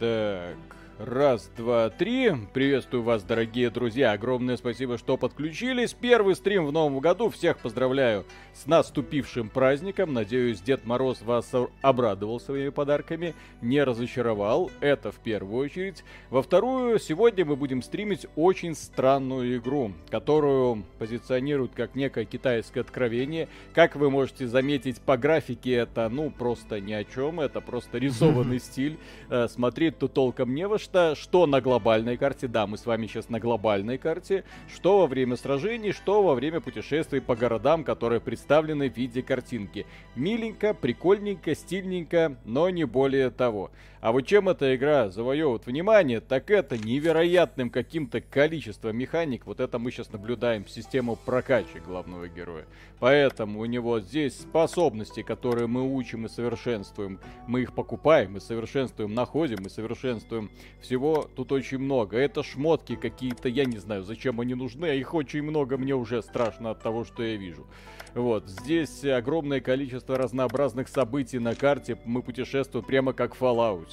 Так, Раз, два, три. Приветствую вас, дорогие друзья. Огромное спасибо, что подключились. Первый стрим в новом году. Всех поздравляю с наступившим праздником. Надеюсь, Дед Мороз вас обрадовал своими подарками, не разочаровал. Это в первую очередь. Во вторую, сегодня мы будем стримить очень странную игру, которую позиционируют как некое китайское откровение. Как вы можете заметить по графике, это ну просто ни о чем. Это просто рисованный стиль. Э, смотреть тут толком не во что что, что на глобальной карте, да, мы с вами сейчас на глобальной карте, что во время сражений, что во время путешествий по городам, которые представлены в виде картинки. Миленько, прикольненько, стильненько, но не более того. А вот чем эта игра завоевывает внимание, так это невероятным каким-то количеством механик. Вот это мы сейчас наблюдаем систему прокачки главного героя. Поэтому у него здесь способности, которые мы учим и совершенствуем. Мы их покупаем и совершенствуем, находим и совершенствуем. Всего тут очень много. Это шмотки какие-то, я не знаю, зачем они нужны, а их очень много, мне уже страшно от того, что я вижу. Вот, здесь огромное количество разнообразных событий на карте, мы путешествуем прямо как в Fallout.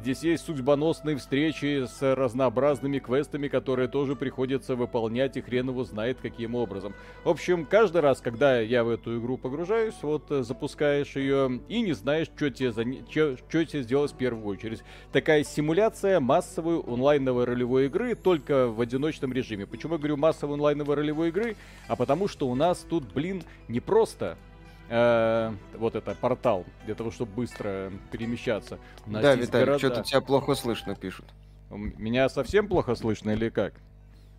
Здесь есть судьбоносные встречи с разнообразными квестами, которые тоже приходится выполнять, и хрен его знает каким образом. В общем, каждый раз, когда я в эту игру погружаюсь, вот э, запускаешь ее и не знаешь, что тебе, за... что, что тебе сделать в первую очередь. Такая симуляция массовой онлайновой ролевой игры, только в одиночном режиме. Почему я говорю массовой онлайновой ролевой игры? А потому что у нас тут, блин, не просто э, вот это портал для того, чтобы быстро перемещаться. Да, Виталий, что-то тебя плохо слышно пишут. Меня совсем плохо слышно или как?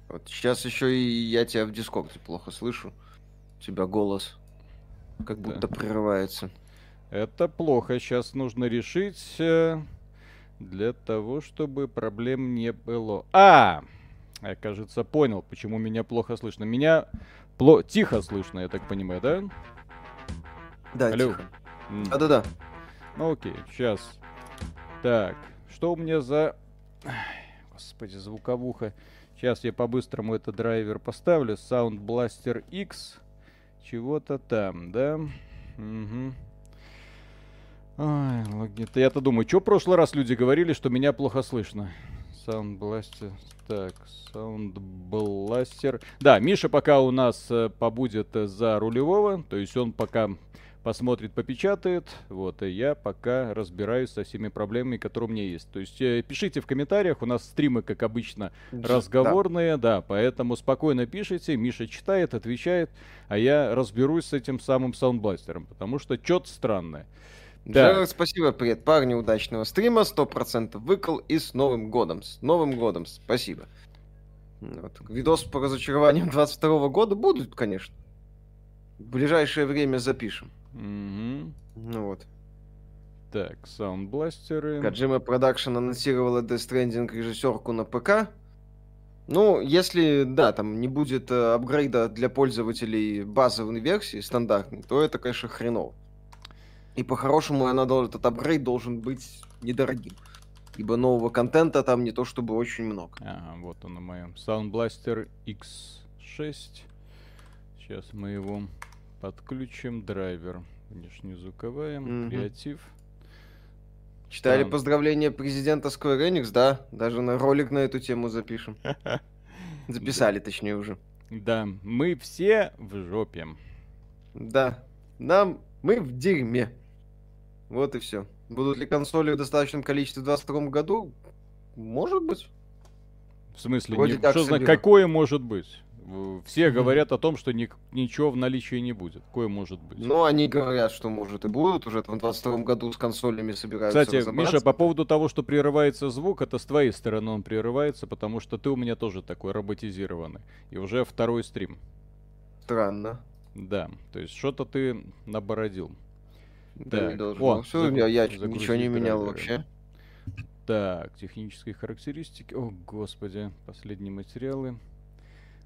Вот сейчас еще и я тебя в дискорде плохо слышу. У тебя голос как будто да. прерывается. Это плохо. Сейчас нужно решить э, для того, чтобы проблем не было. А! Я, кажется, понял, почему меня плохо слышно. Меня Пло... Тихо слышно, я так понимаю, да? Да, Алло. Да-да-да. Ну окей, сейчас. Так, что у меня за... Господи, звуковуха. Сейчас я по-быстрому этот драйвер поставлю. Sound Blaster X. Чего-то там, да? Угу. Ой, я-то думаю, что в прошлый раз люди говорили, что меня плохо слышно? Sound Blaster. Так, Sound Blaster. Да, Миша пока у нас э, побудет за рулевого, то есть он пока посмотрит, попечатает. Вот, и я пока разбираюсь со всеми проблемами, которые у меня есть. То есть э, пишите в комментариях, у нас стримы, как обычно, разговорные, да. да, поэтому спокойно пишите, Миша читает, отвечает, а я разберусь с этим самым саундбластером, потому что что-то странное. Да. Джерард, спасибо, привет, парни, удачного стрима, 100% выкол и с Новым годом. С Новым годом, спасибо. Вот. Видос по разочарованиям 22 года будут, конечно. В ближайшее время запишем. Угу. Ну вот. Так, саундбластеры. Kojima Production анонсировала Death Stranding режиссерку на ПК. Ну, если, да, там не будет э, апгрейда для пользователей базовой версии, стандартной, то это, конечно, хреново. И по-хорошему она этот апгрейд должен быть недорогим. Ибо нового контента там не то чтобы очень много. Ага, вот он на моем. Sound Blaster X6. Сейчас мы его подключим. Драйвер внешнезвуковая, mm-hmm. креатив. Читали Sound... поздравления президента Square Enix, да? Даже на ролик на эту тему запишем. Записали, точнее, уже. Да, мы все в жопе. Да, нам мы в дерьме. Вот и все. Будут ли консоли в достаточном количестве в 2022 году? Может быть. В смысле, не, что знать, какое может быть? Все mm-hmm. говорят о том, что ни, ничего в наличии не будет. Какое может быть? Ну, они говорят, что может и будут. Уже в 22 году с консолями собираются Кстати, Миша, по поводу того, что прерывается звук, это с твоей стороны он прерывается, потому что ты у меня тоже такой роботизированный. И уже второй стрим. Странно. Да, то есть что-то ты набородил. Да, так. должен. О, все, загруз... я, я ничего не менял драйвера. вообще. Так, технические характеристики. О, господи, последние материалы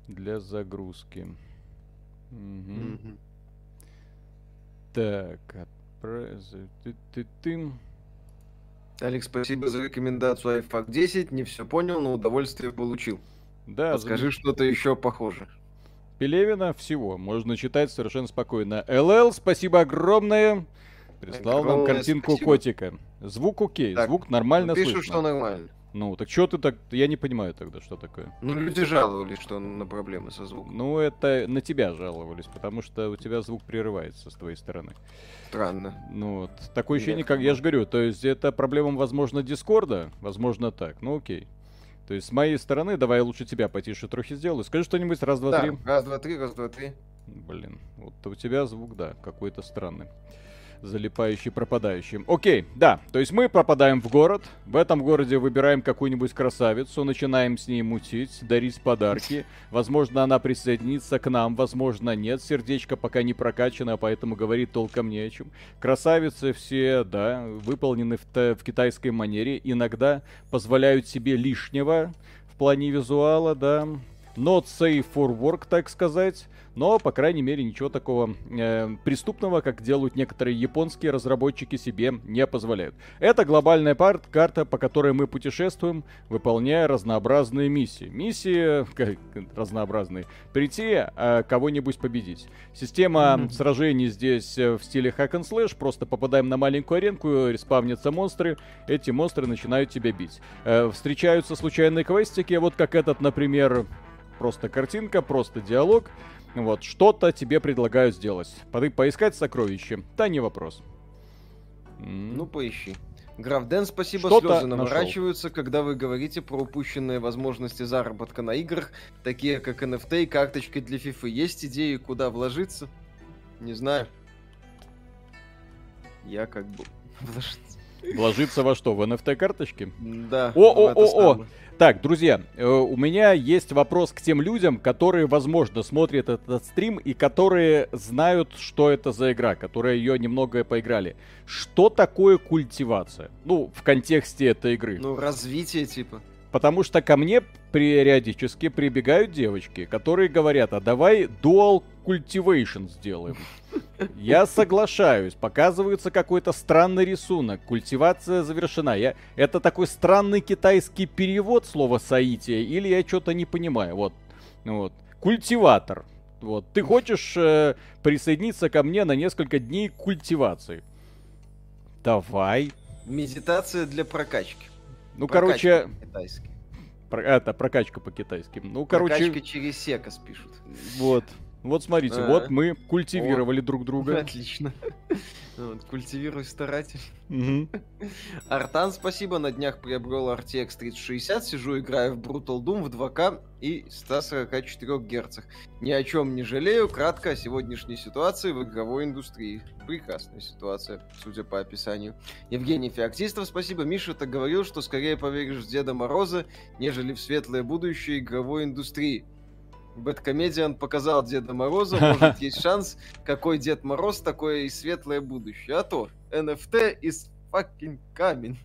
для загрузки. Угу. Угу. Так, отправить. Ты, ты, ты. Алекс, спасибо за рекомендацию iFAC 10. Не все понял, но удовольствие получил. Да. Скажи что-то еще похоже. Пелевина всего можно читать совершенно спокойно. ЛЛ, спасибо огромное. Прислал нам картинку спасибо. котика. Звук окей, так, звук нормально пишут, слышно. что нормально. Ну, так что ты так... Я не понимаю тогда, что такое. Ну, люди жаловались, что на проблемы со звуком. Ну, это на тебя жаловались, потому что у тебя звук прерывается с твоей стороны. Странно. Ну, вот. Такое ощущение, как я же говорю, то есть это проблема, возможно, Дискорда, возможно, так. Ну, окей. То есть с моей стороны, давай я лучше тебя потише трохи сделаю. Скажи что-нибудь раз, два, да, три. раз, два, три, раз, два, три. Блин, вот у тебя звук, да, какой-то странный залипающий пропадающим. Окей, да, то есть мы попадаем в город, в этом городе выбираем какую-нибудь красавицу, начинаем с ней мутить, дарить подарки. Возможно, она присоединится к нам, возможно, нет. Сердечко пока не прокачано, поэтому говорит толком не о чем. Красавицы все, да, выполнены в, в китайской манере, иногда позволяют себе лишнего в плане визуала, да. Not safe for work, так сказать но, по крайней мере, ничего такого э, преступного, как делают некоторые японские разработчики, себе не позволяют. Это глобальная пар- карта, по которой мы путешествуем, выполняя разнообразные миссии. Миссии как, разнообразные. Прийти, э, кого-нибудь победить. Система mm-hmm. сражений здесь э, в стиле hack and slash. Просто попадаем на маленькую аренку, респавнятся монстры, эти монстры начинают тебя бить. Э, встречаются случайные квестики, вот как этот, например, просто картинка, просто диалог. Вот, что-то тебе предлагают сделать. По поискать сокровище. Да, не вопрос. Ну, поищи. Граф Дэн, спасибо, Что-то слезы наворачиваются, нашел. когда вы говорите про упущенные возможности заработка на играх, такие как NFT и карточки для FIFA. Есть идеи, куда вложиться? Не знаю. Я как бы вложиться. Вложиться во что? В NFT карточки? Да. О-о-о-о! Так, друзья, э, у меня есть вопрос к тем людям, которые, возможно, смотрят этот стрим и которые знают, что это за игра, которые ее немного поиграли. Что такое культивация? Ну, в контексте этой игры. Ну, развитие типа. Потому что ко мне периодически прибегают девочки, которые говорят, а давай dual cultivation сделаем. Я соглашаюсь. Показывается какой-то странный рисунок. Культивация завершена. Я... Это такой странный китайский перевод слова соития, или я что-то не понимаю. Вот. вот. Культиватор. Вот. Ты хочешь э, присоединиться ко мне на несколько дней культивации? Давай. Медитация для прокачки. Ну, короче... Про, это, прокачка по-китайски. Ну, короче... Прокачка через секас пишут. Вот. Вот смотрите, а, вот мы культивировали вот. друг друга. Отлично. Вот, культивируй старатель. Угу. Артан, спасибо, на днях приобрел RTX 3060, сижу, играю в Brutal Doom в 2К и 144 Гц. Ни о чем не жалею, кратко о сегодняшней ситуации в игровой индустрии. Прекрасная ситуация, судя по описанию. Евгений Феоктистов, спасибо. Миша так говорил, что скорее поверишь в Деда Мороза, нежели в светлое будущее игровой индустрии. Бэткомедиан показал Деда Мороза, может есть шанс, какой Дед Мороз, такое и светлое будущее. А то NFT is fucking coming.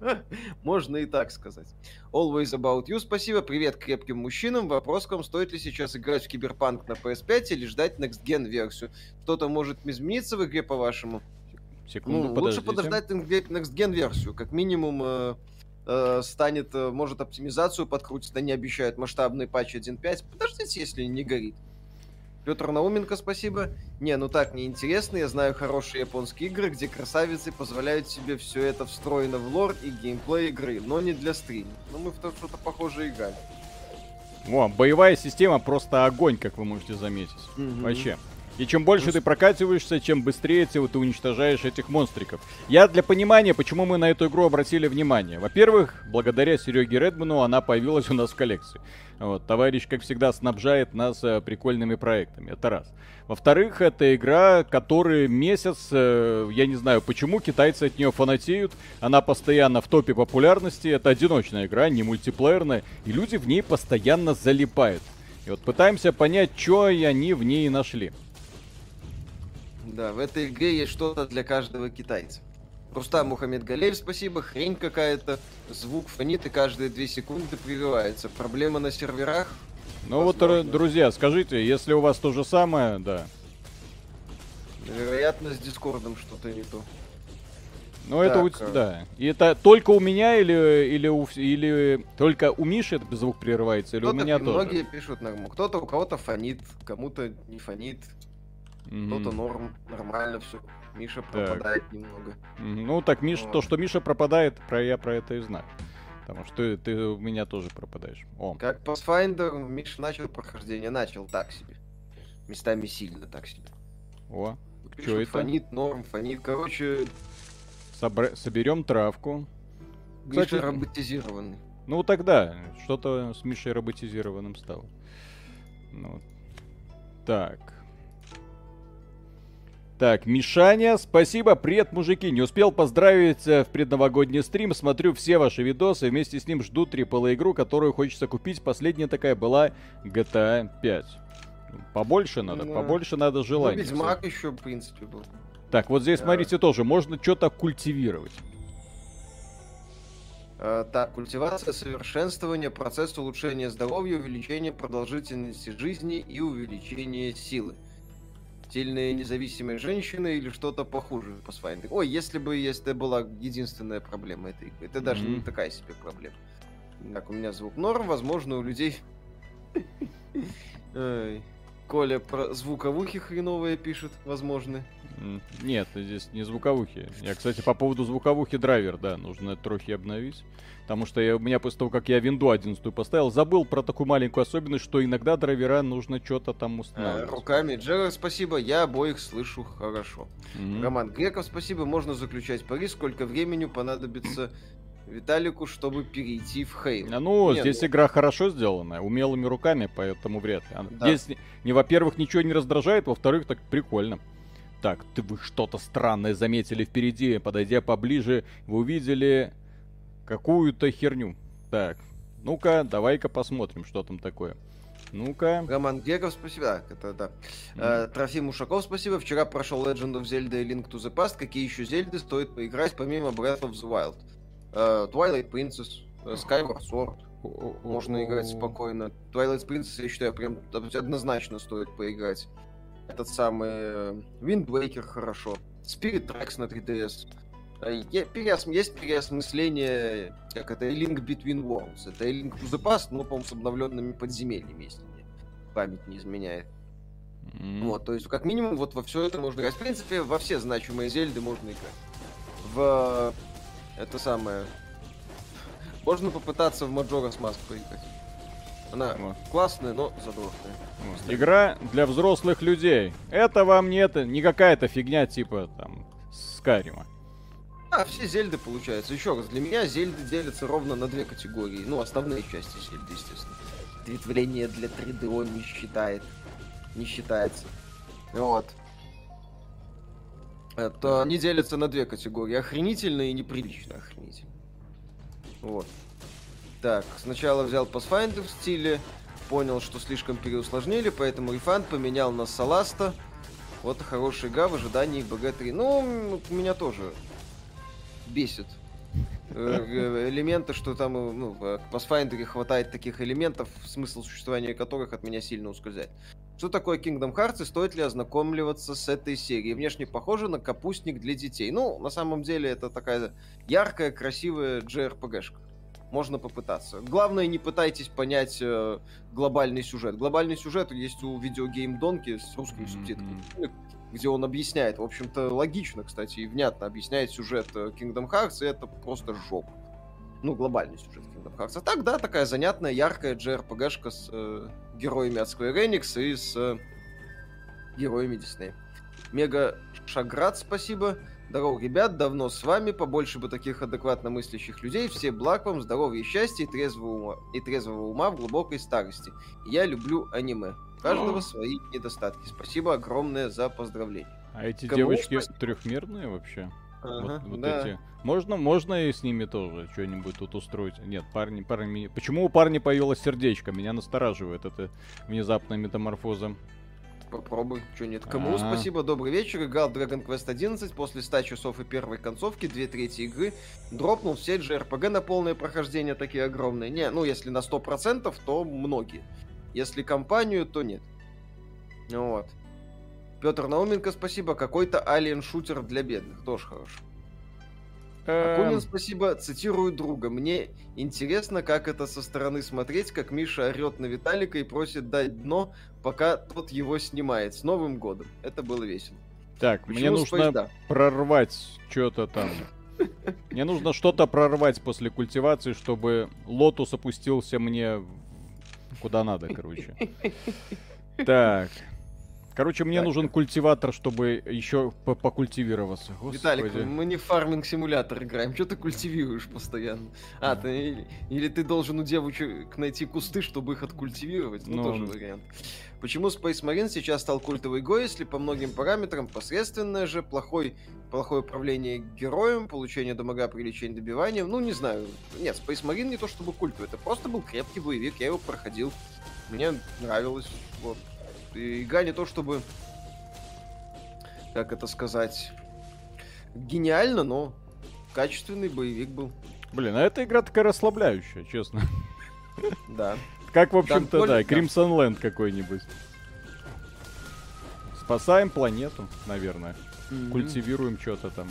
Можно и так сказать. Always About You, спасибо. Привет крепким мужчинам. Вопрос к вам, стоит ли сейчас играть в Киберпанк на PS5 или ждать Next Gen версию? Что-то может измениться в игре, по-вашему? Секунду, ну, лучше подождать Next Gen версию. Как минимум, э, станет, э, может оптимизацию подкрутить, они обещают масштабный патч 1.5. Подождите, если не горит. Петр Науменко, спасибо. Не, ну так неинтересно. Я знаю хорошие японские игры, где красавицы позволяют себе все это встроено в лор и геймплей игры, но не для стрима. Ну, мы в что-то похожее играли. О, боевая система просто огонь, как вы можете заметить. Угу. Вообще. И чем больше ты прокатываешься, чем быстрее ты, ты уничтожаешь этих монстриков. Я для понимания, почему мы на эту игру обратили внимание. Во-первых, благодаря Сереге Редману она появилась у нас в коллекции. Вот, товарищ, как всегда, снабжает нас э, прикольными проектами. Это раз. Во-вторых, это игра, которая месяц, э, я не знаю почему, китайцы от нее фанатеют. Она постоянно в топе популярности. Это одиночная игра, не мультиплеерная. И люди в ней постоянно залипают. И вот пытаемся понять, что они в ней нашли. Да, в этой игре есть что-то для каждого китайца. Рустам Мухаммед Галеев, спасибо. Хрень какая-то. Звук фонит и каждые две секунды прерывается. Проблема на серверах? Ну Возможно. вот, друзья, скажите, если у вас то же самое, да. Вероятно, с Дискордом что-то не то. Ну это у, а... да. И это только у меня или или у или только у Миши этот звук прерывается или у меня тоже? Многие пишут нормально. Кто-то у кого-то фонит, кому-то не фонит. Кто-то норм, нормально все. Миша пропадает так. немного. Ну так Миша, вот. то, что Миша пропадает, про я про это и знаю. Потому что ты, ты у меня тоже пропадаешь. О. Как Pathfinder, Миша начал прохождение, начал так себе. Местами сильно так себе. О, что это? Фонит, норм, фонит. Короче... Собра... Соберем травку. Миша Кстати, роботизированный. Ну тогда, что-то с Мишей роботизированным стало. Ну, так. Так, Мишаня, спасибо, привет, мужики. Не успел поздравить э, в предновогодний стрим. Смотрю все ваши видосы. Вместе с ним жду AAA игру, которую хочется купить. Последняя такая была GTA 5. Побольше надо, да. побольше надо желания. Ну, Ведьмак еще, в принципе, был. Так, вот здесь, да. смотрите, тоже можно что-то культивировать. Uh, так, культивация, совершенствование, процесс улучшения здоровья, увеличение продолжительности жизни и увеличение силы. Сильные независимые женщины или что-то похуже по Pathfinder. Ой, если бы если это была единственная проблема этой игры. Это даже mm-hmm. не такая себе проблема. Так, у меня звук норм, возможно, у людей... Коля про звуковухи хреновые пишет, возможно. Нет, здесь не звуковухи. Я, кстати, по поводу звуковухи драйвер, да, нужно трохи обновить. Потому что я, у меня после того, как я винду 11 поставил, забыл про такую маленькую особенность, что иногда драйвера нужно что-то там устанавливать. А, руками. Джерар, спасибо, я обоих слышу хорошо. Mm-hmm. Роман Греков, спасибо, можно заключать пари, сколько времени понадобится Виталику, чтобы перейти в Хейл. А, ну, Нет, здесь ну... игра хорошо сделана, умелыми руками, поэтому вряд ли. Да. Здесь, не, во-первых, ничего не раздражает, во-вторых, так прикольно. Так, ты вы что-то странное заметили впереди. Подойдя поближе, вы увидели какую-то херню. Так, ну-ка, давай-ка посмотрим, что там такое. Ну-ка. Роман Геров, спасибо. Да, это да. Mm-hmm. Трофим Ушаков, спасибо. Вчера прошел Legend of Zelda и Link to the Past. Какие еще Зельды стоит поиграть помимо Breath of the Wild? Uh, Twilight Princess, uh, Skyward Sword. Можно играть спокойно. Twilight Princess, я считаю, прям однозначно стоит поиграть. Этот самый Wind Waker хорошо. Spirit Tracks на 3DS. Есть переосмысление, как это, Link Between Worlds. Это Link to the Past, но, по-моему, с обновленными подземельями, если мне память не изменяет. Mm. Вот, то есть, как минимум, вот во все это можно играть. В принципе, во все значимые зельды можно играть. В это самое... Можно попытаться в Majora's Mask поиграть. Она вот. классная, но задорная. Вот. Игра для взрослых людей. Это вам не это, не какая-то фигня типа там Скарима. А, все Зельды получается. Еще раз, для меня Зельды делятся ровно на две категории. Ну, основные части Зельды, естественно. Ответвление для 3D он не считает. Не считается. Вот. Это они делятся на две категории. Охренительно и неприлично охренительно. Вот. Так, сначала взял Pathfinder в стиле, понял, что слишком переусложнили, поэтому рефанд поменял на Саласта. Вот хорошая игра в ожидании BG3. Ну, меня тоже бесит э, э, элементы, что там ну, в Pathfinder хватает таких элементов, смысл существования которых от меня сильно ускользает. Что такое Kingdom Hearts и стоит ли ознакомливаться с этой серией? Внешне похоже на капустник для детей. Ну, на самом деле, это такая яркая, красивая JRPG-шка. Можно попытаться. Главное, не пытайтесь понять э, глобальный сюжет. Глобальный сюжет есть у видеогейм Донки с русскими mm-hmm. субтитрами, где он объясняет, в общем-то, логично, кстати, и внятно объясняет сюжет э, Kingdom Hearts, и это просто жопа. Ну, глобальный сюжет Kingdom Hearts. А так, да, такая занятная, яркая JRPG-шка с э, героями от Square Enix и с э, героями Disney. Мега Шаград, спасибо. Здорово, ребят, давно с вами, побольше бы таких адекватно мыслящих людей. Все благ вам, здоровья и счастья и трезвого ума, и трезвого ума в глубокой старости. Я люблю аниме. У каждого свои недостатки. Спасибо огромное за поздравление. А эти Кому девочки спасибо? трехмерные вообще? Ага, вот, вот да. эти. Можно, можно и с ними тоже что-нибудь тут устроить. Нет, парни, парни. Почему у парня появилось сердечко? Меня настораживает это внезапная метаморфоза. Попробуй, что нет. Кому А-а-а. спасибо, добрый вечер. Играл Dragon Quest 11 после 100 часов и первой концовки, две трети игры. Дропнул все JRPG на полное прохождение такие огромные. Не, ну если на 100%, то многие. Если компанию, то нет. Вот. Петр Науменко, спасибо. Какой-то алien-шутер для бедных. Тоже хорошо. Акунин, спасибо, цитирую друга. Мне интересно, как это со стороны смотреть, как Миша орет на Виталика и просит дать дно, пока тот его снимает. С Новым годом. Это было весело. Так, Почему мне нужно Space, прорвать что-то там. Мне нужно что-то прорвать после культивации, чтобы lotus опустился мне куда надо, короче. Так. Короче, мне так. нужен культиватор, чтобы еще покультивироваться. Господи. Виталик, мы не фарминг симулятор играем. Что ты культивируешь постоянно? А, ты или ты должен у девочек найти кусты, чтобы их откультивировать? Ну, ну тоже вариант. Почему Space Marine сейчас стал культовой игрой, если по многим параметрам посредственное же, плохой, плохое управление героем, получение дамага при лечении добиванием? Ну, не знаю. Нет, Space Marine не то чтобы культовый, это просто был крепкий боевик, я его проходил. Мне нравилось. Вот игра не то чтобы, как это сказать, гениально, но качественный боевик был. Блин, а эта игра такая расслабляющая, честно. Да. Как, в общем-то, да, Crimson Land какой-нибудь. Спасаем планету, наверное. Культивируем что-то там.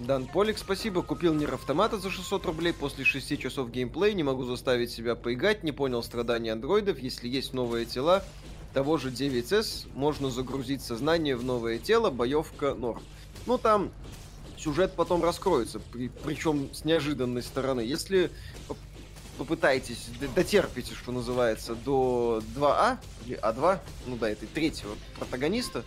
Дан Полик, спасибо. Купил Нир Автомата за 600 рублей после 6 часов геймплея. Не могу заставить себя поиграть. Не понял страданий андроидов. Если есть новые тела того же 9S, можно загрузить сознание в новое тело. Боевка норм. Ну там сюжет потом раскроется. При, причем с неожиданной стороны. Если попытаетесь, дотерпите, что называется, до 2А или А2, ну да, это третьего протагониста,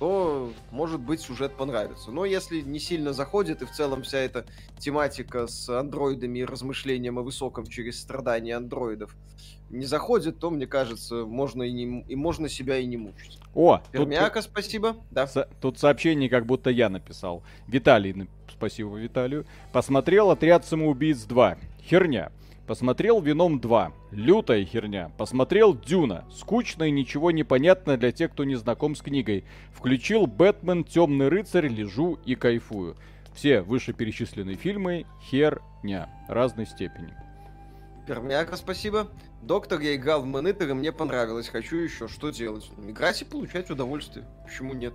то, может быть, сюжет понравится. Но если не сильно заходит, и в целом вся эта тематика с андроидами и размышлением о высоком через страдания андроидов не заходит, то, мне кажется, можно и, не, и можно себя и не мучить. О, Пермяка, тут, спасибо. Да. С, тут сообщение, как будто я написал. Виталий, спасибо Виталию. Посмотрел «Отряд самоубийц 2». Херня. Посмотрел «Вином 2». Лютая херня. Посмотрел «Дюна». Скучно и ничего не понятно для тех, кто не знаком с книгой. Включил «Бэтмен. Темный рыцарь». Лежу и кайфую. Все вышеперечисленные фильмы херня разной степени. Пермяка, спасибо. Доктор, я играл в монитор и мне понравилось. Хочу еще. Что делать? Играть и получать удовольствие. Почему нет?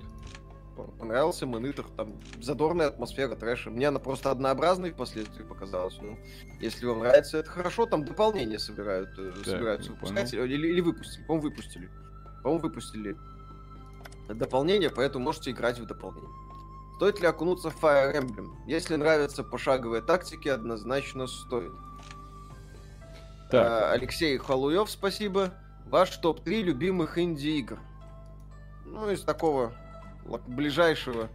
Понравился монитор, там задорная атмосфера трэша. Мне она просто однообразной впоследствии показалась. Ну, если вам нравится, это хорошо, там дополнение собирают, э, да, собираются выпускать. Или, или выпустили, по-моему, выпустили. По-моему, выпустили дополнение, поэтому можете играть в дополнение. Стоит ли окунуться в Fire Emblem? Если нравятся пошаговые тактики, однозначно стоит. Так. А, Алексей Халуев, спасибо. Ваш топ-3 любимых инди-игр. Ну, из такого ближайшего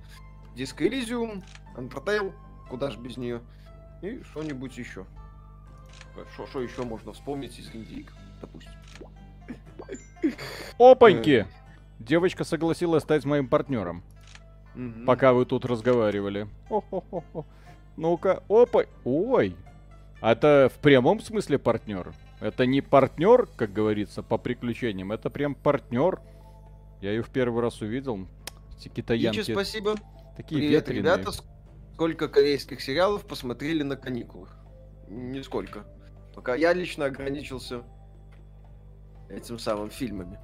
Disco Elysium, Undertale, куда же без нее, и что-нибудь еще. Что еще можно вспомнить из индейк, допустим. Опаньки! Э. Девочка согласилась стать моим партнером. Пока вы тут разговаривали. Ну-ка, опа! Ой! Это в прямом смысле партнер? Это не партнер, как говорится, по приключениям, это прям партнер. Я ее в первый раз увидел. Эти китаянки. Ичи, спасибо. Такие Привет, ветреные. ребята. Сколько корейских сериалов посмотрели на каникулах? Нисколько. Пока я лично ограничился этим самым фильмами.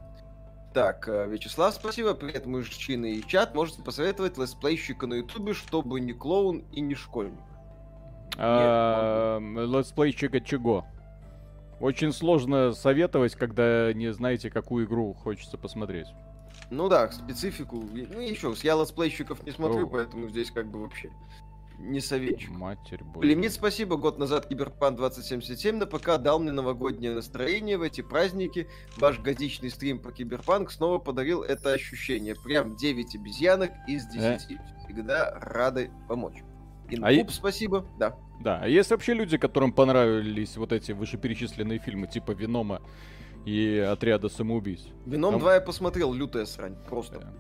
Так, э, Вячеслав, спасибо. Привет, мужчины и чат. Можете посоветовать летсплейщика на ютубе, чтобы не клоун и не школьник? А, летсплейщика чего? Очень сложно советовать, когда не знаете, какую игру хочется посмотреть. Ну да, специфику. Ну еще раз, я летсплейщиков не смотрю, О. поэтому здесь как бы вообще не советчик. Матерь божья. Лимит, спасибо. Год назад Киберпан 2077 на ПК дал мне новогоднее настроение в эти праздники. Ваш годичный стрим по Киберпанк снова подарил это ощущение. Прям 9 обезьянок из 10. Э? Всегда рады помочь. Инкуб, а спасибо. Да. Да, а есть вообще люди, которым понравились вот эти вышеперечисленные фильмы, типа Венома и отряда самоубийц. Вином Там... 2 я посмотрел, лютая срань, просто.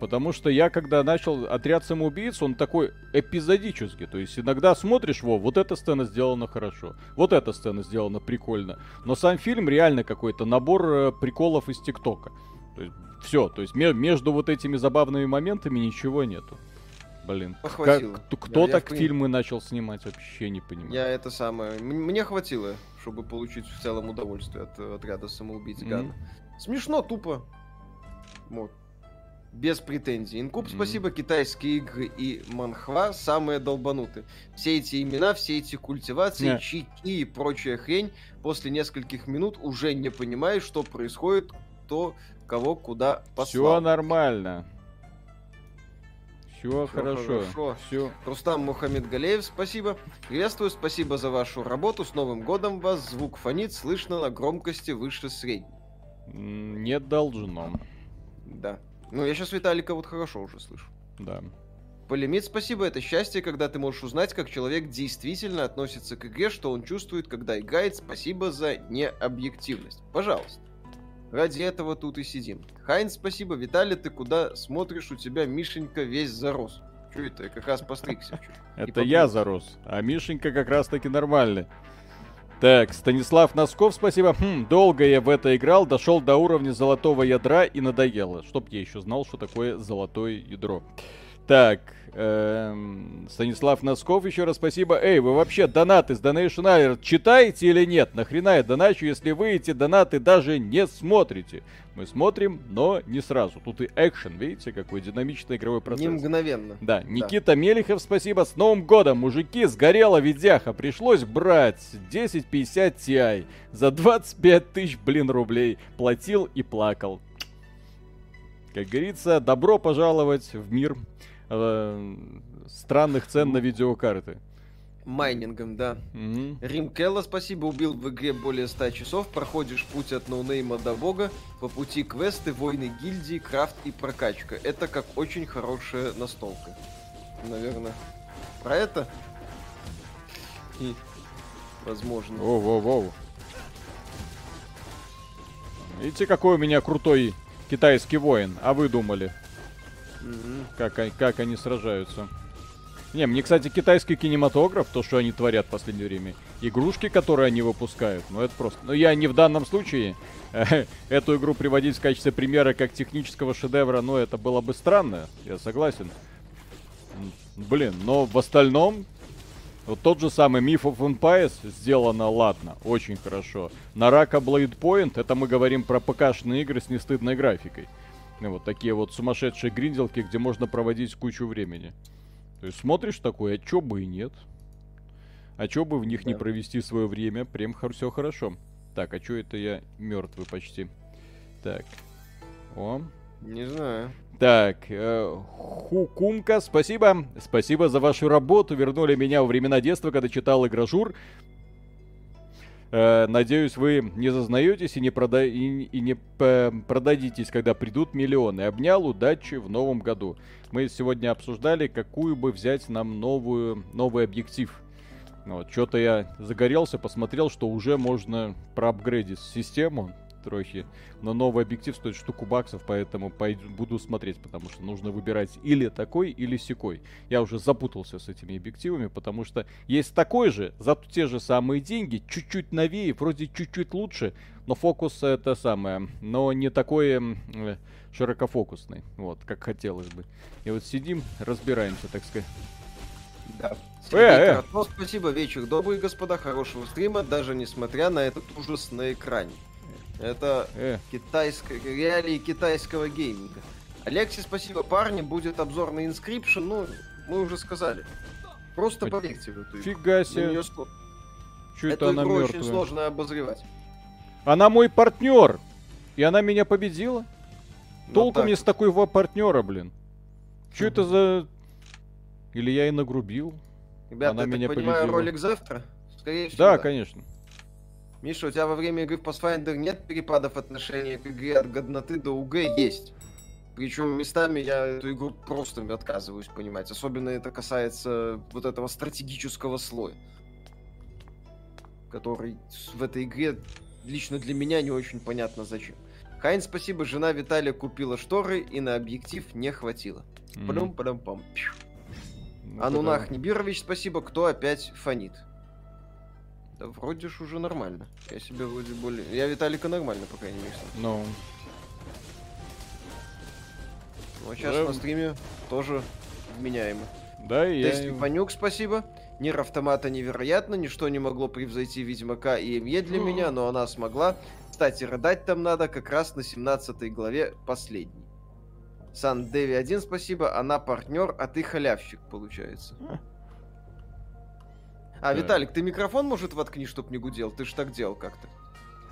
Потому что я, когда начал отряд самоубийц, он такой эпизодический. То есть иногда смотришь, во, вот эта сцена сделана хорошо, вот эта сцена сделана прикольно. Но сам фильм реально какой-то набор э, приколов из ТикТока. все, то есть между вот этими забавными моментами ничего нету. Блин, как, кто я, так я фильмы начал снимать, вообще не понимаю. Я это самое... Мне хватило, чтобы получить в целом удовольствие от отряда самоубийц mm-hmm. Гана. Смешно, тупо. Вот. без претензий. Инкуб, mm-hmm. спасибо, китайские игры и манхва самые долбанутые. Все эти имена, все эти культивации, yeah. чики и прочая хрень, после нескольких минут уже не понимаешь, что происходит, кто кого куда послал. Все нормально. Все хорошо. хорошо. Все. Рустам Мухаммед Галеев, спасибо. Приветствую, спасибо за вашу работу. С Новым годом вас. Звук фонит, слышно на громкости выше средней. Не должно. Да. Ну, я сейчас Виталика вот хорошо уже слышу. Да. Полимит, спасибо, это счастье, когда ты можешь узнать, как человек действительно относится к игре, что он чувствует, когда играет. Спасибо за необъективность. Пожалуйста. Ради этого тут и сидим. Хайн, спасибо. Виталий, ты куда смотришь? У тебя Мишенька весь зарос. Что это? Я как раз постригся. Это я зарос, а Мишенька как раз таки нормальный. Так, Станислав Носков, спасибо. Хм, долго я в это играл, дошел до уровня золотого ядра и надоело. Чтоб я еще знал, что такое золотое ядро. Так, Станислав Носков, еще раз спасибо. Эй, вы вообще донаты с Donation Alert читаете или нет? Нахрена я доначу, если вы эти донаты даже не смотрите? Мы смотрим, но не сразу. Тут и экшен, видите, какой динамичный игровой процесс. Не мгновенно. Да, Никита да. Мелихов, спасибо. С Новым годом, мужики, сгорела видяха. Пришлось брать 1050 Ti за 25 тысяч, блин, рублей. Платил и плакал. Как говорится, добро пожаловать в мир э, странных цен на видеокарты. Майнингом, да. Mm-hmm. Рим Келла, спасибо, убил в игре более 100 часов. Проходишь путь от ноунейма до бога. По пути квесты, войны гильдии, крафт и прокачка. Это как очень хорошая настолка. Наверное, про это. И, возможно. Воу-воу-воу. Видите, какой у меня крутой китайский воин, а вы думали? Как, как они сражаются. Не, мне, кстати, китайский кинематограф, то, что они творят в последнее время, игрушки, которые они выпускают, ну это просто... Ну я не в данном случае эту игру приводить в качестве примера как технического шедевра, но это было бы странно, я согласен. Блин, но в остальном вот тот же самый Myth of Empires сделано ладно, очень хорошо. Нарaka Blade Point, это мы говорим про ПК-шные игры с нестыдной графикой. Вот такие вот сумасшедшие гринделки, где можно проводить кучу времени. То есть смотришь такое, а чё бы и нет. А чё бы в них да. не провести свое время, прям все хорошо. Так, а чё это я мертвый почти? Так. О. Не знаю. Так, э, Хукумка, спасибо. Спасибо за вашу работу. Вернули меня во времена детства, когда читал игражур. Э, надеюсь, вы не зазнаетесь и не, прода... и, и не э, продадитесь, когда придут миллионы. Обнял, удачи в новом году. Мы сегодня обсуждали, какую бы взять нам новую, новый объектив. Вот, что-то я загорелся, посмотрел, что уже можно проапгрейдить систему трохи. Но новый объектив стоит штуку баксов, поэтому пойду, буду смотреть, потому что нужно выбирать или такой, или секой. Я уже запутался с этими объективами, потому что есть такой же, за те же самые деньги, чуть-чуть новее, вроде чуть-чуть лучше, но фокус это самое, но не такой э, широкофокусный, вот, как хотелось бы. И вот сидим, разбираемся, так сказать. Да. Э, э. спасибо, вечер добрый, господа, хорошего стрима, даже несмотря на этот ужас на экране. Это э. китайская, реалии китайского гейминга. Алекси, спасибо, парни. Будет обзор на Inscription. Ну, мы уже сказали. Просто поверьте в эту игру. Фига себе. Что это она игру мертвая? очень сложно обозревать. Она мой партнер. И она меня победила. Ну, Толку так. мне с такого партнера, блин. Что это за... Или я и нагрубил? Ребята, она я меня так понимаю, победила. ролик завтра? Скорее всего. Да, да, конечно. Миша, у тебя во время игры в Pathfinder нет перепадов отношения к игре от годноты до УГ? Есть. Причем местами я эту игру просто отказываюсь понимать. Особенно это касается вот этого стратегического слоя. Который в этой игре лично для меня не очень понятно зачем. Хайн, спасибо, жена Виталия купила шторы и на объектив не хватило. Падум, падум, пам. Анунах Нибирович, спасибо, кто опять фонит. Да вроде ж уже нормально. Я себе вроде более... Я Виталика нормально, по крайней мере. Ну. Ну, а сейчас да. на стриме тоже вменяемо. Да, и Тест я... Панюк, спасибо. Нир автомата невероятно, ничто не могло превзойти Ведьмака и МЕ для меня, но она смогла. Кстати, рыдать там надо как раз на 17 главе последней. Сан Дэви 1, спасибо. Она партнер, а ты халявщик, получается. А, Да. Виталик, ты микрофон, может, воткни, чтоб не гудел? Ты ж так делал как-то.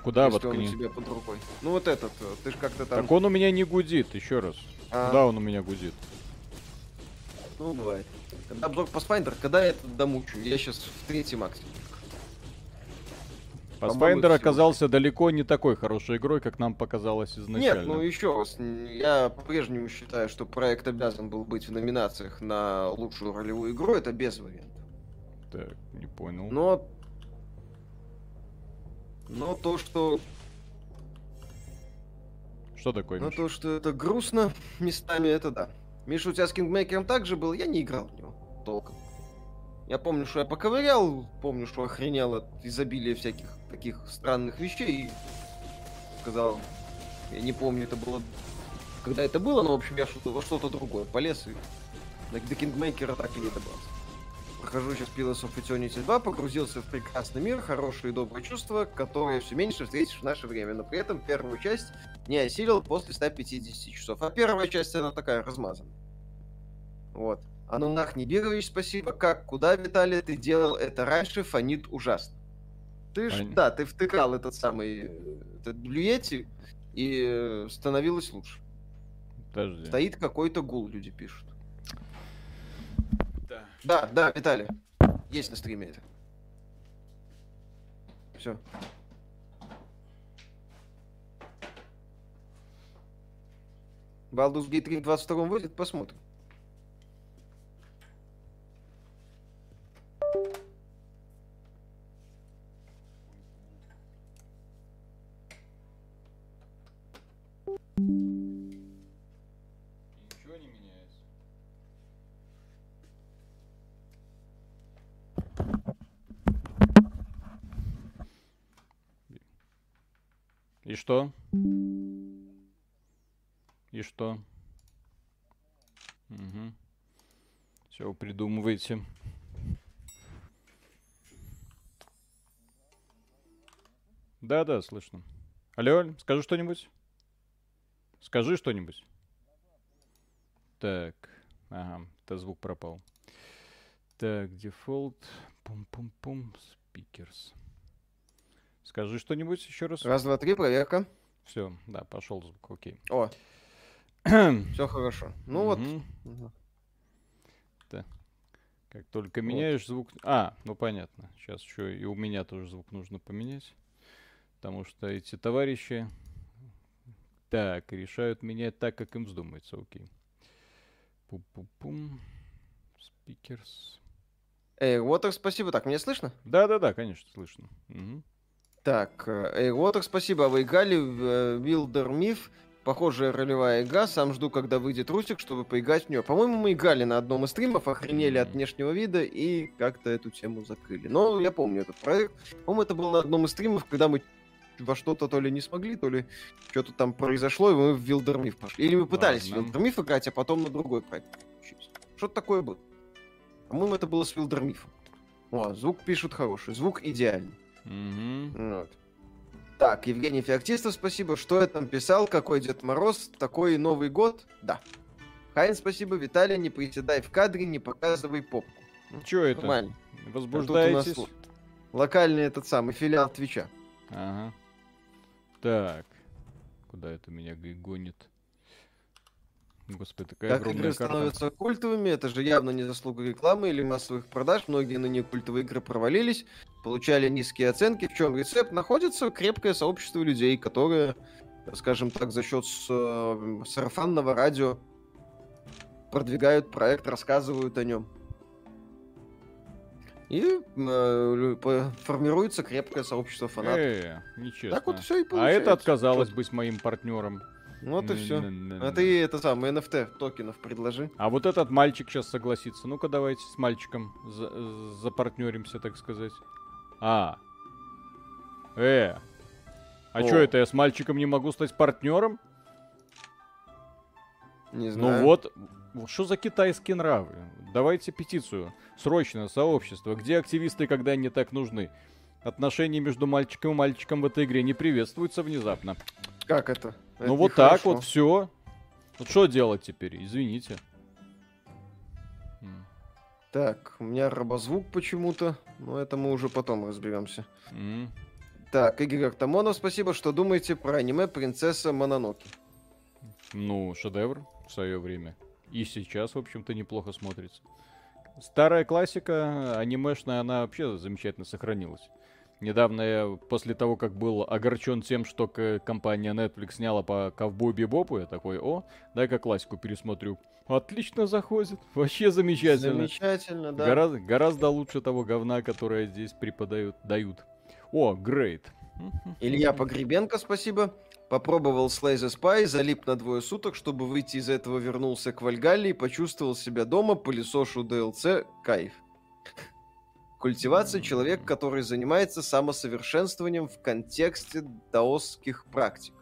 Куда если он у воткни? тебя под рукой. Ну вот этот, э, ты ж как-то там... Так он у меня не гудит, еще раз. А, Куда он у меня гудит? Ну, бывает. Когда обзор Pathfinder, когда я это домучу? Я сейчас в третьем акте. Pathfinder оказался далеко не такой хорошей игрой, как нам показалось изначально. Нет, ну еще раз, я по-прежнему считаю, что проект обязан был быть в номинациях на лучшую ролевую игру, это без вариантов. Так, не понял. Но... Но то, что... Что такое, Но Миш? то, что это грустно местами, это да. Миша, у тебя с Кингмейкером также был, я не играл в него толком. Я помню, что я поковырял, помню, что охренел от изобилия всяких таких странных вещей и сказал, я не помню, это было, когда это было, но, в общем, я что-то, во что-то другое полез и до Кингмейкера так и не добрался. Прохожу сейчас Pillars of Eternity 2, погрузился в прекрасный мир, хорошие и добрые чувства, которые все меньше встретишь в наше время, но при этом первую часть не осилил после 150 часов. А первая часть, она такая размазанная. Вот. Анунах Нибирович, спасибо. Как, куда, Виталий, ты делал это раньше, фонит ужасно. Ты ж, да, ты втыкал этот самый, этот блюети, и э, становилось лучше. Подожди. Стоит какой-то гул, люди пишут. Да. Да, Виталий. Есть на стриме это. Все. Baldur's Gate 3 в 22 выйдет, посмотрим. И что? И что? Угу. Все, вы придумываете. Да-да, слышно. Алло, скажи что-нибудь. Скажи что-нибудь. Так, ага, это звук пропал. Так, дефолт, пум-пум-пум, speakers. Скажи что-нибудь еще раз. Раз, два, три, проверка. Все, да, пошел звук, окей. О, все хорошо. Ну вот. Мгм. Как только меняешь звук... А, ну понятно. Сейчас еще и у меня тоже звук нужно поменять. Потому что эти товарищи... Так, решают менять так, как им вздумается. Окей. Пум-пум-пум. Спикерс. Airwater, спасибо. Так, меня слышно? Да-да-да, конечно, слышно. Мгм. Так, э, Airwater, спасибо. А вы играли в э, Wilder Myth? Похожая ролевая игра. Сам жду, когда выйдет Русик, чтобы поиграть в нее. По-моему, мы играли на одном из стримов, охренели от внешнего вида и как-то эту тему закрыли. Но я помню этот проект. По-моему, это было на одном из стримов, когда мы во что-то то ли не смогли, то ли что-то там произошло, и мы в Myth пошли. Или мы пытались в Ладно. Wilder Myth играть, а потом на другой проект. Что-то такое было. По-моему, это было с Myth. О, звук пишут хороший, звук идеальный. Мгм. Вот. Так, Евгений Феоктистов, спасибо. Что я там писал? Какой Дед Мороз? Такой Новый год? Да. Хайн, спасибо. Виталий, не приседай в кадре, не показывай попку. Чё это? Нормально. Возбуждаетесь? А Локальный этот самый филиал Твича. Ага. Так. Куда это меня гонит? Господи, такая Как огромная игры карта. становятся культовыми, это же явно не заслуга рекламы или массовых продаж. Многие на нее культовые игры провалились, получали низкие оценки. В чем рецепт? Находится крепкое сообщество людей, которые, скажем так, за счет э, сарафанного радио продвигают проект, рассказывают о нем. И э, формируется крепкое сообщество фанатов. Э, нечестно. так вот все и а получается. это отказалось Чё- быть моим партнером. Вот и все. А ты это самое NFT токенов предложи. А вот этот мальчик сейчас согласится. Ну-ка давайте с мальчиком за- запартнеримся, так сказать. А. Э. А О. что это, я с мальчиком не могу стать партнером? Не знаю. Ну вот, что за китайские нравы? Давайте петицию. Срочно, сообщество. Где активисты, когда они так нужны? Отношения между мальчиком и мальчиком в этой игре не приветствуются внезапно. Как это? Это ну вот так нехорошо. вот, все. Ну что делать теперь? Извините. Так, у меня робозвук почему-то, но это мы уже потом разберемся. М. Так, Игорь Артамонов, спасибо, что думаете про аниме «Принцесса Мононоки». Ну, шедевр в свое время. И сейчас, в общем-то, неплохо смотрится. Старая классика анимешная, она вообще замечательно сохранилась. Недавно я, после того, как был огорчен тем, что компания Netflix сняла по ковбою Бибопу, я такой, о, дай-ка классику пересмотрю. Отлично заходит, вообще замечательно. Замечательно, да. Гораздо, гораздо лучше того говна, которое здесь преподают, дают. О, great. Илья Погребенко, спасибо. Попробовал Slay the Spy, залип на двое суток, чтобы выйти из этого, вернулся к Вальгалле и почувствовал себя дома, пылесошу DLC, кайф. Культивация — человек, который занимается самосовершенствованием в контексте даосских практик.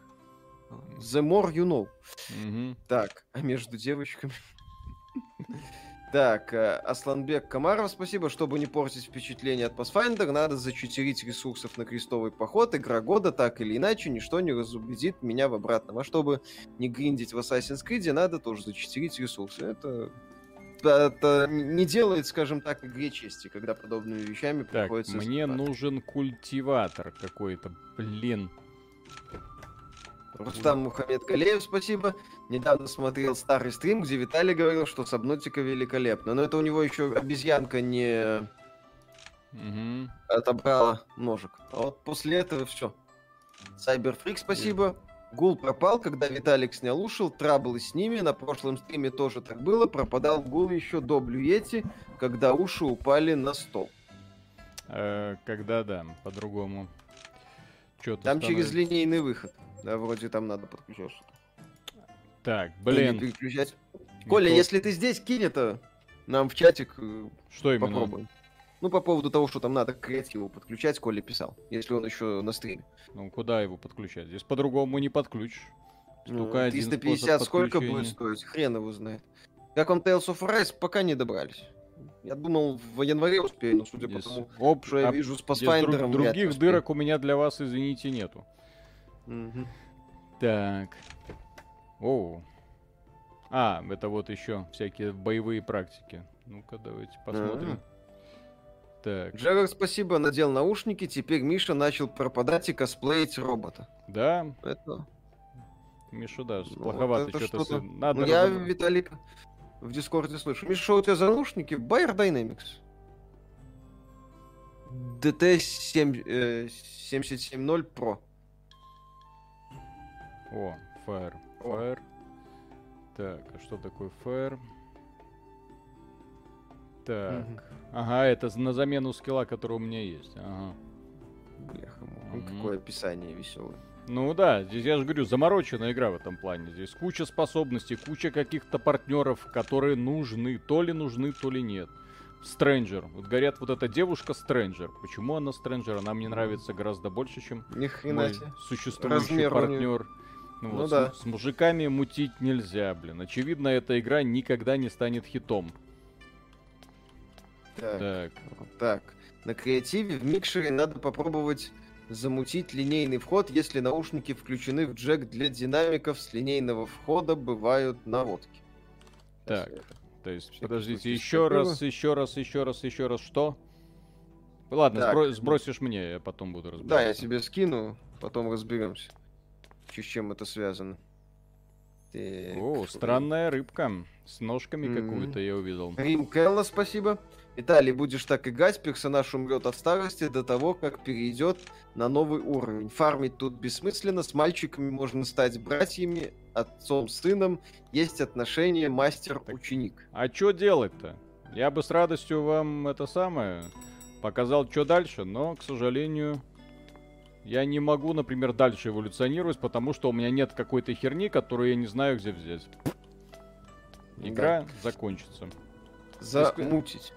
The more you know. Мгм. Так, а между девочками... Так, э, Асланбек Камаров, спасибо. Чтобы не портить впечатление от Pathfinder, надо зачетерить ресурсов на крестовый поход. Игра года, так или иначе, ничто не разубедит меня в обратном. А чтобы не гриндить в Assassin's Creed, надо тоже зачетерить ресурсы. Это... Это не делает, скажем так, игре чести, когда подобными вещами Так, приходится... мне заниматься. нужен культиватор какой-то, блин. Рустам Мухаммед Галеев, спасибо. Недавно смотрел старый стрим, где Виталий говорил, что Сабнотика великолепна. Но это у него еще обезьянка не Мгм. отобрала ножик. А вот после этого все. Сайберфрик, спасибо. Гул пропал, когда Виталик снял ушел, траблы с ними. На прошлом стриме тоже так было. Пропадал гул еще до Блюети, когда уши упали на стол. Э, когда, да, по-другому. Там через линейный выход. Да, вроде там надо подключать что-то. Так, блин. переключать. Коля, если ты здесь, кинь это нам в чатик, э, Что именно? попробуем. Ну, по поводу того, что там надо к креативу подключать, Коля писал, если он еще на стриме. Ну, куда его подключать? Здесь по-другому не подключишь. Ну, Только один 350 способ сколько будет стоить? Хрен его знает. Как вам Tales of Rise, пока не добрались. Я думал, в январе успею, но судя Здесь по тому, об- что я а вижу с Pathfinder, друг- других дырок у меня для вас, извините, нету. Мгм. Так. Оу. А, это вот еще всякие боевые практики. Ну-ка, давайте посмотрим. Так, Джерард, спасибо, надел наушники, теперь Миша начал пропадать и косплеить робота. да, Это... Миша, да, Ну, плоховато это что-то. что-то. Надо Ну, я, разобрать. Виталик, в Дискорде слышу. Миша, у тебя за наушники? Bayer Dynamics. DT7, э, 770 Pro. О, Fire. О. Fire. Так, а что такое Fire? Так. Мгм. Ага, это на замену скилла, который у меня есть. Ага. Бляха, Мгм. какое описание веселое. Ну да, здесь я же говорю, замороченная игра в этом плане. Здесь куча способностей, куча каких-то партнеров, которые нужны, то ли нужны, то ли нет. Стрэнджер. Вот говорят, вот эта девушка Стрэнджер. Почему она Стрэнджер? Она мне нравится гораздо больше, чем Ни хрена мой существующий Размер партнер. Ну, Ну вот, с- да. с, мужиками мутить нельзя, блин. Очевидно, эта игра никогда не станет хитом. Так, Так, так. На креативе в микшере надо попробовать замутить линейный вход, если наушники включены в джек для динамиков с линейного входа бывают наводки. Так. это- то есть, подождите, еще раз, еще раз, еще раз, еще раз, что? Ладно, Так. сбро- сбросишь мне, я потом буду разбираться. Да, я тебе скину, потом разберемся. С чем это связано. Так. О, странная рыбка. С ножками Мгм. какую-то я увидел. Рим Келла, спасибо. Виталий, будешь так играть, персонаж умрет от старости до того, как перейдет на новый уровень. Фармить тут бессмысленно, с мальчиками можно стать братьями, отцом, сыном. Есть отношения мастер-ученик. А что делать-то? Я бы с радостью вам это самое показал, что дальше, но, к сожалению, я не могу, например, дальше эволюционировать, потому что у меня нет какой-то херни, которую я не знаю, где взять. Игра закончится. Замутить.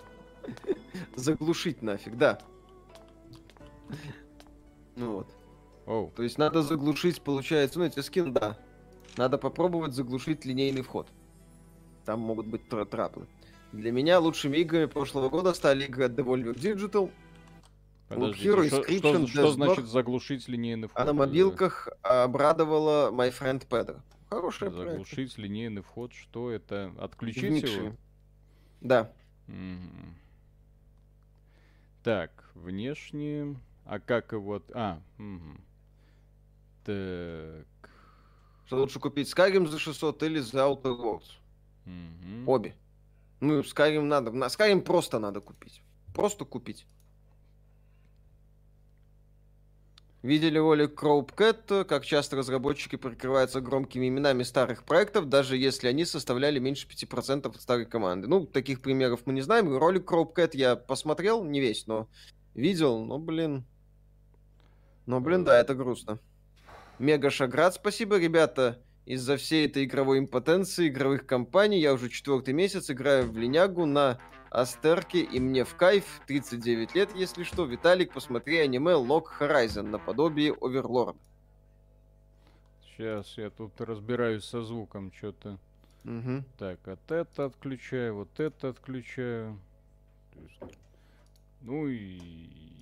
Заглушить нафиг, да. Ну вот. Оу. То есть надо заглушить, получается, ну эти скин, да. Надо попробовать заглушить линейный вход. Там могут быть тра- траплы. Для меня лучшими играми прошлого года стали игры от Devolver Digital, Подождите, Hero, что, что- что значит заглушить линейный вход? а на мобилках обрадовала My Friend Pedro. Хорошая Заглушить линейный вход, что это? Отключить его? Да. Угу. Так, внешне... А как его... А, угу. Так... Что лучше купить Skyrim за 600 или за Outer Worlds? Угу. Обе. Ну, Skyrim надо. На Skyrim просто надо купить. Просто купить. Видели ролик Cropcat, как часто разработчики прикрываются громкими именами старых проектов, даже если они составляли меньше 5% от старой команды. Ну, таких примеров мы не знаем. Ролик Cropcat я посмотрел, не весь, но видел, но, блин... Но, блин, да, это грустно. Мега Шаград, спасибо, ребята. Из-за всей этой игровой импотенции игровых компаний я уже четвертый месяц играю в линягу на Астерке, и мне в кайф, 39 лет, если что. Виталик, посмотри аниме Log Horizon, наподобие Оверлорд. Сейчас я тут разбираюсь со звуком, что-то. Угу. Так, вот это отключаю, вот это отключаю. Ну и,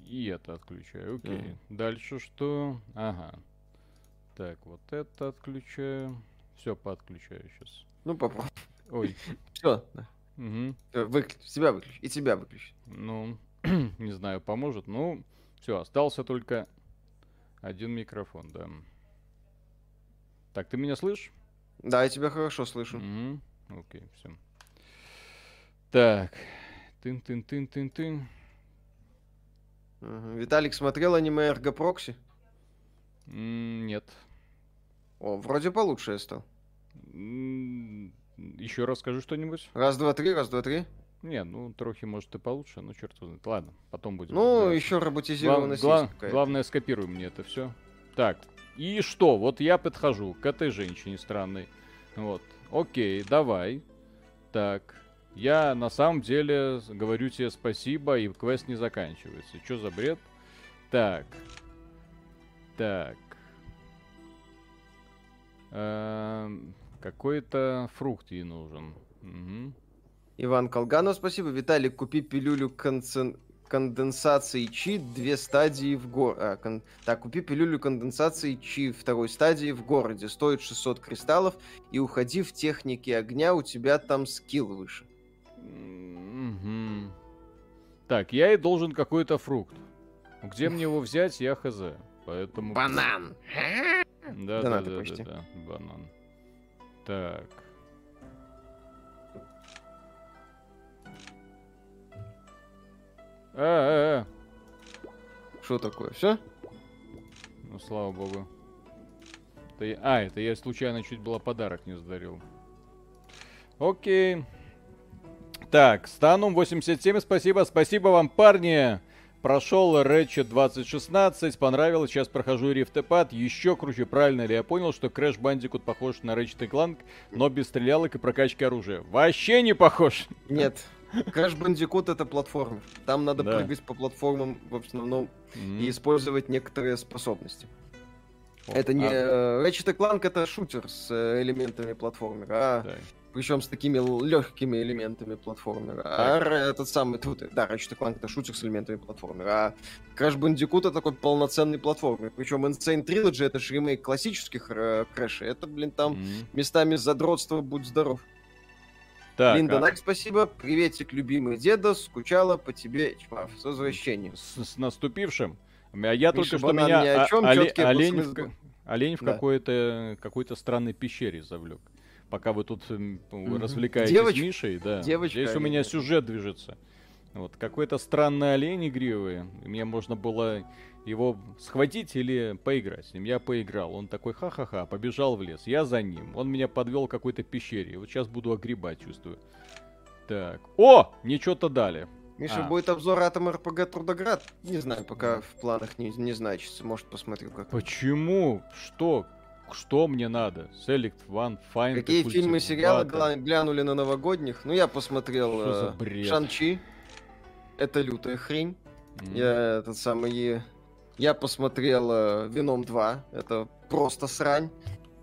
и это отключаю. Окей. Mm. Дальше что? Ага. Так, вот это отключаю. Все подключаю сейчас. Ну, попробуй. Ой. Все. Угу. Выключи, себя выключи. И тебя выключи. Ну, не знаю, поможет. Ну, все, остался только один микрофон, да. Так, ты меня слышишь? Да, я тебя хорошо слышу. Угу. Окей, все. Так. Тын-тын-тын-тын-тын. Угу. Виталик смотрел аниме Эрго Прокси? Нет. О, вроде получше я стал. Еще раз скажи что-нибудь. Раз, два, три, раз, два, три. Не, ну, трохи, может, и получше, но черт знает. Ладно, потом будем. Ну, еще роботизированная Гла- гла- Главное, скопируй мне это все. Так, и что? Вот я подхожу к этой женщине странной. Вот. Окей, давай. Так. Я на самом деле говорю тебе спасибо, и квест не заканчивается. Что за бред? Так. Так. Эм, какой-то фрукт ей нужен. Угу. Иван Колганов, спасибо. Виталий, купи пилюлю концен... конденсации ЧИ, две стадии в городе. А, кон... Так, купи пилюлю конденсации ЧИ второй стадии в городе. Стоит 600 кристаллов. И уходи в техники огня, у тебя там скилл выше. Угу. Так, я и должен какой-то фрукт. Где мне его взять, я хз. Поэтому... Банан! Да, да, да, да, да, да, банан. Так. А, а, а. Что такое? Все? Ну, слава богу. Это я... А, это я случайно чуть было подарок не задарил. Окей. Так, Станум 87, спасибо. Спасибо вам, парни. Прошел Ratchet 2016, понравилось, сейчас прохожу Рифтепад, еще круче, правильно ли я понял, что Crash Bandicoot похож на Ratchet Clank, но без стрелялок и прокачки оружия? Вообще не похож! Нет, Crash Bandicoot это платформер. Там надо да. прыгать по платформам в основном mm-hmm. и использовать некоторые способности. О, это не... А... Ratchet Clank это шутер с э, элементами платформера, а да причем с такими легкими элементами платформера. А этот самый тут, да, Ratchet Clank это шутер с элементами платформера. А Crash Bandicoot это такой полноценный платформер. Причем Insane Trilogy это же ремейк классических э, Крэшей. Это, блин, там mm-hmm. местами задротство, будь здоров. Так, Линда а... Нак, спасибо. Приветик, любимый деда. Скучала по тебе, Чмав. С возвращением. С, с наступившим. А я Миша только что меня... О чем, а, оле... олень, в... олень в да. какой-то какой-то странной пещере завлек пока вы тут mm-hmm. развлекаетесь Девоч... Мишей, да. Девочка, Здесь у меня сюжет движется. Вот, какой-то странный олень игривый. Мне можно было его схватить или поиграть с ним. Я поиграл. Он такой ха-ха-ха, побежал в лес. Я за ним. Он меня подвел к какой-то пещере. Вот сейчас буду огребать, чувствую. Так. О! Ничего-то дали. Миша, а. будет обзор Атом РПГ Трудоград? Не знаю, пока в планах не, не значится. Может, посмотрю как. Почему? Что? Что мне надо? Select One, Find Какие фильмы, сериалы глянули на новогодних? Ну, я посмотрел э, Шан-Чи. Это лютая хрень. Mm. Я этот самый... Я посмотрел э, Веном 2. Это просто срань.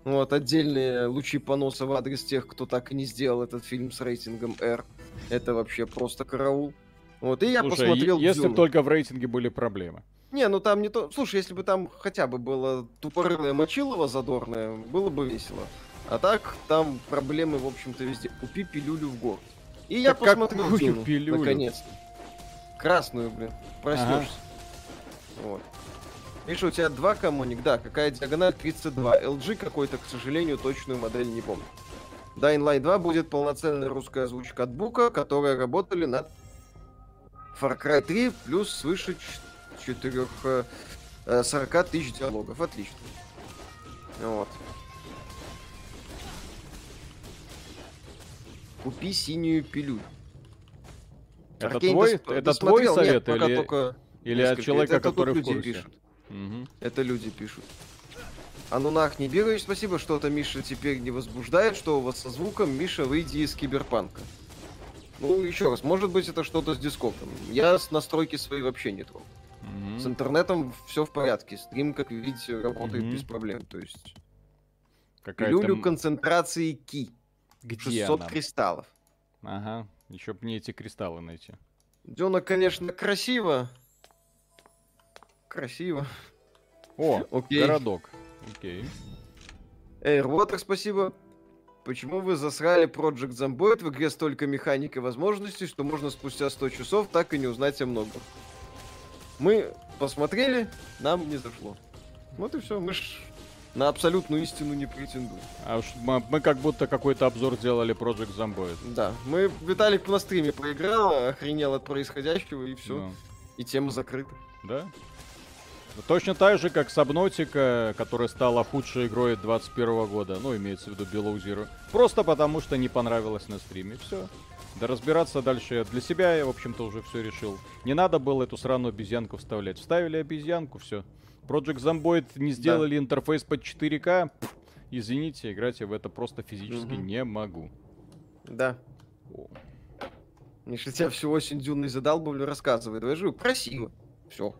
Вот, отдельные лучи поноса в адрес тех, кто так и не сделал этот фильм с рейтингом R. Это вообще просто караул. Вот, и я Слушай, посмотрел если бы только в рейтинге были проблемы. Не, ну там не то... Слушай, если бы там хотя бы было тупорылое Мочилово задорное, было бы весело. А так, там проблемы, в общем-то, везде. Купи пилюлю в город. И я Так посмотрел какую Дюну, пилюлю? наконец-то. Красную, блин. Проснешься. Вот. Видишь, у тебя два коммуник, да, какая диагональ 32. LG какой-то, к сожалению, точную модель не помню. Dying Light 2 будет полноценная русская озвучка от Бука, которые работали над Far Cry 3 плюс свыше 4, 40 тысяч диалогов. Отлично. Вот. Купи синюю пилюлю. Это Аркейн твой, досп- это твой? Нет, совет пока или, только или от человека, Это который в люди курсе? пишут. Мгм. Это люди пишут. Анунах Нибирович, спасибо, что-то Миша теперь не возбуждает, что у вас со звуком. Миша, выйди из киберпанка. Ну, еще раз, может быть, это что-то с дискортом. Я с настройки свои вообще не трогал. Мгм. С интернетом все в порядке. Стрим, как видите, работает Мгм. без проблем. То есть Какая-то пилюлю м- концентрации ки. Где 600 она? кристаллов. Ага, еще бы мне эти кристаллы найти. Дёна, конечно, красиво. Красиво. О, Окей. городок. Окей. Airwater, спасибо. Почему вы засрали Project Zomboid? В игре столько механик и возможностей, что можно спустя 100 часов так и не узнать о многом. Мы посмотрели, нам не зашло. Вот и все, мы ж на абсолютную истину не претендуем. А уж мы, мы как будто какой-то обзор делали Project Zomboid. Да, мы Виталик на стриме поиграл, охренел от происходящего и все. Ну, И тема закрыта. да? Точно так же, как Сабнотика, которая стала худшей игрой 21 года. Ну, имеется в виду Below Zero. Просто потому, что не понравилось на стриме. Все. Да разбираться дальше я для себя, я, в общем-то, уже все решил. Не надо было эту сраную обезьянку вставлять. Вставили обезьянку, все. Project Zomboid не сделали интерфейс под 4К. Пф, извините, играть я в это просто физически Мгм. не могу. Да. О. Если тебя всю осень Дюной задалбывали, рассказывай. Давай живу. Красиво. Все.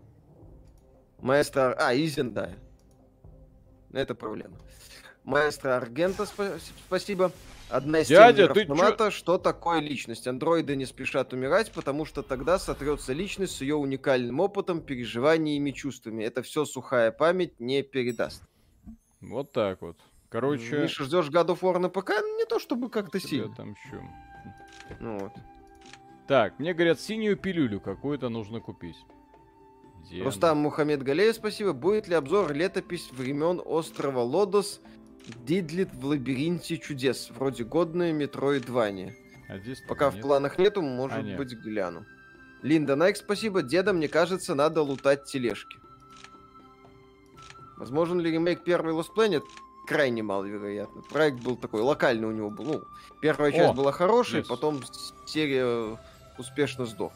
Маэстро... А, Изен, да. Это проблема. Маэстро Аргента, спа- спасибо. Одна из Дядя, ты автомата, что такое личность. Андроиды не спешат умирать, потому что тогда сотрется личность с ее уникальным опытом, переживаниями, чувствами. Это все сухая память не передаст. Вот так вот. Короче, Миша, ждешь God of War на ПК? Не то чтобы как-то сильно. там чё. Ну вот. Так, мне говорят, синюю пилюлю какую-то нужно купить. Где Рустам Мухаммед Галеев, спасибо. Будет ли обзор летопись времен острова Лодос Дидлит в лабиринте чудес? Вроде годное Метроидвания. она? А здесь Пока в нет. планах нету, может А, нет. быть, гляну. Линда Найк, спасибо. Деда, мне кажется, надо лутать тележки. Возможен ли ремейк первой Lost Planet? Крайне маловероятно. Проект был такой, локальный у него был. Ну, первая часть О, была хорошей, yes. потом серия успешно сдох.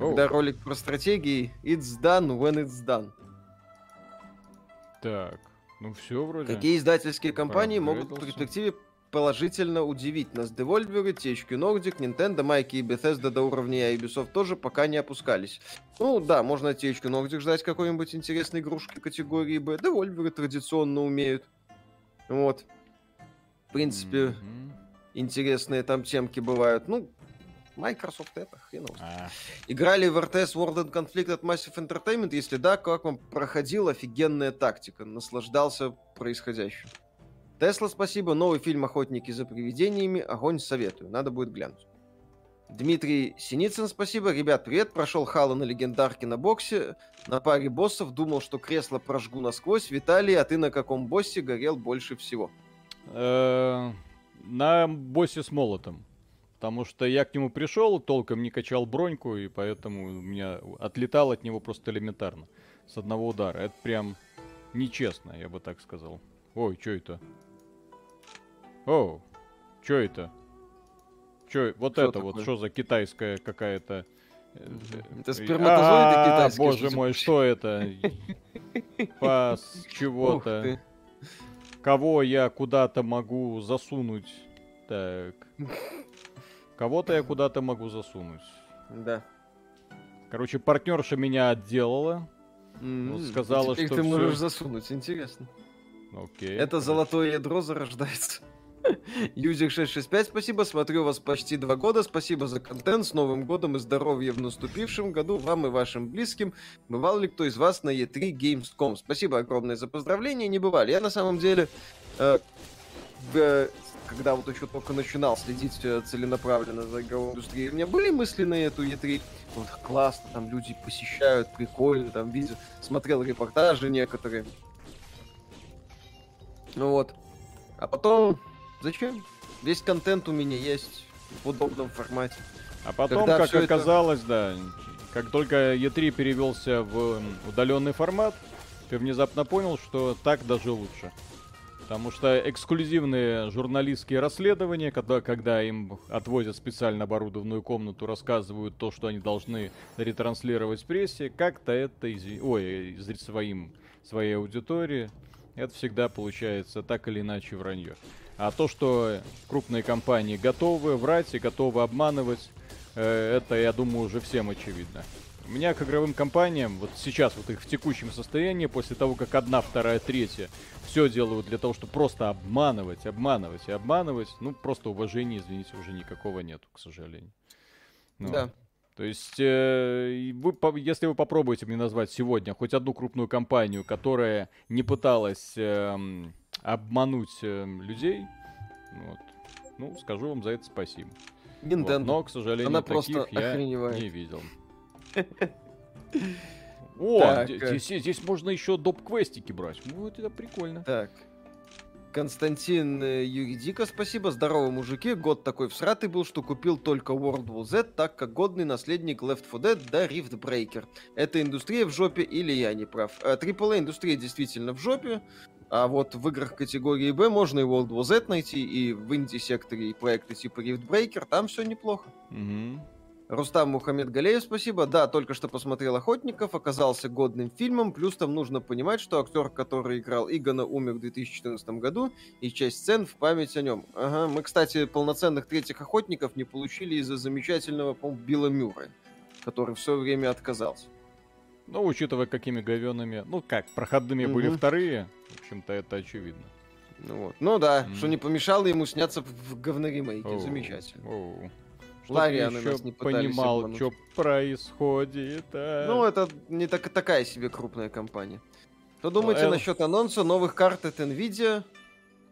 Оу. Когда ролик про стратегии, it's done when it's done. Так, ну все вроде. Какие издательские компании могут в перспективе положительно удивить нас? Devolver, THQ Nordic, Nintendo, Майки и Bethesda до уровня Ubisoft тоже пока не опускались. Ну да, можно THQ Nordic ждать какой-нибудь интересной игрушки категории B. Devolver традиционно умеют. Вот. В принципе, Мгм. интересные там темки бывают. Ну, Microsoft это хрен его. А, Играли в RTS World and Conflict от Massive Entertainment? Если да, как вам проходил? Офигенная тактика. Наслаждался происходящим. Тесла, спасибо. Новый фильм «Охотники за привидениями». Огонь советую. Надо будет глянуть. Дмитрий Синицын, спасибо. Ребят, привет. Прошел Хала на легендарке на боксе. На паре боссов думал, что кресло прожгу насквозь. Виталий, а ты на каком боссе горел больше всего? э, На боссе с молотом. Потому что я к нему пришел, толком не качал броньку, и поэтому у меня отлетал от него просто элементарно. С одного удара. Это прям нечестно, я бы так сказал. Ой, что это? О, что это? Что, вот Что это вот, такое? что за китайская какая-то... э, Это э, сперматозоиды а, китайские, Боже мой, что это? Пас чего-то. Кого я куда-то могу засунуть? Так. Кого-то я куда-то могу засунуть. Да. Короче, партнерша меня отделала. М, сказала, теперь что ты всё. можешь засунуть. Интересно. Окей. Это золотое ядро зарождается. Юзер 665, спасибо, смотрю вас почти два года, спасибо за контент, с Новым годом и здоровья в наступившем году, вам и вашим близким. Бывал ли кто из вас на E3 Gamescom? Спасибо огромное за поздравления, не бывали. Я на самом деле э, в, когда вот еще только начинал следить э, целенаправленно за игровой индустрией, у меня были мысли на эту E3. Вот классно, там люди посещают, прикольно, там видел, смотрел репортажи некоторые. Ну вот. А потом, зачем? Весь контент у меня есть в удобном формате. А потом, Когда как оказалось, это... да, как только E3 перевелся в удаленный формат, ты внезапно понял, что так даже лучше. Потому что эксклюзивные журналистские расследования, когда, когда им отвозят специально оборудованную комнату, рассказывают то, что они должны ретранслировать в прессе, как-то это из... Ой, своим, своей аудитории, это всегда получается так или иначе вранье. А то, что крупные компании готовы врать и готовы обманывать, э, это, я думаю, уже всем очевидно. У меня к игровым компаниям, вот сейчас вот их в текущем состоянии, после того, как одна, вторая, третья все делают для того, чтобы просто обманывать, обманывать и обманывать, ну, просто уважения, извините, уже никакого нету, к сожалению. Ну, да. То есть, э, вы, если вы попробуете мне назвать сегодня хоть одну крупную компанию, которая не пыталась э, обмануть э, людей, вот, ну, скажу вам за это спасибо. Nintendo. Вот, но, к сожалению, Она таких я охреневает. не видел. О, здесь, здесь можно еще доп-квестики брать. Вот это прикольно. Так. Константин э, Юридика, спасибо. Здорово, мужики. Год такой всратый был, что купил только World War Z, так как годный наследник Left 4 Dead да Rift Breaker. Это индустрия в жопе или я не прав? AAA э, индустрия действительно в жопе. А вот в играх категории B можно и World War Z найти, и в инди-секторе и проекты типа Rift Breaker, там все неплохо. Угу. Рустам Мухаммед Галеев, спасибо. Да, только что посмотрел «Охотников», оказался годным фильмом, плюс там нужно понимать, что актер, который играл Игона, умер в 2014 году, и часть сцен в память о нем. Ага, мы, кстати, полноценных третьих «Охотников» не получили из-за замечательного, по Билла Мюррея, который все время отказался. Ну, учитывая, какими говенными, ну как, проходными угу. были вторые, в общем-то, это очевидно. Ну, вот. ну да, mm. что не помешало ему сняться в говноремейке. Замечательно. Oh. Ларианы нас не понимал, обмануть. что происходит. А? Ну, это не так, такая себе крупная компания. Что думаете Эл... насчет анонса новых карт от Nvidia?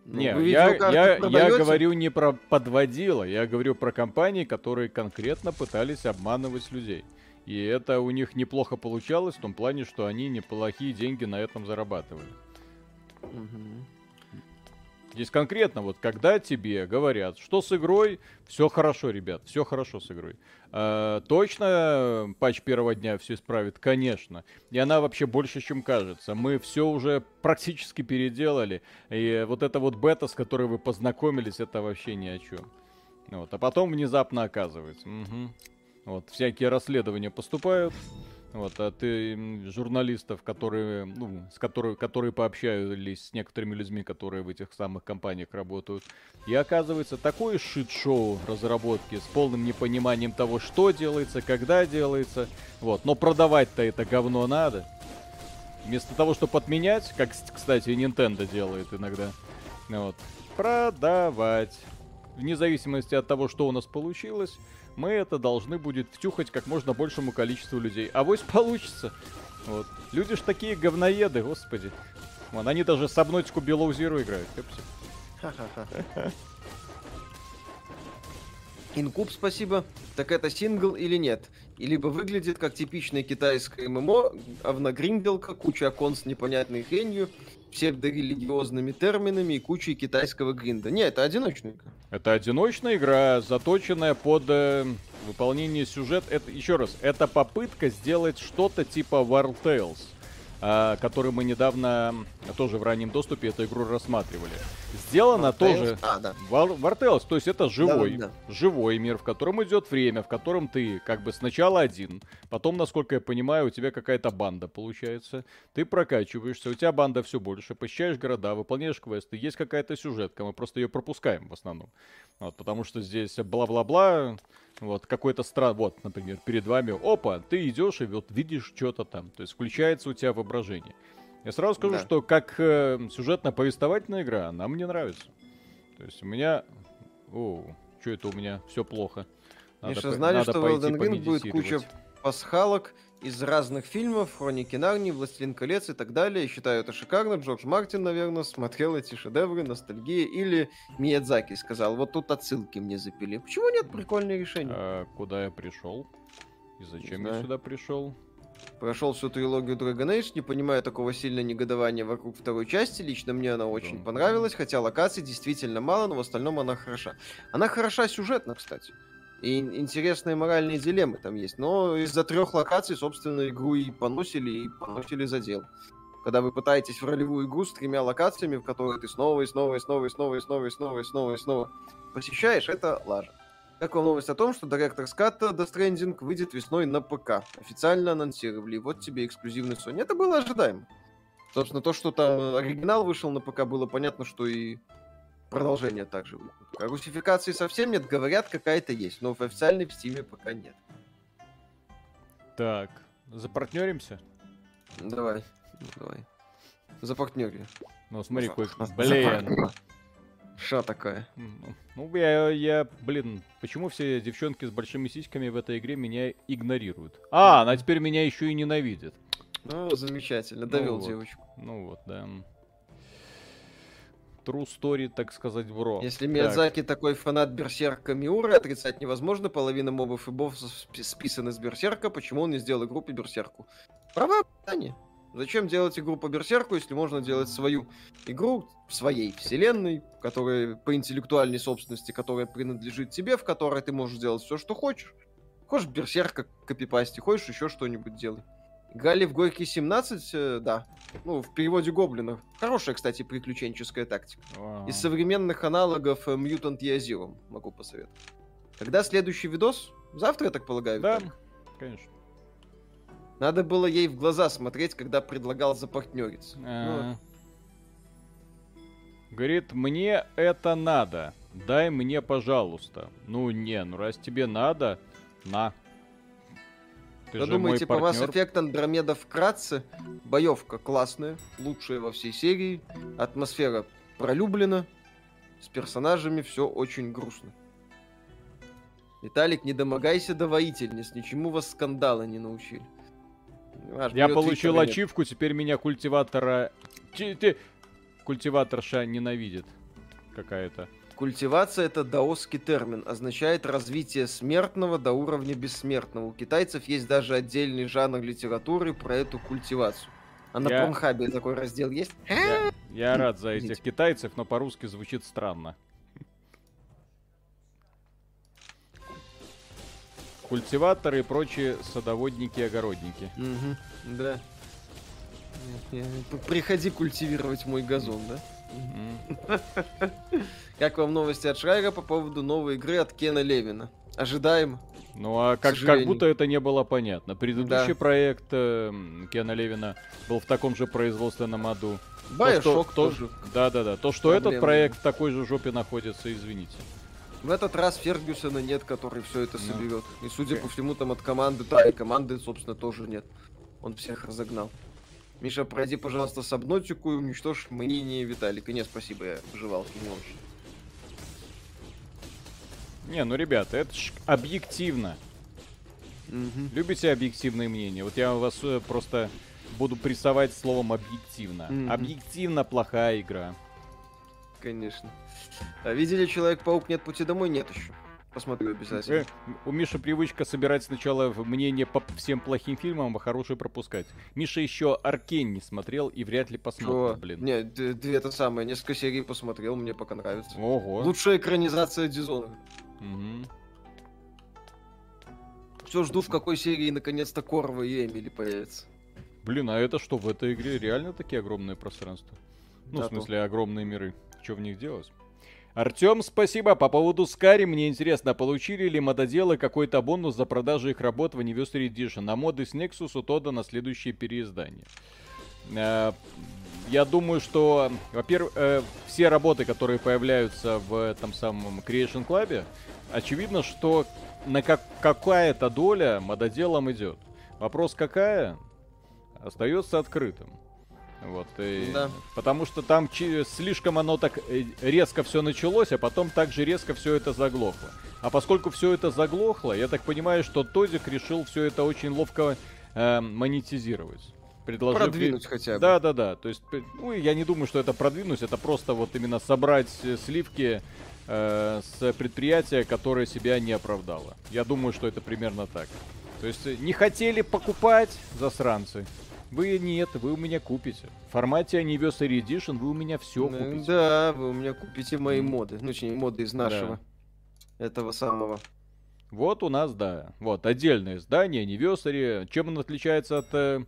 Ну, не, я, я, я говорю не про подводила, я говорю про компании, которые конкретно пытались обманывать людей. И это у них неплохо получалось в том плане, что они неплохие деньги на этом зарабатывали. Угу. Здесь конкретно вот, когда тебе говорят, что с игрой все хорошо, ребят, все хорошо с игрой. Э, точно патч первого дня все исправит, конечно. И она вообще больше, чем кажется. Мы все уже практически переделали. И вот эта вот бета, с которой вы познакомились, это вообще ни о чем. Вот. А потом внезапно оказывается. Угу. Вот, всякие расследования поступают. Вот, а ты журналистов, которые, ну, с которые, которые пообщались с некоторыми людьми, которые в этих самых компаниях работают. И оказывается, такое шит-шоу разработки с полным непониманием того, что делается, когда делается. Вот, но продавать-то это говно надо. Вместо того, чтобы отменять, как, кстати, Nintendo делает иногда, вот, продавать. Вне зависимости от того, что у нас получилось, мы это должны будет втюхать как можно большему количеству людей. А вось получится. Вот. Люди ж такие говноеды, господи. Вон, они даже с обнотику Below Zero играют. Инкуб, спасибо. Так это сингл или нет? И либо выглядит как типичное китайское ММО, овногринделка, куча окон с непонятной хренью, псевдорелигиозными терминами и кучей китайского гринда. Не, это одиночная игра. Это одиночная игра, заточенная под э, выполнение сюжета. Это, еще раз, это попытка сделать что-то типа War Tales который мы недавно тоже в раннем доступе эту игру рассматривали. Сделано War тоже а, да. Tales, то есть это живой, да, да. живой мир, в котором идет время, в котором ты как бы сначала один, потом, насколько я понимаю, у тебя какая-то банда получается, ты прокачиваешься, у тебя банда все больше, посещаешь города, выполняешь квесты, есть какая-то сюжетка, мы просто ее пропускаем в основном, вот, потому что здесь бла-бла-бла, вот, какой-то стран, вот, например, перед вами, опа, ты идешь и вот видишь что-то там. То есть включается у тебя воображение. Я сразу скажу, да. что как э, сюжетно-повествовательная игра, она мне нравится. То есть у меня... О, что это у меня? Все плохо. Надо, Конечно, знали, надо что в Elden Ring будет куча пасхалок из разных фильмов, Хроники Нарнии, Властелин колец и так далее. считаю это шикарно. Джордж Мартин, наверное, смотрел эти шедевры, ностальгия. Или Миядзаки сказал, вот тут отсылки мне запили. Почему нет? Прикольное решение. А, куда я пришел? И зачем я сюда пришел? Прошел всю трилогию Dragon Age, не понимаю такого сильного негодования вокруг второй части. Лично мне она очень да. понравилась, хотя локаций действительно мало, но в остальном она хороша. Она хороша сюжетно, кстати. И интересные моральные дилеммы там есть. Но из-за трех локаций, собственно, игру и поносили, и поносили за дело. Когда вы пытаетесь в ролевую игру с тремя локациями, в которые ты снова и снова и снова и снова и снова и снова и снова и снова посещаешь, это лажа. Как вам новость о том, что Director's Cut Death Stranding выйдет весной на ПК? Официально анонсировали. Вот тебе эксклюзивный Sony. Это было ожидаемо. Собственно, то, что там оригинал вышел на ПК, было понятно, что и продолжение также будет. А русификации совсем нет, говорят, какая-то есть, но в официальной в Стиме пока нет. Так, запартнеримся? Давай, давай. Запартнерю. Ну, смотри, какой... Блин. Ша такая. Ну, я, я, блин, почему все девчонки с большими сиськами в этой игре меня игнорируют? А, она теперь меня еще и ненавидит. Ну, замечательно, довел ну, вот. девочку. Ну вот, да. True story, так сказать, бро. Если Миядзаки так. такой фанат Берсерка Миуры, отрицать невозможно. Половина мобов и боссов списаны с Берсерка. Почему он не сделал игру по Берсерку? Право питание. Зачем делать игру по Берсерку, если можно делать свою игру в своей вселенной, которая по интеллектуальной собственности, которая принадлежит тебе, в которой ты можешь делать все, что хочешь. Хочешь Берсерка копипасти, хочешь еще что-нибудь делай. Играли в Горький 17, э, да. Ну, в переводе гоблинов. Хорошая, кстати, приключенческая тактика. Wow. Из современных аналогов э, Mutant Year Zero могу посоветовать. Когда следующий видос? Завтра, я так полагаю, Да, Виталик? конечно. Надо было ей в глаза смотреть, когда предлагал запартнериться. А. Ну. Говорит, мне это надо. Дай мне, пожалуйста. Ну не, ну раз тебе надо, на. Ты Что думаете, по Mass Effect Andromeda вкратце? Боевка классная, лучшая во всей серии. Атмосфера пролюблена. С персонажами все очень грустно. Виталик, не домогайся до воительниц, ничему вас скандалы не научили. Аж Я получил ачивку, теперь меня культиватора... Ты... Культиваторша ненавидит какая-то. Культивация это даосский термин, означает развитие смертного до уровня бессмертного. У китайцев есть даже отдельный жанр литературы про эту культивацию. А на я... Такой раздел есть? Я, я рад за этих китайцев, но по-русски звучит странно. Культиваторы и прочие садоводники-огородники. Угу, да. Приходи культивировать мой газон, да? Как вам новости от Шрайга по поводу новой игры от Кена Левина? Ожидаем. Ну а как, как будто это не было понятно. Предыдущий да. проект э, Кена Левина был в таком же производственном аду. Байошок тоже. Да-да-да. То, что Проблема. этот проект в такой же жопе находится, извините. В этот раз Фергюсона нет, который все это соберет. No. И судя по всему, там от команды, да, и команды, собственно, тоже нет. Он всех разогнал. Миша, пройди, пожалуйста, сабнотику и уничтожь мнение Виталика. Нет, спасибо, я пожевал не очень. Не, ну, ребята, это ж объективно. Угу. Любите объективные мнения? Вот я вас э, просто буду прессовать словом объективно. Угу. Объективно плохая игра. Конечно. А видели Человек-паук нет пути домой? Нет еще. Посмотрю обязательно. Э, у Миши привычка собирать сначала мнение по всем плохим фильмам, а хорошие пропускать. Миша еще Аркен не смотрел и вряд ли посмотрит, блин. Не, две это самое, несколько серий посмотрел, мне пока нравится. Ого. Лучшая экранизация Дизона. Угу. Все жду, в какой серии наконец-то Корва и Эмили появятся. Блин, а это что, в этой игре реально такие огромные пространства? Ну, да, в смысле, то. огромные миры. Что в них делать? Артем, спасибо. По поводу Скари, мне интересно, получили ли мододелы какой-то бонус за продажу их работ в Anniversary Edition, а моды с Nexus у Тода на следующее переиздание? Э, я думаю, что, во-первых, э, все работы, которые появляются в этом самом Creation Club, очевидно, что на как какая-то доля мододелам идет. Вопрос какая, остается открытым. Вот, и... Да. Потому что там слишком оно так э, резко все началось, а потом так же резко все это заглохло. А поскольку все это заглохло, я так понимаю, что Тодик решил все это очень ловко э, монетизировать. Предложив... Продвинуть хотя бы. Да, да, да. То есть, ну, я не думаю, что это продвинуть, это просто вот именно собрать э, сливки э, с предприятия, которое себя не оправдало. Я думаю, что это примерно так. То есть, э, не хотели покупать, засранцы. Вы нет, вы у меня купите. В формате Anniversary Edition вы у меня все Ну, купите. Да, вы у меня купите мои моды. Ну, точнее, моды из нашего. Этого самого. Вот у нас, да. Вот, отдельное издание, Anniversary. Чем он отличается от э,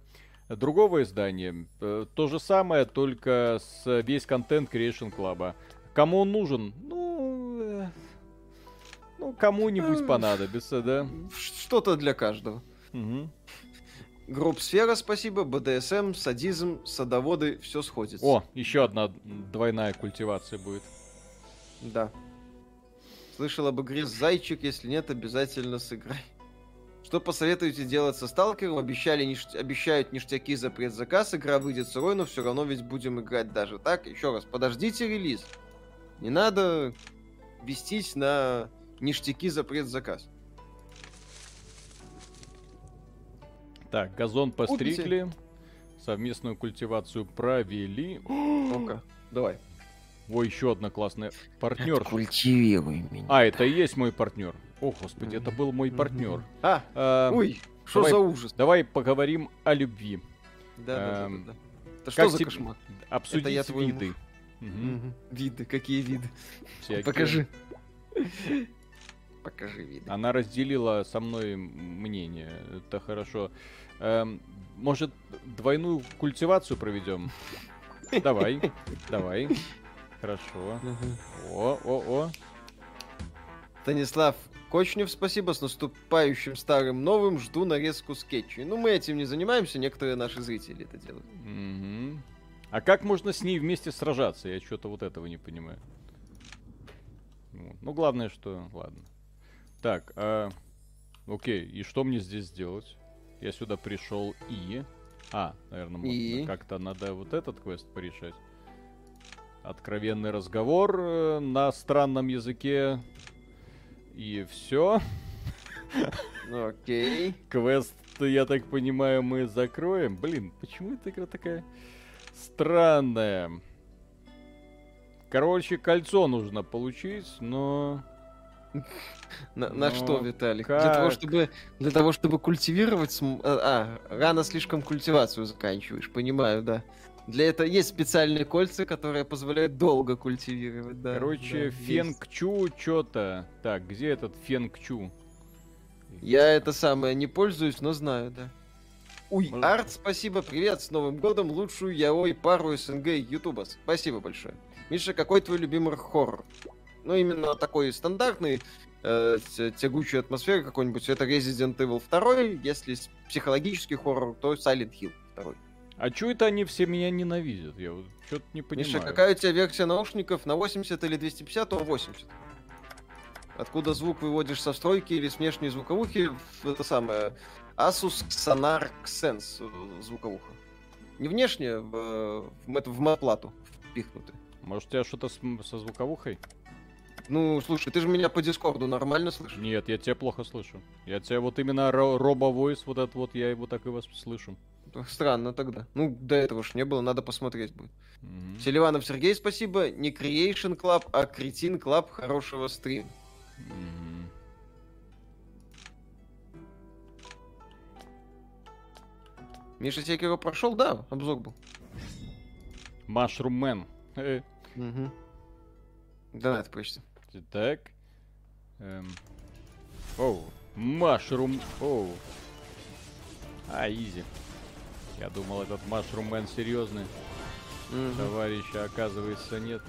другого издания? Э, то же самое, только с весь контент Creation Club. Кому он нужен? Ну, э, ну кому-нибудь понадобится, да. Что-то для каждого. Мгм. Групп Сфера, спасибо, БДСМ, садизм, садоводы, все сходится. О, еще одна двойная культивация будет. Да. Слышал об игре «Зайчик», если нет, обязательно сыграй. Что посоветуете делать со сталкером? Обещали ништя- Обещают ништяки за предзаказ, игра выйдет сырой, но все равно ведь будем играть даже так. Еще раз, подождите релиз. Не надо вестись на ништяки за предзаказ. Так, газон постригли. Совместную культивацию провели. Ну-ка, давай. Ой, еще одна классная партнер. Культивируй меня. А, это и есть мой партнер. О, господи, это был мой партнер. А, А, ой, что за ужас. Давай поговорим о любви. Да, да, да, эм, да, да. Это как что за кошмар? Обсудить я виды. Виды, какие виды? Всякие. Покажи. Покажи виды. Она разделила со мной мнение. Это хорошо. Эм, может, двойную культивацию проведем? Давай, давай. Хорошо. О, о, о. Станислав Кочнев, спасибо. С наступающим старым новым. Жду нарезку скетчей. Ну, мы этим не занимаемся, некоторые наши зрители это делают. Мгм. А как можно с ней вместе сражаться? Я что-то вот этого не понимаю. Вот. Ну, главное, что... Ладно. Так, а... Окей, и что мне здесь сделать? Я сюда пришел и... А, наверное, И? как-то надо вот этот квест порешать. Откровенный разговор э, на странном языке. И все. Окей. Квест, я так понимаю, мы закроем. Блин, почему эта игра такая странная? Короче, кольцо нужно получить, но... На, на Ну, что, Виталик? Для того, чтобы, для того, чтобы культивировать... А, а, рано слишком культивацию заканчиваешь, понимаю, да. Для этого есть специальные кольца, которые позволяют долго культивировать, да. Короче, да. Фенкчу что-то. Так, где этот Фенкчу? Я это самое не пользуюсь, но знаю, да. Уй, Может- Арт, спасибо, привет, с Новым годом, лучшую яой пару СНГ Ютуба. Спасибо большое. Миша, какой твой любимый хоррор? Ну, именно такой стандартный, э, тягучей атмосферой какой-нибудь. Это Resident Evil 2, если психологический хоррор, то Silent Hill 2. А чё это они все меня ненавидят? Я вот что-то не понимаю. Миша, какая у тебя версия наушников? На 80 или 250, то 80. Откуда звук выводишь со встройки или с внешней звуковухи? В- Это самое... Asus Sonar Sense э, звуковуха. Не внешне, в, в, мет- в матплату впихнуты. Может, у тебя что-то с- со звуковухой? Ну, слушай, ты же меня по дискорду нормально слышишь? Нет, я тебя плохо слышу. Я тебя вот именно робо-войс, вот этот вот, я его так и вас слышу. Странно тогда. Ну, до этого ж не было, надо посмотреть будет. Мгм. Селиванов Сергей, спасибо. Не Creation Club, а Кретин Club хорошего стрима. Мгм. Миша Секиро прошел? Да, обзор был. Э, Угу. Да, это почти. Так. Эм. Оу. Mushroom. Оу. А, изи. Я думал, этот Man серьезный. Мгм. Товарища, оказывается, нет.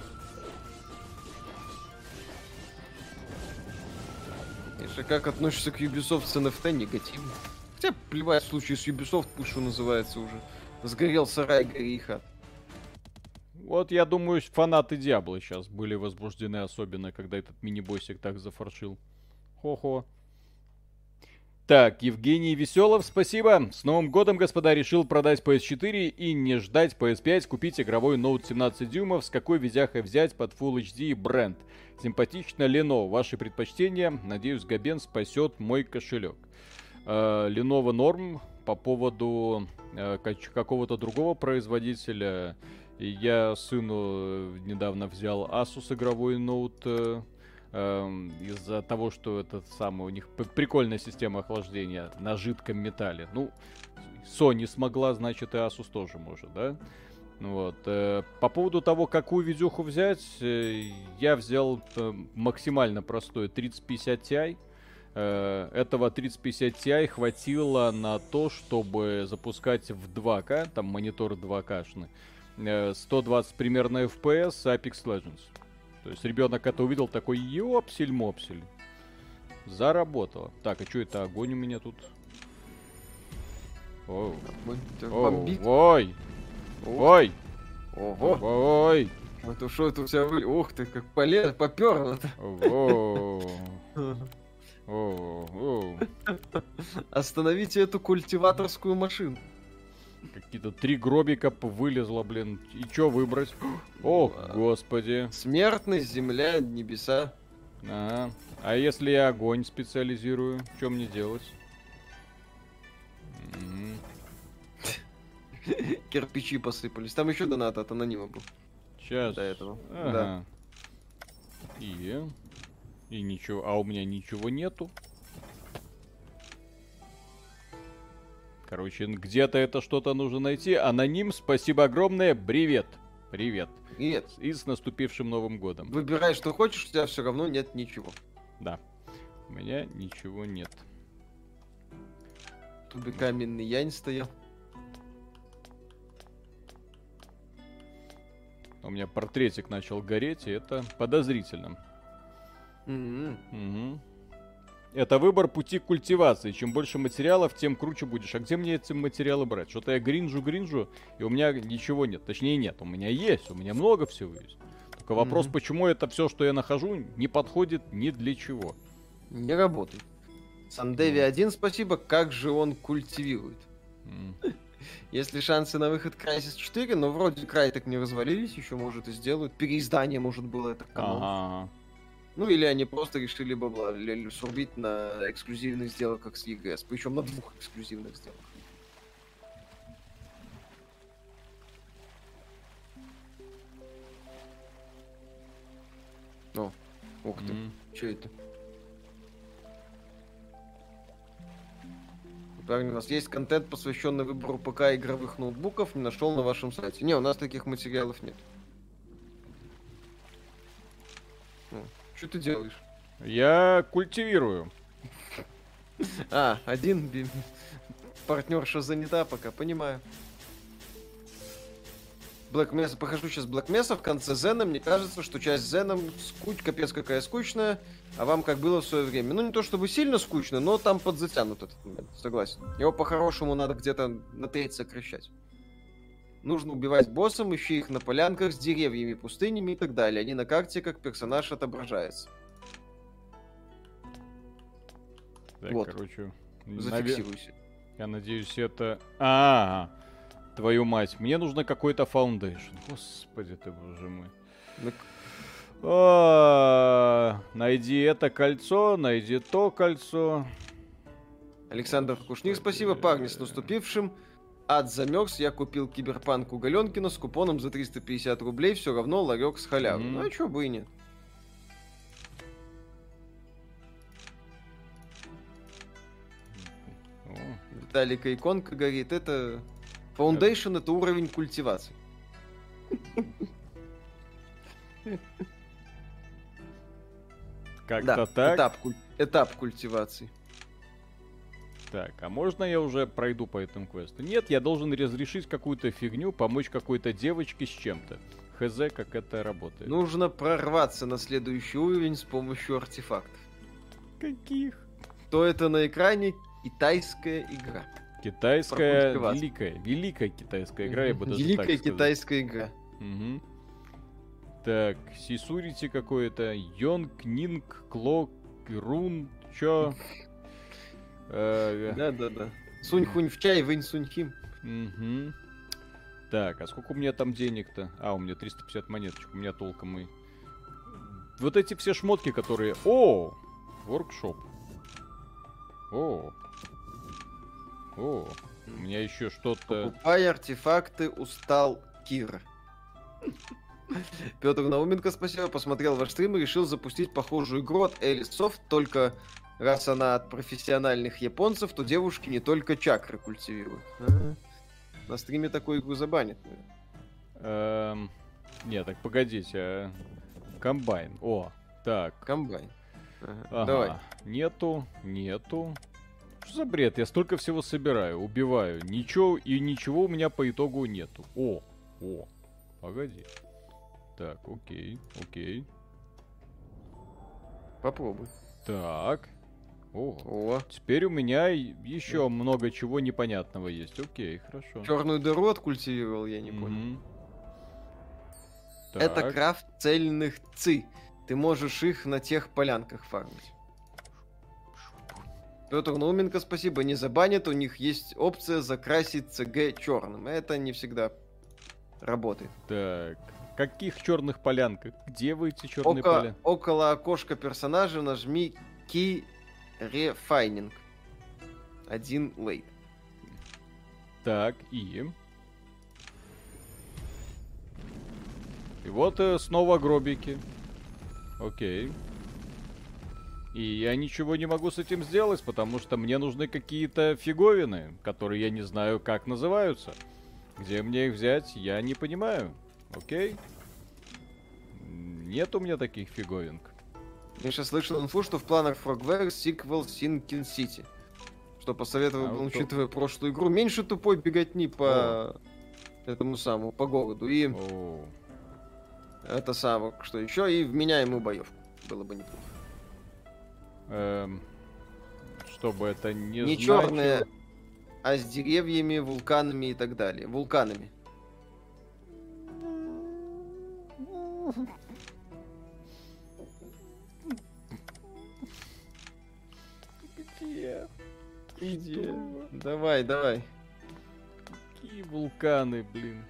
Миша, как относишься к Ubisoft с NFT негативно? Хотя плевать, в случае с Ubisoft, пусть что называется уже. Сгорел сарай, гори хат. Вот я думаю, фанаты Диабло сейчас были возбуждены, особенно когда этот мини-боссик так зафаршил. Хо-хо. Так, Евгений Веселов, спасибо. С Новым годом, господа, решил продать PS4 и не ждать PS5, купить игровой ноут 17 дюймов. С какой видяхой взять под Full HD бренд? Симпатично Lenovo. Ваши предпочтения? Надеюсь, Габен спасет мой кошелек. Э, Lenovo норм по поводу э, какого-то другого производителя. Я сыну недавно взял Asus игровой ноут э, эм, из-за того, что этот самый у них прикольная система охлаждения на жидком металле. Ну, Sony смогла, значит и Asus тоже может, да? Вот. Э, по поводу того, какую видюху взять, э, я взял э, максимально простой 3050 Ti. Э, этого 3050 Ti хватило на то, чтобы запускать в 2К, там монитор 2К-шный, 120 э, примерно FPS Apex Legends. То есть ребенок это увидел такой, ёпсель-мопсель. Заработало. Так, а что это огонь у меня тут? Оу. Оу. Ой! Ой! Ого! Ой! Это что это у тебя вы... Ух ты, как полез, поперло-то. Остановите эту культиваторскую машину. Какие-то три гробика вылезло, блин. И что выбрать? О, господи. Смертность, земля, небеса. Ага. А если я огонь специализирую, что мне делать? Кирпичи посыпались. Там еще донат от анонима был. Сейчас. До этого. Ага. Да. И... И ничего. А у меня ничего нету. Короче, где-то это что-то нужно найти. Аноним, спасибо огромное. Привет. Привет. Привет. И с наступившим Новым годом. Выбирай, что хочешь, у тебя все равно нет ничего. Да. У меня ничего нет. Тут бы каменный янь стоял. У меня портретик начал гореть, и это подозрительно. Mm-hmm. Угу. Это выбор пути культивации. Чем больше материалов, тем круче будешь. А где мне эти материалы брать? Что-то я гринжу-гринжу, и у меня ничего нет. Точнее, нет. У меня есть, у меня много всего есть. Только вопрос, mm-hmm. почему это все, что я нахожу, не подходит ни для чего. Не работает. Сандеви 1, спасибо. Как же он культивирует? Mm. Если шансы на выход Crysis 4, но вроде край так не развалились, еще может и сделают. Переиздание, может, было это канон. Ага. Ну или они просто решили бабла сурбить на эксклюзивных сделках с EGS, причем на двух эксклюзивных сделках. О, ух ты, mm-hmm. что это? Парни, у нас есть контент, посвященный выбору ПК игровых ноутбуков, не нашел на вашем сайте. Не, у нас таких материалов нет. Что ты делаешь? Я культивирую. А, один партнерша занята пока, понимаю. Black Mesa, похожу сейчас Black Mesa в конце Зена, мне кажется, что часть Зеном скуч, капец какая скучная, а вам как было в свое время. Ну, не то чтобы сильно скучно, но там подзатянут этот момент, согласен. Его по-хорошему надо где-то на треть сокращать. Нужно убивать боссом, ищи их на полянках с деревьями, пустынями и так далее. Они на карте как персонаж отображается. Так, вот. короче. Зафиксируйся. Я надеюсь, это... А, -а, -а. твою мать. Мне нужно какой-то foundation. Господи ты, боже мой. Ну... А, найди это кольцо, найди то кольцо. Александр Кушник, спасибо, парни, с наступившим. Ад замерз, я купил киберпанк у Галенкина с купоном за 350 рублей, все равно ларек с халявой. Mm. Ну а чё бы и нет. Виталика иконка горит. Это Foundation это уровень культивации. Как-то так. Этап, этап культивации. Так, а можно я уже пройду по этому квесту? Нет, я должен разрешить какую-то фигню, помочь какой-то девочке с чем-то. Хз, как это работает. Нужно прорваться на следующий уровень с помощью артефактов. Каких? То это на экране китайская игра. Китайская, великая, великая китайская игра, я бы даже Великая китайская игра. Угу. Так, Сисурити какое-то, Йонг, Нинг, Клок, Рун, чё? Э, Да-да-да. Сунь хунь в чай, вынь сунь хим. Мгм. Так, а сколько у меня там денег-то? А, у меня 350 монеточек, у меня толком и... Вот эти все шмотки, которые... О! Воркшоп. О! О! У меня еще что-то... Покупай артефакты, устал Кир. Петр Науменко, спасибо, посмотрел ваш стрим и решил запустить похожую игру от Soft, только раз она от профессиональных японцев, то девушки не только чакры культивируют. Ага. На стриме такую игру забанят. Эм... Не, так погодите. а, Комбайн. О, так. Комбайн. Ага. Ага. Давай. Нету, нету. Что за бред? Я столько всего собираю, убиваю. Ничего и ничего у меня по итогу нету. О, о, погоди. Так, окей, окей. Попробуй. Так. О, О, теперь у меня еще много чего непонятного есть. Окей, хорошо. черную дыру откультивировал, я не понял. Мгм. Это Так, крафт цельных ци. Ты можешь их на тех полянках фармить. Петр Науменко, спасибо, не забанят. У них есть опция закрасить ЦГ черным. Это не всегда работает. Так. Каких черных полянках? Где вы эти черные Око- поля? около окошка персонажа нажми Key Refining. Один лейт. Так, и... И вот э, снова гробики. Окей. И я ничего не могу с этим сделать, потому что мне нужны какие-то фиговины, которые я не знаю, как называются. Где мне их взять, я не понимаю. Окей? Нет у меня таких фиговинок. Я сейчас слышал инфу, что в планах Frogware сиквел Sinking City. Что посоветовал, А то- учитывая прошлую игру, меньше тупой беготни по этому самому, по городу. И О, это самое, что еще, и вменяемую боевку. Было бы неплохо. эм, чтобы это не Не значило- черные, а с деревьями, вулканами и так далее. Вулканами. Иди. Что? Давай, давай. Какие вулканы, блин.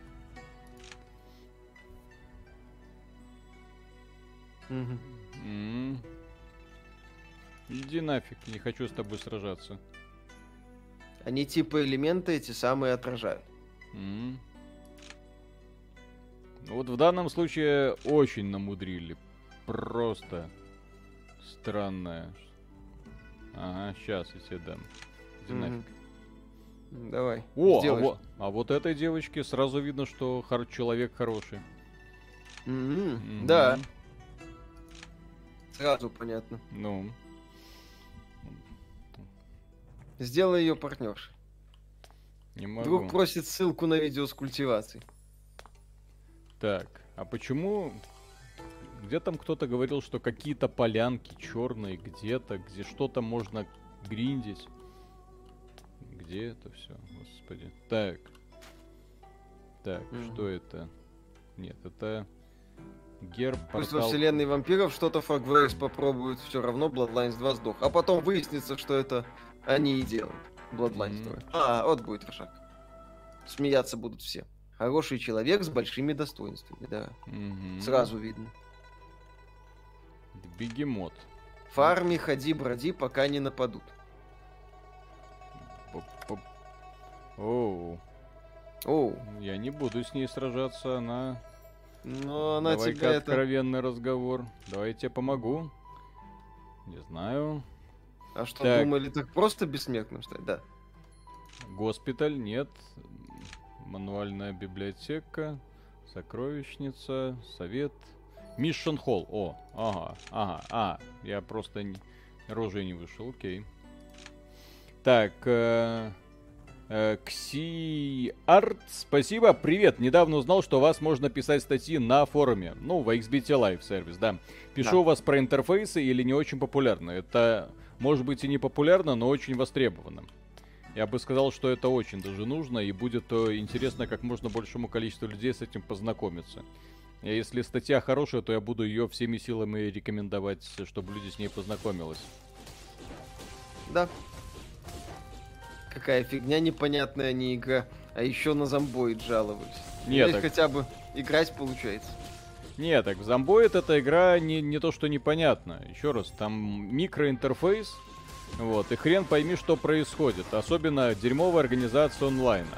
Мгм. М. Иди нафиг, не хочу с тобой сражаться. Они типа элементы эти самые отражают. М. Ну Вот в данном случае очень намудрили. Просто странное. Ага, сейчас я тебе дам. Иди Мгм. нафиг. Давай. О, а вот, а вот этой девочке сразу видно, что хор- человек хороший. Мгм. Мгм. Да, сразу понятно. Ну, Сделай ее партнершей. не могу. Друг просит ссылку на видео с культивацией. Так, а почему... Где там кто-то говорил, что какие-то полянки черные где-то, где что-то можно гриндить. Где это все, господи. Так. Так, Мгм. что это? Нет, это герб Пусть во портал. вселенной вампиров что-то Frogwares попробуют, все равно Bloodlines 2 сдох. А потом выяснится, что это они и делают. Bloodlines Мгм. 2. А, вот будет Рошак. Смеяться будут все. Хороший человек с большими достоинствами, да. Мгм. Сразу видно. Бегемот. Фарми, ходи, броди, пока не нападут. Оу, Оу, я не буду с ней сражаться, она но она Давай-ка тебя это... откровенный разговор. Давай я тебе помогу. Не знаю. А что, Так. думали так просто бессмертным стать? Да. Госпиталь, нет. Мануальная библиотека. Сокровищница. Совет. Мишен Холл. О, ага, ага, а. Я просто не... рожей не вышел, окей. Так, э, э, Кси Арт, спасибо, привет. Недавно узнал, что у вас можно писать статьи на форуме. Ну, в XBT Live сервис, да. Пишу Да. у вас про интерфейсы или не очень популярно. Это может быть и не популярно, но очень востребовано. Я бы сказал, что это очень даже нужно, и будет э, интересно как можно большему количеству людей с этим познакомиться. Если статья хорошая, то я буду ее всеми силами рекомендовать, чтобы люди с ней познакомились. Да. Какая фигня непонятная, не игра. А еще на зомбоид жаловались. Нет, так- хотя бы играть получается. Не, так Зомбоид эта игра не, не то, что непонятно. Еще раз, там микроинтерфейс, вот, и хрен пойми, что происходит. Особенно дерьмовая организация онлайна.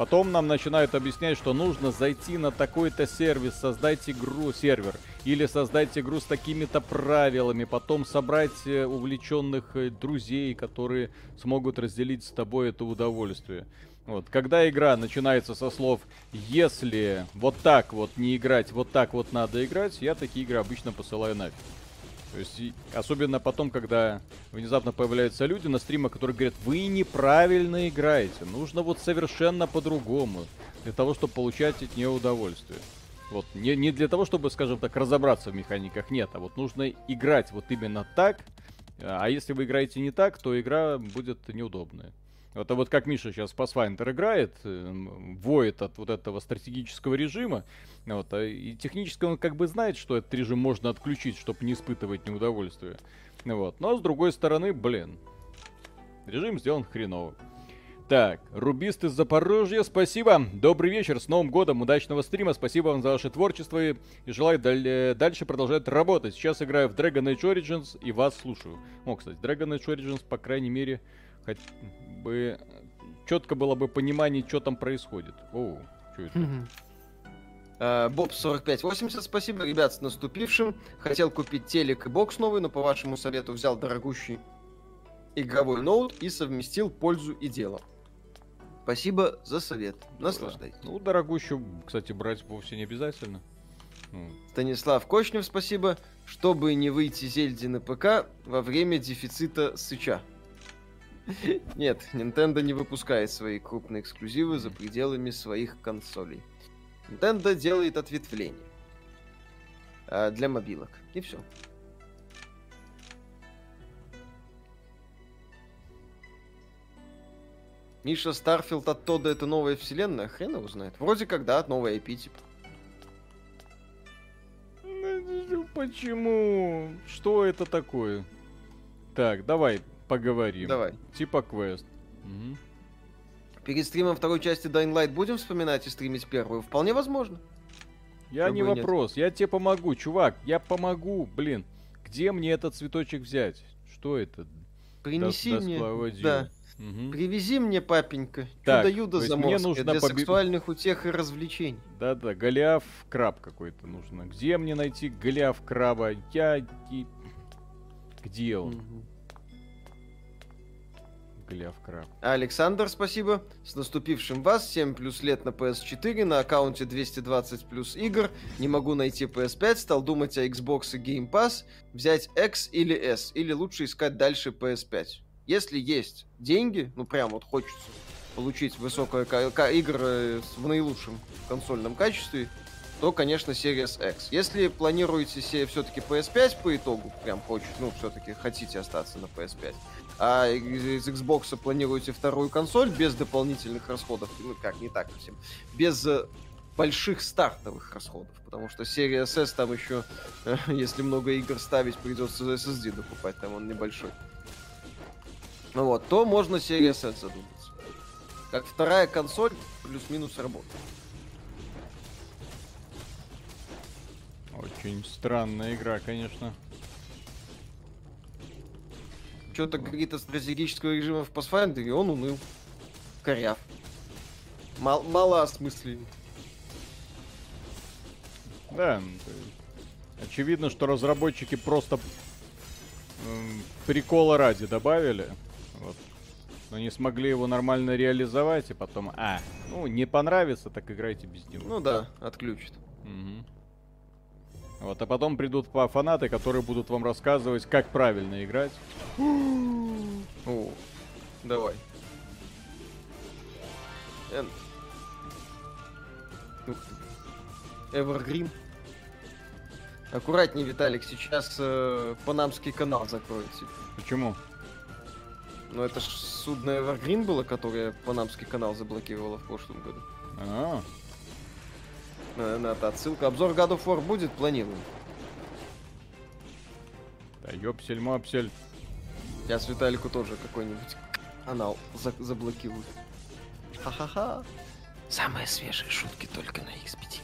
Потом нам начинают объяснять, что нужно зайти на такой-то сервис, создать игру, сервер, или создать игру с такими-то правилами, потом собрать э, увлеченных э, друзей, которые смогут разделить с тобой это удовольствие. Вот, когда игра начинается со слов «Если вот так вот не играть, вот так вот надо играть», я такие игры обычно посылаю нафиг. То есть, особенно потом, когда внезапно появляются люди на стримах, которые говорят, вы неправильно играете, нужно вот совершенно по-другому, для того, чтобы получать от нее удовольствие. Вот, не, не для того, чтобы, скажем так, разобраться в механиках, нет, а вот нужно играть вот именно так, а если вы играете не так, то игра будет неудобная. А вот как Миша сейчас Pathfinder играет, эм, воет от вот этого стратегического режима, вот, а и технически он как бы знает, что этот режим можно отключить, чтобы не испытывать неудовольствие. Вот. Но с другой стороны, блин, режим сделан хреново. Так, Рубист из Запорожья, спасибо. Добрый вечер, с Новым годом, удачного стрима, спасибо вам за ваше творчество и, желаю даль- дальше продолжать работать. Сейчас играю в Dragon Age Origins и вас слушаю. О, кстати, Dragon Age Origins, по крайней мере, хоть бы четко было бы понимание, что там происходит. Оу, что это? А, Боб 4580, спасибо, ребят, с наступившим. Хотел купить телек и бокс новый, но по вашему совету взял дорогущий игровой ноут и совместил пользу и дело. Спасибо за совет. Наслаждайтесь. Ну, дорогущую, кстати, брать вовсе не обязательно. Ну, Станислав Кочнев, спасибо. Чтобы не выйти Зельде на ПК во время дефицита сыча. Нет, Nintendo не выпускает свои крупные эксклюзивы за пределами своих консолей. Nintendo делает ответвление. а, для мобилок. И все. Миша Starfield от Тодда это новая вселенная? Хрен его знает. Вроде как, да, новая IP, типа. Ну, Почему? Что это такое? Так, давай поговорим. Давай. Типа квест. Мгм. Перед стримом второй части Dying Light будем вспоминать и стримить первую? Вполне возможно. Я Чё не и нет. вопрос, я тебе помогу, чувак, я помогу, блин. Где мне этот цветочек взять? Что это? Принеси Да- мне... Да. Мгм. Привези мне, папенька, Так, чудо-юдо есть мне заморское нужно для поби- сексуальных утех и развлечений. Да-да, Голиаф краб какой-то нужно. Где мне найти Голиаф краба? Я... Где он? Мгм. Краб. Александр, спасибо. С наступившим вас. 7 плюс лет на PS4, на аккаунте 220 плюс игр. Не могу найти PS5, стал думать о Xbox и Game Pass. Взять X или S, или лучше искать дальше PS5. Если есть деньги, ну прям вот хочется получить высокое игр в наилучшем консольном качестве, то, конечно, Series X. Если планируете себе все-таки PS5 по итогу, прям хочет, ну, все-таки хотите остаться на PS5, а из Xbox планируете вторую консоль без дополнительных расходов, ну как, не так совсем, без э, больших стартовых расходов, потому что серия S там еще, если много игр ставить, придется SSD докупать, там он небольшой. Ну вот, то можно серия S задуматься. Как вторая консоль, плюс-минус работает. Очень странная игра, конечно. Что-то говорит о стратегического режима в Pathfinder, и он уныл. Коряв. Мал- мало осмысленный. Да, ну, очевидно, что разработчики просто прикола ради добавили. Вот. Но не смогли его нормально реализовать, и потом, а, ну, не понравится, так играйте без него. Ну да, отключит. Мгм. Вот, а потом придут по фанаты, которые будут вам рассказывать, как правильно играть. О, давай. Evergreen. Аккуратней, Виталик, сейчас э, панамский канал закроется. Почему? Но это ж судно Evergreen было, которое панамский канал заблокировало в прошлом году. А, Наверное, это отсылка. Обзор God of War будет, планируем. да ёпсель-мопсель. Сейчас Виталику тоже какой-нибудь анал за заблокируют. Ха-ха-ха. Самые свежие шутки только на X5.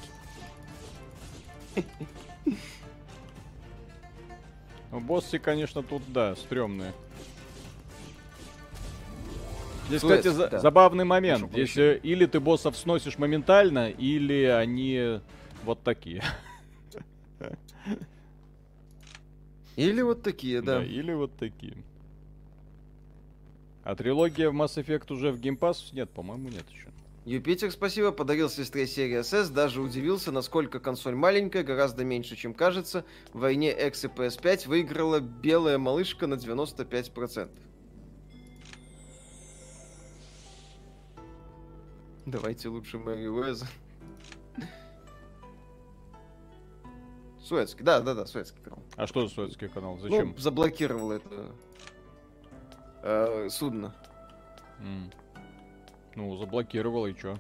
Ну, боссы, конечно, тут, да, стрёмные. Здесь, Суэц, кстати, за- да. забавный момент. Прошу Здесь э, или ты боссов сносишь моментально, или они вот такие. Или вот такие, да. Да, или вот такие. А трилогия в Mass Effect уже в Game Pass? Нет, по-моему, нет еще. Юпитер, спасибо, подарил сестре серии SS, даже удивился, насколько консоль маленькая, гораздо меньше, чем кажется. В войне X и PS5 выиграла белая малышка на 95%. Давайте лучше Мэри Уэза. Суэцкий, да, да, да, Суэцкий канал. А что за советский канал? Зачем? Ну, заблокировал это э, судно. М. Ну, заблокировал и чё?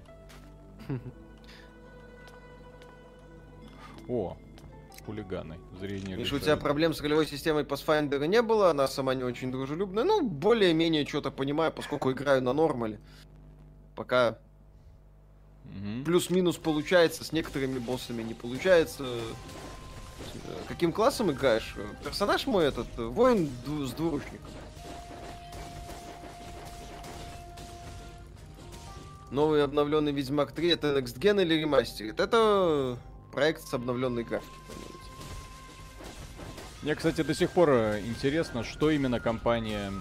О, хулиганы. Зрение Миша, у тебя проблем с ролевой системой Pathfinder не было, она сама не очень дружелюбная. Ну, более-менее что-то понимаю, поскольку играю на нормале. Пока Мгм. плюс-минус получается, с некоторыми боссами не получается. Э, Каким классом играешь? Персонаж мой этот, э, воин с двуручником. Новый обновленный Ведьмак 3 это Next Gen или ремастерит? Это проект с обновленной графикой. Мне, кстати, до сих пор э, интересно, что именно компания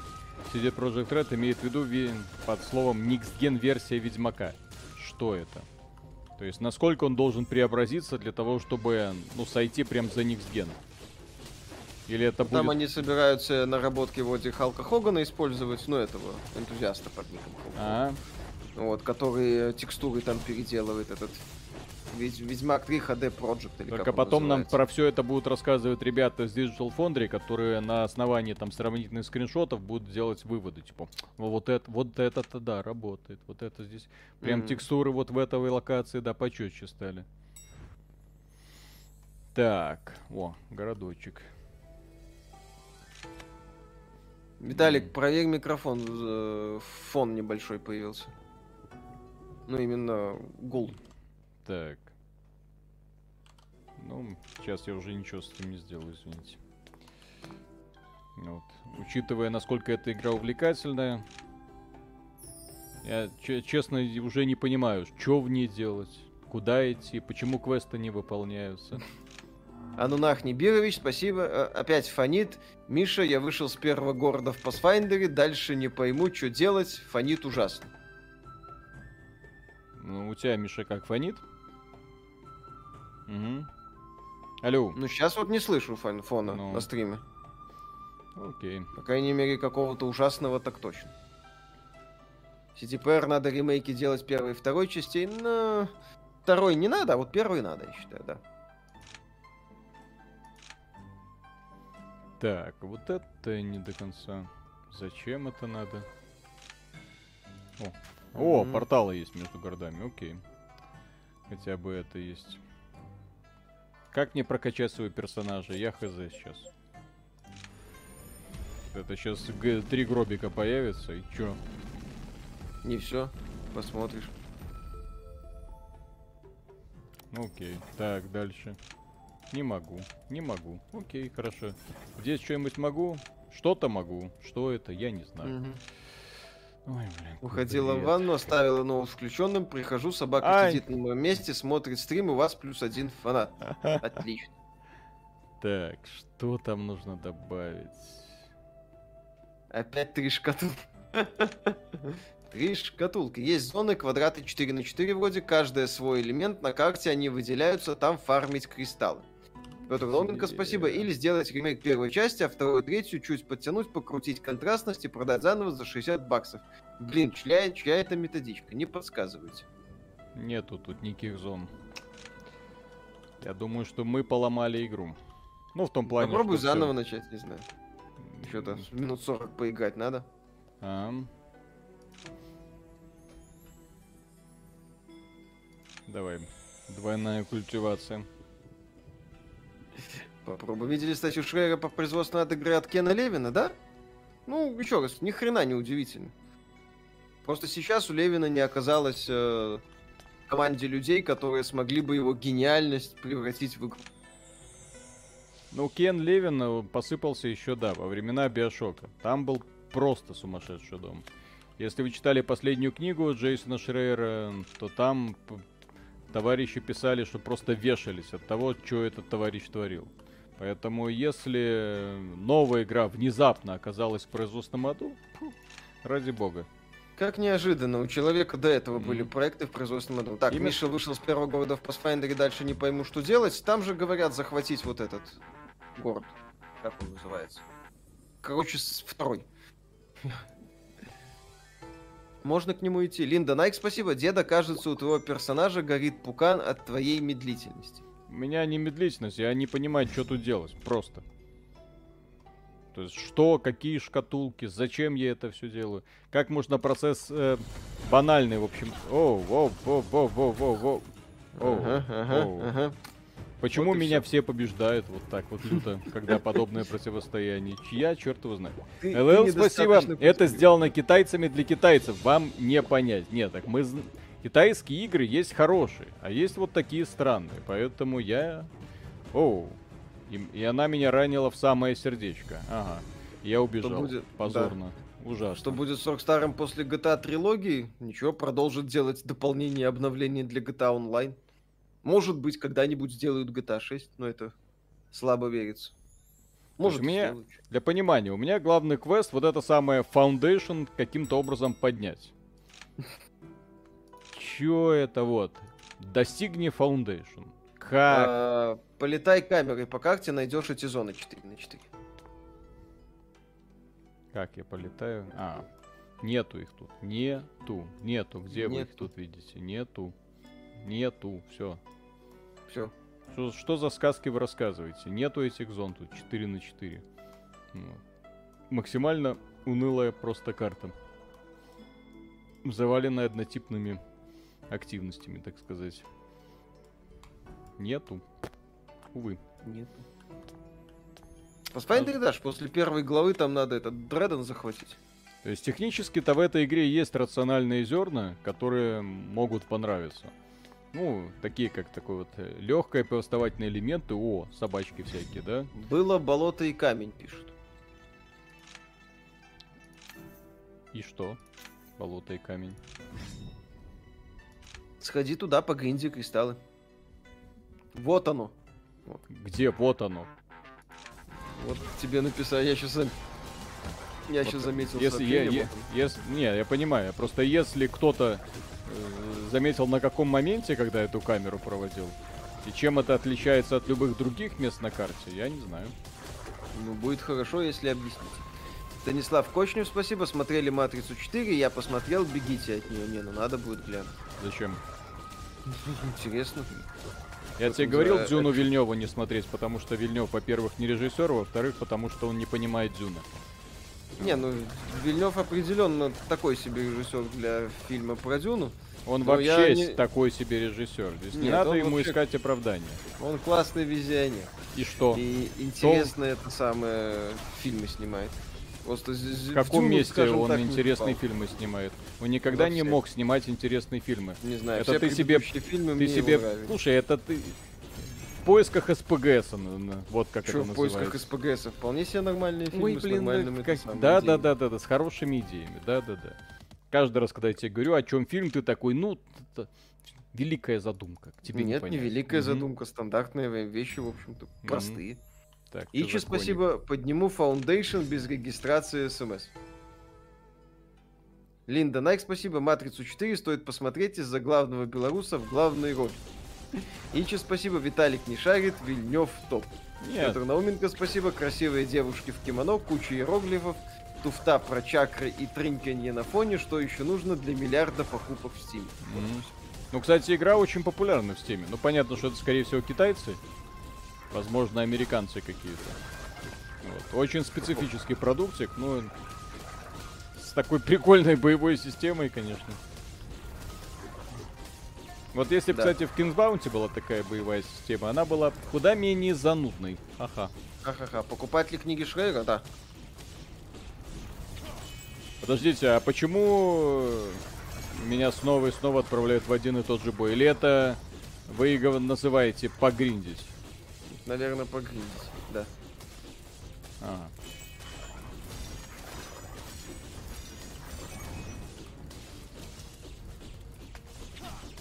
CD Projekt Red имеет в виду ви- под словом Next Gen версия Ведьмака. Что это? То есть, насколько он должен преобразиться для того, чтобы, ну, сойти прям за Gen? Или это Там будет... они собираются наработки вроде Халка Хогана использовать, ну, этого энтузиаста под ником Хоган. А, Вот, который текстуры там переделывает этот Ведь- Ведьмак 3 HD Project или Только потом нам называется. про все это будут рассказывать ребята с Digital Foundry, которые на основании там сравнительных скриншотов будут делать выводы, типа, «О, вот это, вот это-то да, работает, вот это здесь, прям Мгм. текстуры вот в этой локации, да, почетче стали. Так, о, городочек. Виталик, проверь микрофон, э, фон небольшой появился. Ну, именно гул. Так. Ну, сейчас я уже ничего с этим не сделаю, извините. Вот. Учитывая, насколько эта игра увлекательная, я че- честно уже не понимаю, что в ней делать, куда идти, почему квесты не выполняются. Анунах Нибирович, спасибо. Э, Опять фонит. Миша, я вышел с первого города в Pathfinder, дальше не пойму, что делать. Фонит ужасно. Ну, у тебя, Миша, как фонит? Угу. Алло. Ну, сейчас вот не слышу фон- фона Ну. на стриме. Окей. По крайней мере, какого-то ужасного так точно. CTPR надо ремейки делать первой и второй частей, но второй не надо, а вот первый надо, я считаю, да. Так, вот это не до конца. Зачем это надо? О, О Мгм. порталы есть между городами, окей. Хотя бы это есть. Как мне прокачать своего персонажа? Я хз сейчас. Это сейчас три гробика появится, и чё? Не все, посмотришь. Ну, Окей. Так, дальше. Не могу. Не могу. Окей, хорошо. Здесь что-нибудь могу? Что-то могу. Что это, я не знаю. Мгм. Ой, блин. Уходила в ванну, оставила ноут включенным, прихожу, собака Ай. сидит на моем месте, смотрит стрим, у вас плюс один фанат. Отлично. Так, что там нужно добавить? Опять три шкатулки. Три шкатулки. Есть зоны, квадраты 4 на 4 вроде, каждая свой элемент, на карте они выделяются, там фармить кристаллы. Петр Ломенко, спасибо. Или сделать ремейк первой части, а вторую, третью чуть подтянуть, покрутить контрастность и продать заново за 60 баксов. Блин, чья, чья это методичка? Не подсказывайте. Нету тут никаких зон. Я думаю, что мы поломали игру. Ну, в том плане, Попробуй заново всё. начать, не знаю. Что-то минут 40 поиграть надо. А. Давай. Двойная культивация. Попробуй. Видели статью Шрейера по производству над игры от Кена Левина, да? Ну, еще раз, ни хрена не удивительно. Просто сейчас у Левина не оказалось э, команде людей, которые смогли бы его гениальность превратить в игру. Ну, Кен Левин э, посыпался еще, да, во времена Биошока. Там был просто сумасшедший дом. Если вы читали последнюю книгу Джейсона Шрейера, то там товарищи писали, что просто вешались от того, что этот товарищ творил. Поэтому если новая игра внезапно оказалась в производственном аду, фу, ради бога. Как неожиданно, у человека до этого mm. были проекты в производственном аду. Так, Именно... Миша вышел с первого года в Pathfinder и дальше не пойму, что делать. Там же говорят захватить вот этот город. Как он называется? Короче, второй. Можно к нему идти. Линда Найк, спасибо. Деда, кажется, у твоего персонажа горит пукан от твоей медлительности. У меня не медлительность, я не понимаю, что тут делать. Просто. То есть, что, какие шкатулки, зачем я это все делаю? Как можно процесс э, банальный, в общем. О, о, о, о, о, о, о, ага, ага, ага. Почему вот меня все. все побеждают вот так вот люто, когда подобное противостояние? Чья, черт его знает. Ты, ЛЛ, ты спасибо. Это сделано китайцами для китайцев. Вам не понять. Нет, так мы... Китайские игры есть хорошие, а есть вот такие странные. Поэтому я... Оу. И, и она меня ранила в самое сердечко. Ага. Я убежал. будет... Позорно. Да. Ужасно. Что будет с Rockstar после GTA трилогии? Ничего, продолжит делать дополнения и обновления для GTA Online. Может быть, когда-нибудь сделают GTA 6, но это слабо верится. Может, мне, для понимания, у меня главный квест вот это самое Foundation каким-то образом поднять. Чё это вот? Достигни Foundation. Как? А, полетай камерой по карте, найдешь эти зоны 4 на 4. Как я полетаю? А, нету их тут. Нету. Нету. Где нету. вы их тут видите? Нету. Нету. Все. Все. Что, что за сказки вы рассказываете? Нету этих зон тут 4 на 4. Вот. Максимально унылая просто карта. Заваленная однотипными активностями, так сказать. Нету. Увы. Нету. Pathfinder, а... после первой главы там надо этот Дреден захватить. То есть технически-то в этой игре есть рациональные зерна, которые могут понравиться. Ну, такие как такой вот э, легкое повествовательные элементы. О, собачки всякие, да? Было болото и камень, пишут. И что? Болото и камень. Сходи туда, по погринди кристаллы. Вот оно. Вот. Где вот оно? Вот тебе написал, я сейчас я вот, сейчас заметил если я, я, если, не, я понимаю, просто если кто-то заметил на каком моменте, когда эту камеру проводил, и чем это отличается от любых других мест на карте, я не знаю. Ну, будет хорошо, если объяснить. Станислав Кочнев, спасибо. Смотрели «Матрицу 4», я посмотрел, бегите от нее. Не, ну надо будет глянуть. Зачем? Интересно. Я тебе говорил за... Дзюну Вильнева не смотреть, потому что Вильнев, во-первых, не режиссер, во-вторых, потому что он не понимает Дзюна. Не, ну Вильнев определенно такой себе режиссер для фильма про Дюну. Он вообще не... такой себе режиссер. Здесь Нет, не надо ему вообще... искать оправдания. Он классный визионер. И что? И интересно это самое фильмы снимает. Просто в каком Дюну, месте он так, интересные фильмы снимает? Он никогда не мог снимать интересные фильмы. Не знаю. Это ты себе, фильмы ты себе, слушай, это ты поисках СПГС, вот как Чё, это называется. в поисках СПГС? Вполне себе нормальные фильмы Ой, блин, с нормальными как... да, да, да, да, да, с хорошими идеями, да, да, да. Каждый раз, когда я тебе говорю, о чем фильм, ты такой, ну, это великая задумка. Тебе Нет, не, не великая mm-hmm. задумка, стандартные вещи, в общем-то, mm-hmm. простые. Так, Ичи, спасибо. Подниму Foundation без регистрации смс. Линда Найк, спасибо. Матрицу 4 стоит посмотреть из-за главного белоруса в главной роли. Ичи, спасибо. Виталик не шарит. Вильнев топ. Нет. Петр Науменко, спасибо. Красивые девушки в кимоно, куча иероглифов, туфта про чакры и тринканье на фоне. Что еще нужно для миллиарда покупок в Steam? Mm-hmm. Ну, кстати, игра очень популярна в Steam. Ну, понятно, что это, скорее всего, китайцы. Возможно, американцы какие-то. Вот. Очень специфический продуктик, ну, с такой прикольной боевой системой, конечно. Вот если да. кстати, в Кингсбаунте была такая боевая система, она была куда менее занудной. Ага. Ха-ха-ха. Покупать ли книги Шрейра? Да. Подождите, а почему меня снова и снова отправляют в один и тот же бой? Или это вы его называете погриндить? Наверное, погриндить, да. Ага.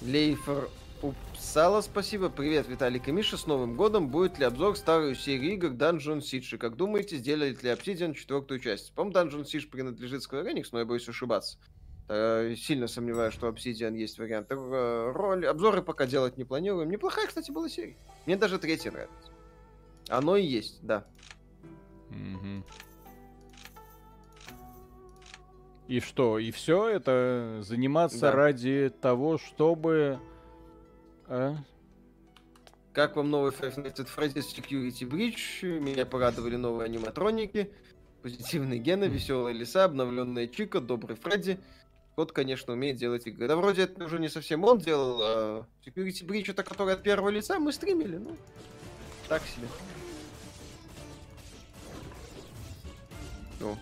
Лейфер Упсала, спасибо. Привет, Виталик и Миша. С Новым годом. Будет ли обзор старой серии игр Dungeon Siege? Как думаете, сделает ли Obsidian четвертую часть? По-моему, Dungeon Siege принадлежит Square Enix, но я боюсь ошибаться. Э, сильно сомневаюсь, что Obsidian есть вариант. Э, роль, обзоры пока делать не планируем. Неплохая, кстати, была серия. Мне даже третья нравится. Оно и есть, да. Мгм. И что, и все это заниматься Да. ради того, чтобы... А? Как вам новый Five Nights at Freddy's Security Breach? Меня порадовали новые аниматроники. Позитивные гены, веселая лиса, обновленная Чика, добрый Фредди. Кот, конечно, умеет делать игры. Да вроде это уже не совсем он делал, а Security Breach это который от первого лица мы стримили, ну, так себе. Ну.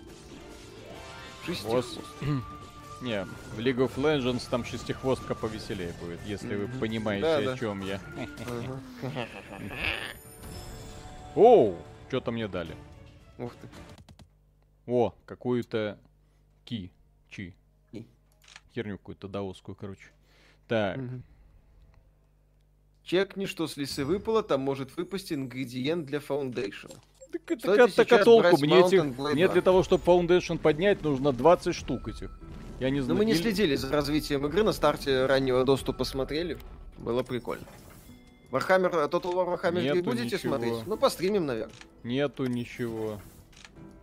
Шестихвост. Не, в League of Legends там шестихвостка повеселее будет, если вы понимаете, Да, о да. чем я. Оу, что-то мне дали. Ух ты. О, какую-то ки, чи. Ки. Херню какую-то даосскую, короче. Так, Мгм. Чекни, что с лисы выпало, там может выпасть ингредиент для фаундейшена. Так, Кстати, так, так а толку? Мне, этих, мне 2. для того, чтобы Foundation поднять, нужно 20 штук этих. Я не Но знаю. мы не или- следили за развитием игры, на старте раннего доступа смотрели. Было прикольно. Э, Total War Warhammer 3 Нету будете ничего. смотреть? Ну, постримим, наверное. Нету ничего.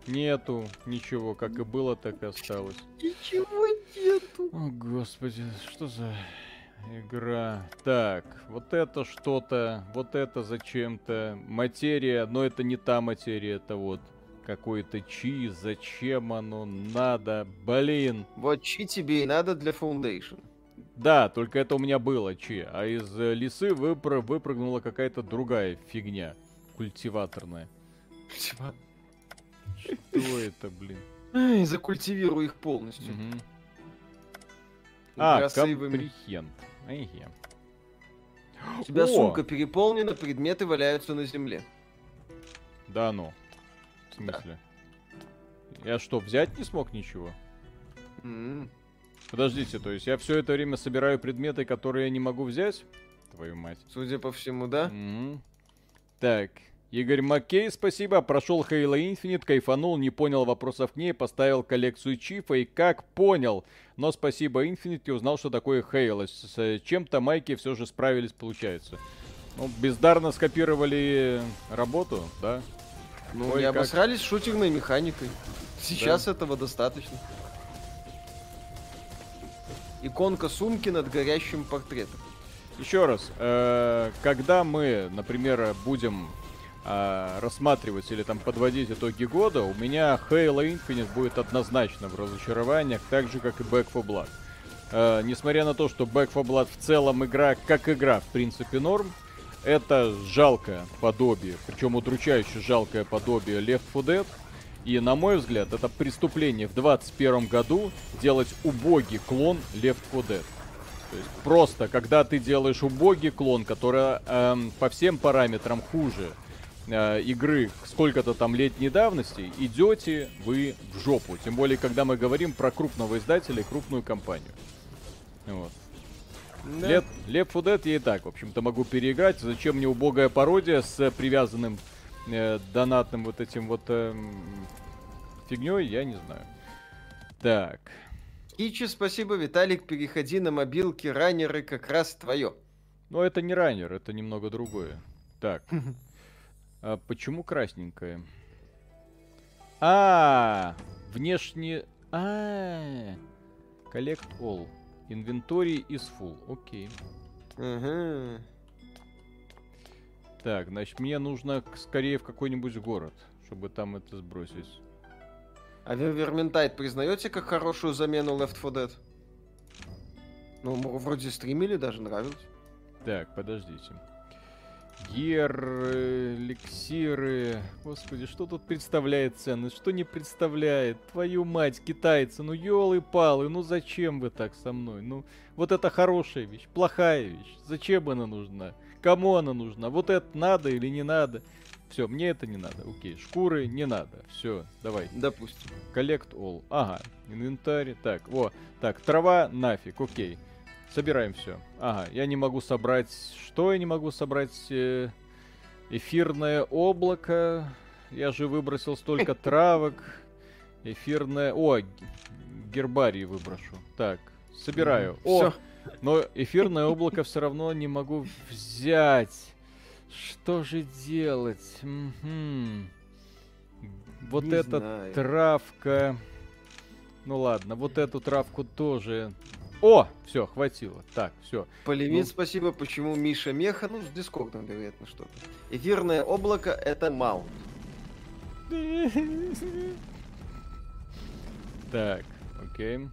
Нету ничего, как и было, так и осталось. Ничего нету. О, господи, что за игра? Так, вот это что-то, вот это зачем-то. Материя, но это не та материя, это вот какой-то чи, зачем оно надо, блин. Вот чи тебе и надо для Foundation. Да, только это у меня было чи, а из э, лисы выпры- выпрыгнула какая-то другая фигня, культиваторная. Что это, блин? Ай, закультивируй их полностью. Мгм. А, Красивыми. Эге. У тебя О! сумка переполнена, предметы валяются на земле. Да ну. В смысле? Я что, взять не смог ничего? М. Подождите, то есть я все это время собираю предметы, которые я не могу взять? Твою мать. Судя по всему, да? Мгм. Так, Игорь Маккей, спасибо. Прошел Halo Infinite, кайфанул, не понял вопросов к ней, поставил коллекцию чифа и как понял. Но спасибо Infinite и узнал, что такое Halo. С чем-то майки все же справились, получается. Ну, бездарно скопировали работу, да? Ну, Ой, как- обосрались шутерной механикой. Сейчас этого достаточно. Иконка сумки над горящим портретом. Еще раз, э, когда мы, например, будем э, рассматривать или там подводить итоги года, у меня Halo Infinite будет однозначно в разочарованиях, так же как и Back 4 Blood. Э, несмотря на то, что Back 4 Blood в целом игра, как игра, в принципе, норм, это жалкое подобие, причем удручающе жалкое подобие Left 4 Dead. И, на мой взгляд, это преступление в 21 году делать убогий клон Left 4 Dead. То есть просто, когда ты делаешь убогий клон, который эм, по всем параметрам хуже э, игры сколько-то там летней давности, идете вы в жопу. Тем более, когда мы говорим про крупного издателя и крупную компанию. Вот. Да. 4 Dead я и так, в общем-то, могу переиграть. Зачем мне убогая пародия с э, привязанным э, донатным вот этим вот эм, фигней, я не знаю. Так. Кичи, спасибо, Виталик, переходи на мобилки, раннеры как раз твое. Но это не раннер, это немного другое. Так. А почему красненькое? А, внешне... А, Collect all. Inventory is full. Окей. Ага. Так, значит, мне нужно скорее в какой-нибудь город, чтобы там это сбросить. А вы Vermintide признаете как хорошую замену Left 4 Dead? Ну, вроде стримили, даже нравилось. Так, подождите. Гер, эликсиры. Господи, что тут представляет ценность, что не представляет? Твою мать, китайцы, ну елы-палы, ну зачем вы так со мной? Ну, вот это хорошая вещь, плохая вещь. Зачем она нужна? Кому она нужна? Вот это надо или не надо? Все, мне это не надо. Окей, шкуры не надо. Все, давай. Допустим. Collect all. Ага, инвентарь. Так, о, так, трава нафиг, окей. Собираем все. Ага, я не могу собрать... Что я не могу собрать? Э, эфирное облако. Я же выбросил столько травок. Эфирное... О, гербарий выброшу. Так, собираю. О, но эфирное облако все равно не могу взять. Что же делать? Угу. Вот не эта знаю. травка. Ну ладно, вот эту травку тоже о, все, хватило. Так, все. Полевец, ну... спасибо. Почему Миша Меха? Ну, с Дискордом, вероятно, что-то. Эфирное облако — это маунт. Так, окей.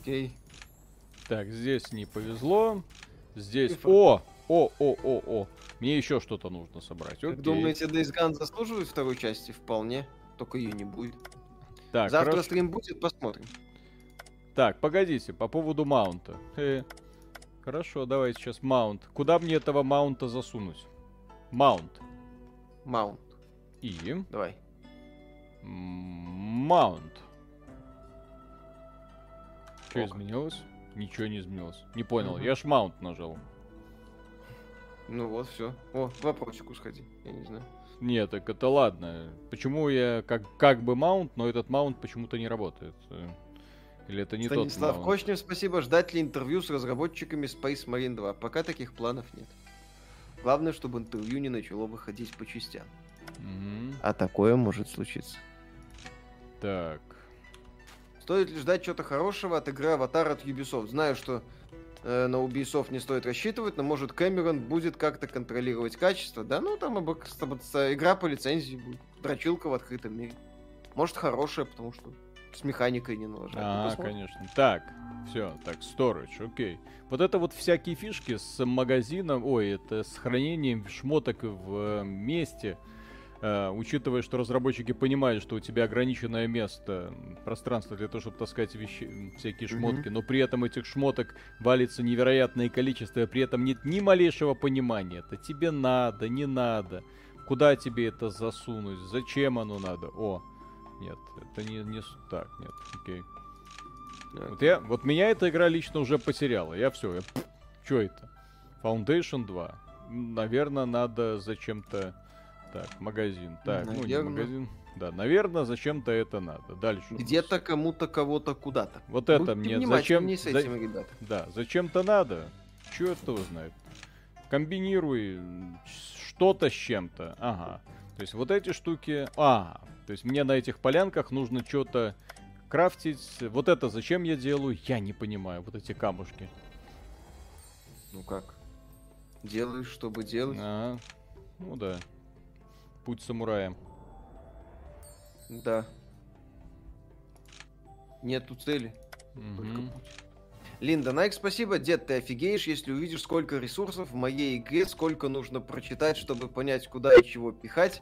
Окей. Так, здесь не повезло. Здесь... О! О, о, о, о. Мне еще что-то нужно собрать. Окей. Как думаете, Days Gone заслуживает второй части? Вполне. Только ее не будет. Так, Завтра хорошо. стрим будет, посмотрим. Так, погодите, по поводу маунта. Э, хорошо, давайте сейчас маунт. Куда мне этого маунта засунуть? Маунт. Маунт. И? Давай. Маунт. Что изменилось? Ничего не изменилось. Не понял. Угу. Я ж маунт нажал. Ну вот, все. О, вопросику сходи. Я не знаю. Нет, так это ладно. Почему я как, как бы маунт, но этот маунт почему-то не работает? Или это не Станислав тот Кочнев, спасибо. Ждать ли интервью с разработчиками Space Marine 2? Пока таких планов нет. Главное, чтобы интервью не начало выходить по частям. Угу. А такое может случиться. Так. Стоит ли ждать чего-то хорошего от игры Аватар от Ubisoft? Знаю, что э, на Ubisoft не стоит рассчитывать, но может Кэмерон будет как-то контролировать качество. Да, ну там игра по лицензии будет. Дрочилка в открытом мире. Может хорошая, потому что с механикой не налажать. А, конечно. Так, все, так, storage, окей. Вот это вот всякие фишки с магазином, ой, это с хранением шмоток в э, месте, Uh, учитывая, что разработчики понимают, что у тебя ограниченное место, пространство для того, чтобы таскать вещи, всякие шмотки, mm-hmm. но при этом этих шмоток валится невероятное количество, и при этом нет ни малейшего понимания. Это тебе надо, не надо. Куда тебе это засунуть? Зачем оно надо? О, нет, это не, не так, нет, окей. Okay. Вот, я, вот меня эта игра лично уже потеряла. Я все, я... Что это? Foundation 2. Наверное, надо зачем-то... Так, магазин. Так, наверное. ну не магазин. Да, наверное, зачем-то это надо. Дальше. Где-то кому-то кого-то куда-то. Вот Будьте это мне зачем? Не с этим, За... ребята. Да, зачем-то надо. Чего это знает? Комбинируй что-то с чем-то. Ага. То есть вот эти штуки... А, то есть мне на этих полянках нужно что-то крафтить. Вот это зачем я делаю, я не понимаю. Вот эти камушки. Ну как? Делаешь, чтобы делать? А, ну да. Путь самурая. Да. Нету цели. Угу. Только путь. Линда Найк, спасибо. Дед, ты офигеешь, если увидишь, сколько ресурсов в моей игре, сколько нужно прочитать, чтобы понять, куда и чего пихать,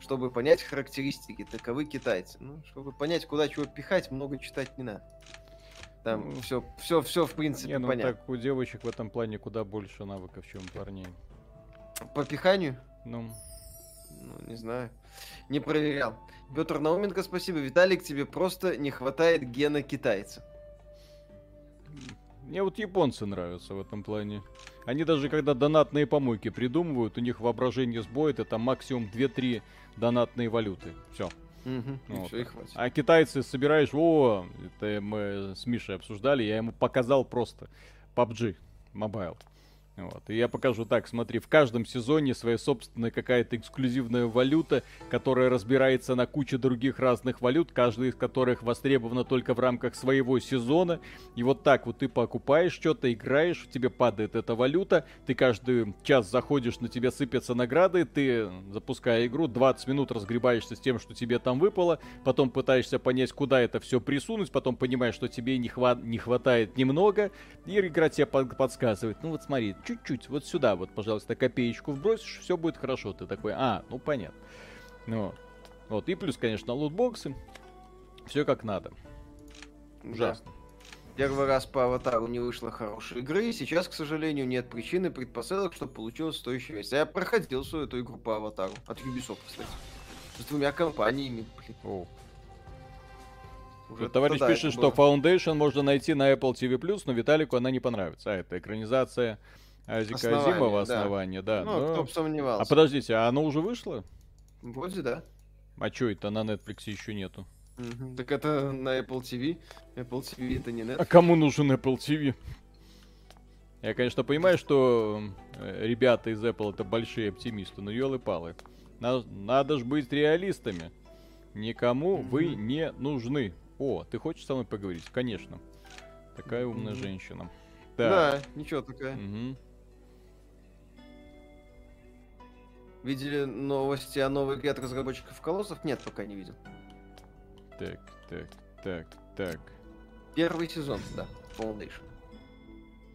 чтобы понять характеристики. Таковы китайцы. Ну, чтобы понять, куда чего пихать, много читать не надо. Там ну, все, все, все в принципе не, ну, понятно. так у девочек в этом плане куда больше навыков, чем у парней. По пиханию? Ну. Ну, не знаю. Не проверял. Петр Науменко, спасибо. Виталик, тебе просто не хватает гена китайца. Мне вот японцы нравятся в этом плане. Они даже когда донатные помойки придумывают, у них воображение сбоит, это максимум 2-3 донатные валюты. Все. Угу, вот. все, а китайцы собираешь, о, это мы с Мишей обсуждали, я ему показал просто PUBG Mobile. Вот. И я покажу так, смотри, в каждом сезоне своя собственная какая-то эксклюзивная валюта, которая разбирается на куче других разных валют, каждая из которых востребована только в рамках своего сезона. И вот так вот ты покупаешь что-то, играешь, тебе падает эта валюта, ты каждый час заходишь, на тебя сыпятся награды, ты, запуская игру, 20 минут разгребаешься с тем, что тебе там выпало, потом пытаешься понять, куда это все присунуть, потом понимаешь, что тебе не, хва- не хватает немного, и игра тебе под- подсказывает, ну вот смотри, чуть-чуть, вот сюда вот, пожалуйста, копеечку вбросишь, все будет хорошо. Ты такой, а, ну понятно. Ну, вот, и плюс, конечно, лутбоксы. Все как надо. Ужасно. Да. Первый раз по аватару не вышло хорошей игры, и сейчас, к сожалению, нет причины предпосылок, чтобы получилась стоящая версия. Я проходил свою эту игру по аватару. От Ubisoft, кстати. С двумя компаниями, блин. О. Уже Товарищ пишет, что Foundation можно найти на Apple TV+, но Виталику она не понравится. А, это экранизация Азика Основание, Азимова «Основание», да. Ну, но... кто бы сомневался. А подождите, а оно уже вышло? Вроде да. А чё это на Netflix еще нету? Угу. Так это на Apple TV. Apple TV это не Netflix. А кому нужен Apple TV? Я, конечно, понимаю, что э, ребята из Apple это большие оптимисты, но елы-палы. Надо, надо ж быть реалистами. Никому mm-hmm. вы не нужны. О, ты хочешь со мной поговорить? Конечно. Такая умная mm-hmm. женщина. Так. Да, ничего такая. Mm-hmm. Видели новости о новой игре от разработчиков Колоссов? Нет, пока не видел. Так, так, так, так. Первый сезон, да, Foundation.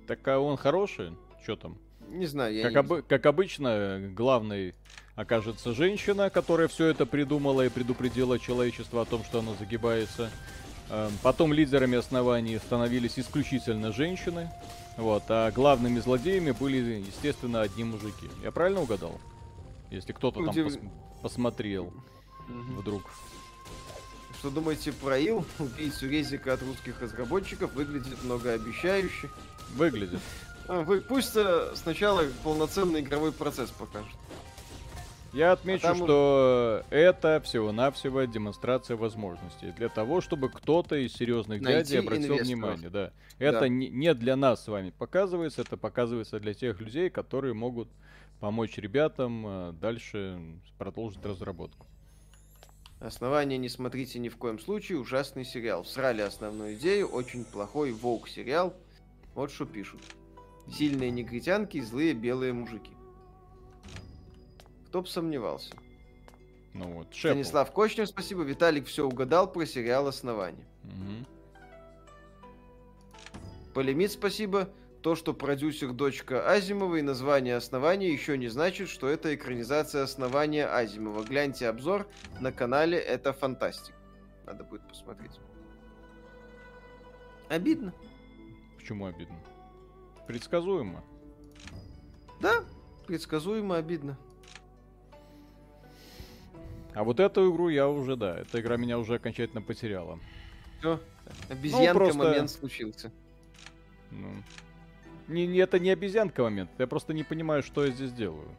Так а он хороший? Что там? Не знаю, я как, не об... как обычно, главный окажется женщина, которая все это придумала и предупредила человечество о том, что оно загибается. Эм, потом лидерами оснований становились исключительно женщины. Вот, а главными злодеями были, естественно, одни мужики. Я правильно угадал? Если кто-то там пос посмотрел вдруг. Что думаете про Ил? Убийцу Резика от русских разработчиков выглядит многообещающе. Выглядит. А, вы, пусть э, сначала полноценный игровой процесс покажет. Я отмечу, а там... что это всего-навсего демонстрация возможностей для того, чтобы кто-то из серьезных Найти дядей обратил инвесторов. внимание. Да. Это да. Не, не для нас с вами показывается, это показывается для тех людей, которые могут помочь ребятам э, дальше продолжить разработку. Основание не смотрите ни в коем случае, ужасный сериал. Срали основную идею, очень плохой волк сериал. Вот что пишут. Сильные негритянки и злые белые мужики. Кто бы сомневался. Ну вот, Шепл. Станислав Кочнев, спасибо. Виталик все угадал про сериал «Основание». Угу. Полемит, спасибо. То, что продюсер дочка Азимова и название «Основание» еще не значит, что это экранизация «Основания» Азимова. Гляньте обзор на канале «Это фантастик». Надо будет посмотреть. Обидно. Почему обидно? Предсказуемо. Да, предсказуемо обидно. А вот эту игру я уже, да, эта игра меня уже окончательно потеряла. Все, обезьянка ну, просто... момент случился. Ну, не, не, это не обезьянка момент, я просто не понимаю, что я здесь делаю.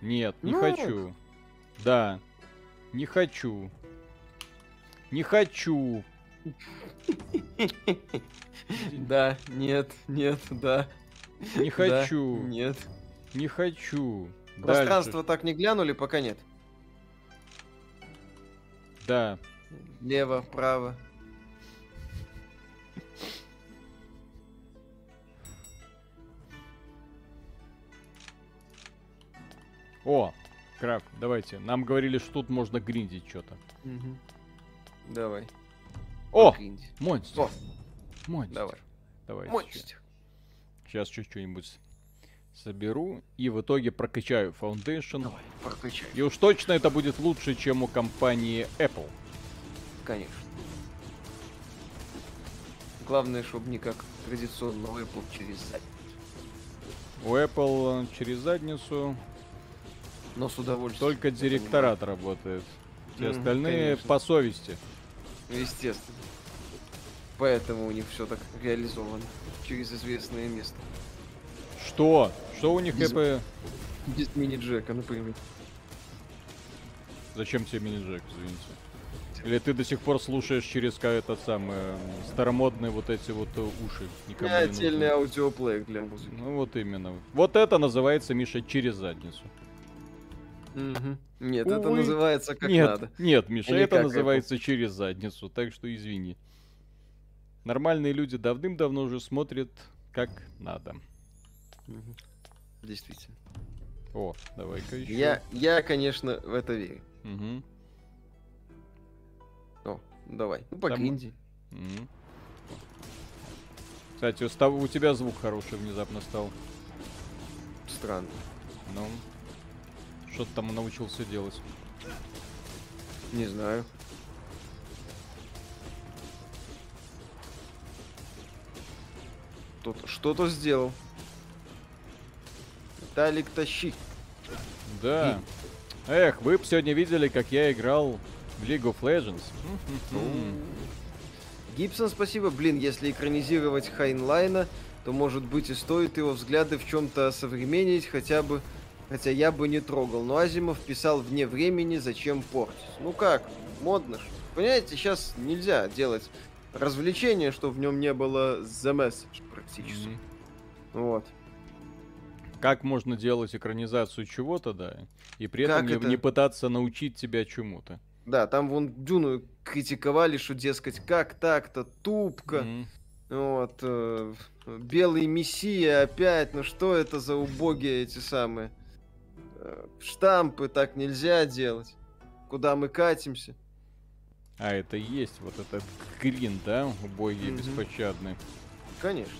Нет, не ну... хочу. Да, не хочу. Не хочу. Да, нет, нет, да. Не хочу. Нет. Не хочу. Пространство так не глянули, пока нет. Да. Лево, право. О, Крак, давайте. Нам говорили, что тут можно гриндить что-то. Угу. Давай. О! Монстр. О! Монстр. Давай. Давай. Монстр. Сейчас что-нибудь соберу и в итоге прокачаю Foundation. Давай, прокачай. И уж точно это будет лучше, чем у компании Apple. Конечно. Главное, чтобы не как традиционно у Apple через задницу. У Apple через задницу. Но с удовольствием. Только директорат понимаю. работает. Все остальные конечно. по совести. Естественно. Поэтому у них все так реализовано через известное место. Что? Что у них без, ЭП? Без мини-джека, например. Зачем тебе мини-джек, извините? Или ты до сих пор слушаешь через этот самый старомодные вот эти вот э, уши? Никому не отдельный аудиоплеер для музыки. Ну вот именно. Вот это называется, Миша, через задницу. Угу. Нет, Увы. это называется как нет, надо. Нет, Миша, это называется это. через задницу, так что извини. Нормальные люди давным-давно уже смотрят как надо. Угу. Действительно. О, давай-ка еще. Я, я, конечно, в это верю. Угу. О, давай. Ну, по Там... Угу. Кстати, у тебя звук хороший внезапно стал. странно. Ну, что ты там научился делать? Не знаю. Тут что-то сделал. Виталик, тащи. Да. Эх, вы бы сегодня видели, как я играл в League of Legends. Гибсон, спасибо. Блин, если экранизировать Хайнлайна, то, может быть, и стоит его взгляды в чем-то современнить, хотя бы... Хотя я бы не трогал. Но Азимов писал вне времени, зачем портить. Ну как, модно ж. Понимаете, сейчас нельзя делать развлечение, что в нем не было The Message практически. Мгм. Вот. Как можно делать экранизацию чего-то, да, и при этом не, это? не пытаться научить тебя чему-то. Да, там вон Дюну критиковали, что, дескать, как так-то, тупко. Мгм. Вот. э, Белый Мессия опять, ну что это за убогие эти самые штампы, так нельзя делать. Куда мы катимся? А это и есть вот этот грин, да, убогий, Мгм. беспощадный. Конечно.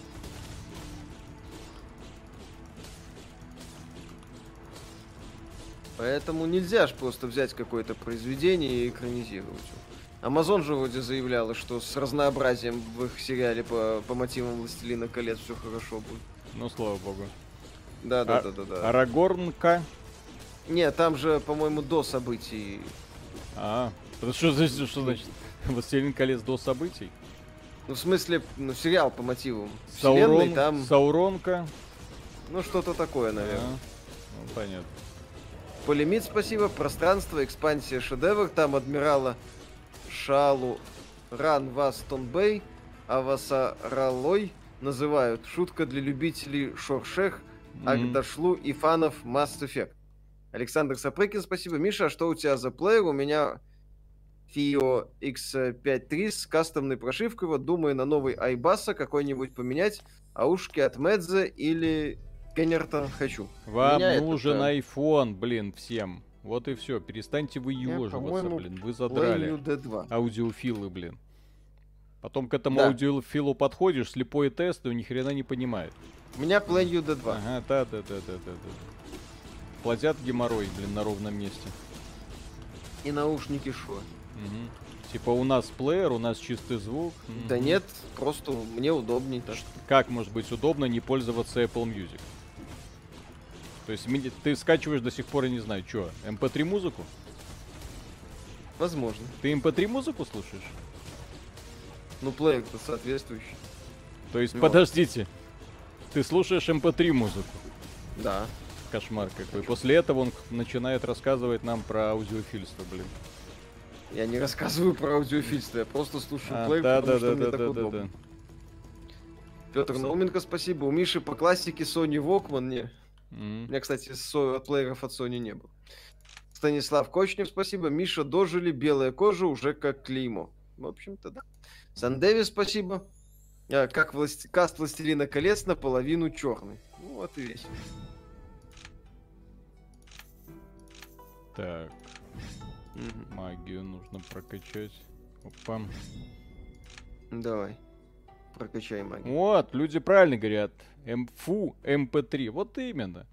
Поэтому нельзя же просто взять какое-то произведение и экранизировать его. Амазон же вроде заявляла, что с разнообразием в их сериале по, по мотивам Властелина колец все хорошо будет. Ну, слава богу. Да, да, А- да, да, да. Арагорнка. Не, там же, по-моему, до событий. А, что, значит- что значит? Властелин колец до событий? Ну, в смысле, ну, сериал по мотивам. Вселенной Саурон, там, Сауронка. ну, что-то такое, наверное. А, ну, понятно. Полимит, спасибо. Пространство, экспансия, шедевр. Там адмирала Шалу Ран Вас Тонбей, Авасаралой называют. Шутка для любителей Шоршех. Агдашлу и фанов Mass Effect. Александр Сапрыкин, спасибо. Миша, а что у тебя за плеер? У меня Fio X53 с кастомной прошивкой. Вот думаю на новый айбаса какой-нибудь поменять. А ушки от Медзе или Кеннертон хочу. Вам Меня это нужен прям- iPhone, блин, всем. Вот и все. Перестаньте выеживаться, по-моему, блин. Вы задрали. Player D2. Аудиофилы, блин. Потом к этому Да. аудиофилу подходишь, слепой тест, и ни хрена не понимает. У меня Play D2. Ага, да, да, да, да, да, да. Платят геморрой, блин, на ровном месте. И наушники шо? Мгм. Типа у нас плеер, у нас чистый звук. Да Мгм. нет, просто мне удобней так. Как может быть удобно не пользоваться Apple Music? То есть ты скачиваешь до сих пор, я не знаю, что, MP3 музыку? Возможно. Ты MP3 музыку слушаешь? Ну, плеер-то соответствующий. То есть, Вот. подождите, ты слушаешь MP3 музыку? Да. Кошмар какой. После этого он начинает рассказывать нам про аудиофильство, блин. Я не рассказываю про аудиофильство, я просто слушаю А, плеер, да, потому да, что да, мне да, так да, да, удобно. да. Петр Науменко, спасибо. У Миши по классике Sony Walkman. Не. У М. меня, кстати, со- плееров от Sony не было. Станислав Кочнев, спасибо. Миша, дожили, белая кожа уже как клеймо. В общем-то, да. Сандеви, спасибо. А, как власть... каст Властелина колец наполовину черный. Ну, вот и весь. Так, Мгм. магию нужно прокачать. Опа. Давай. Прокачай магию. Вот, люди правильно говорят. МФУ, МП3. Вот именно.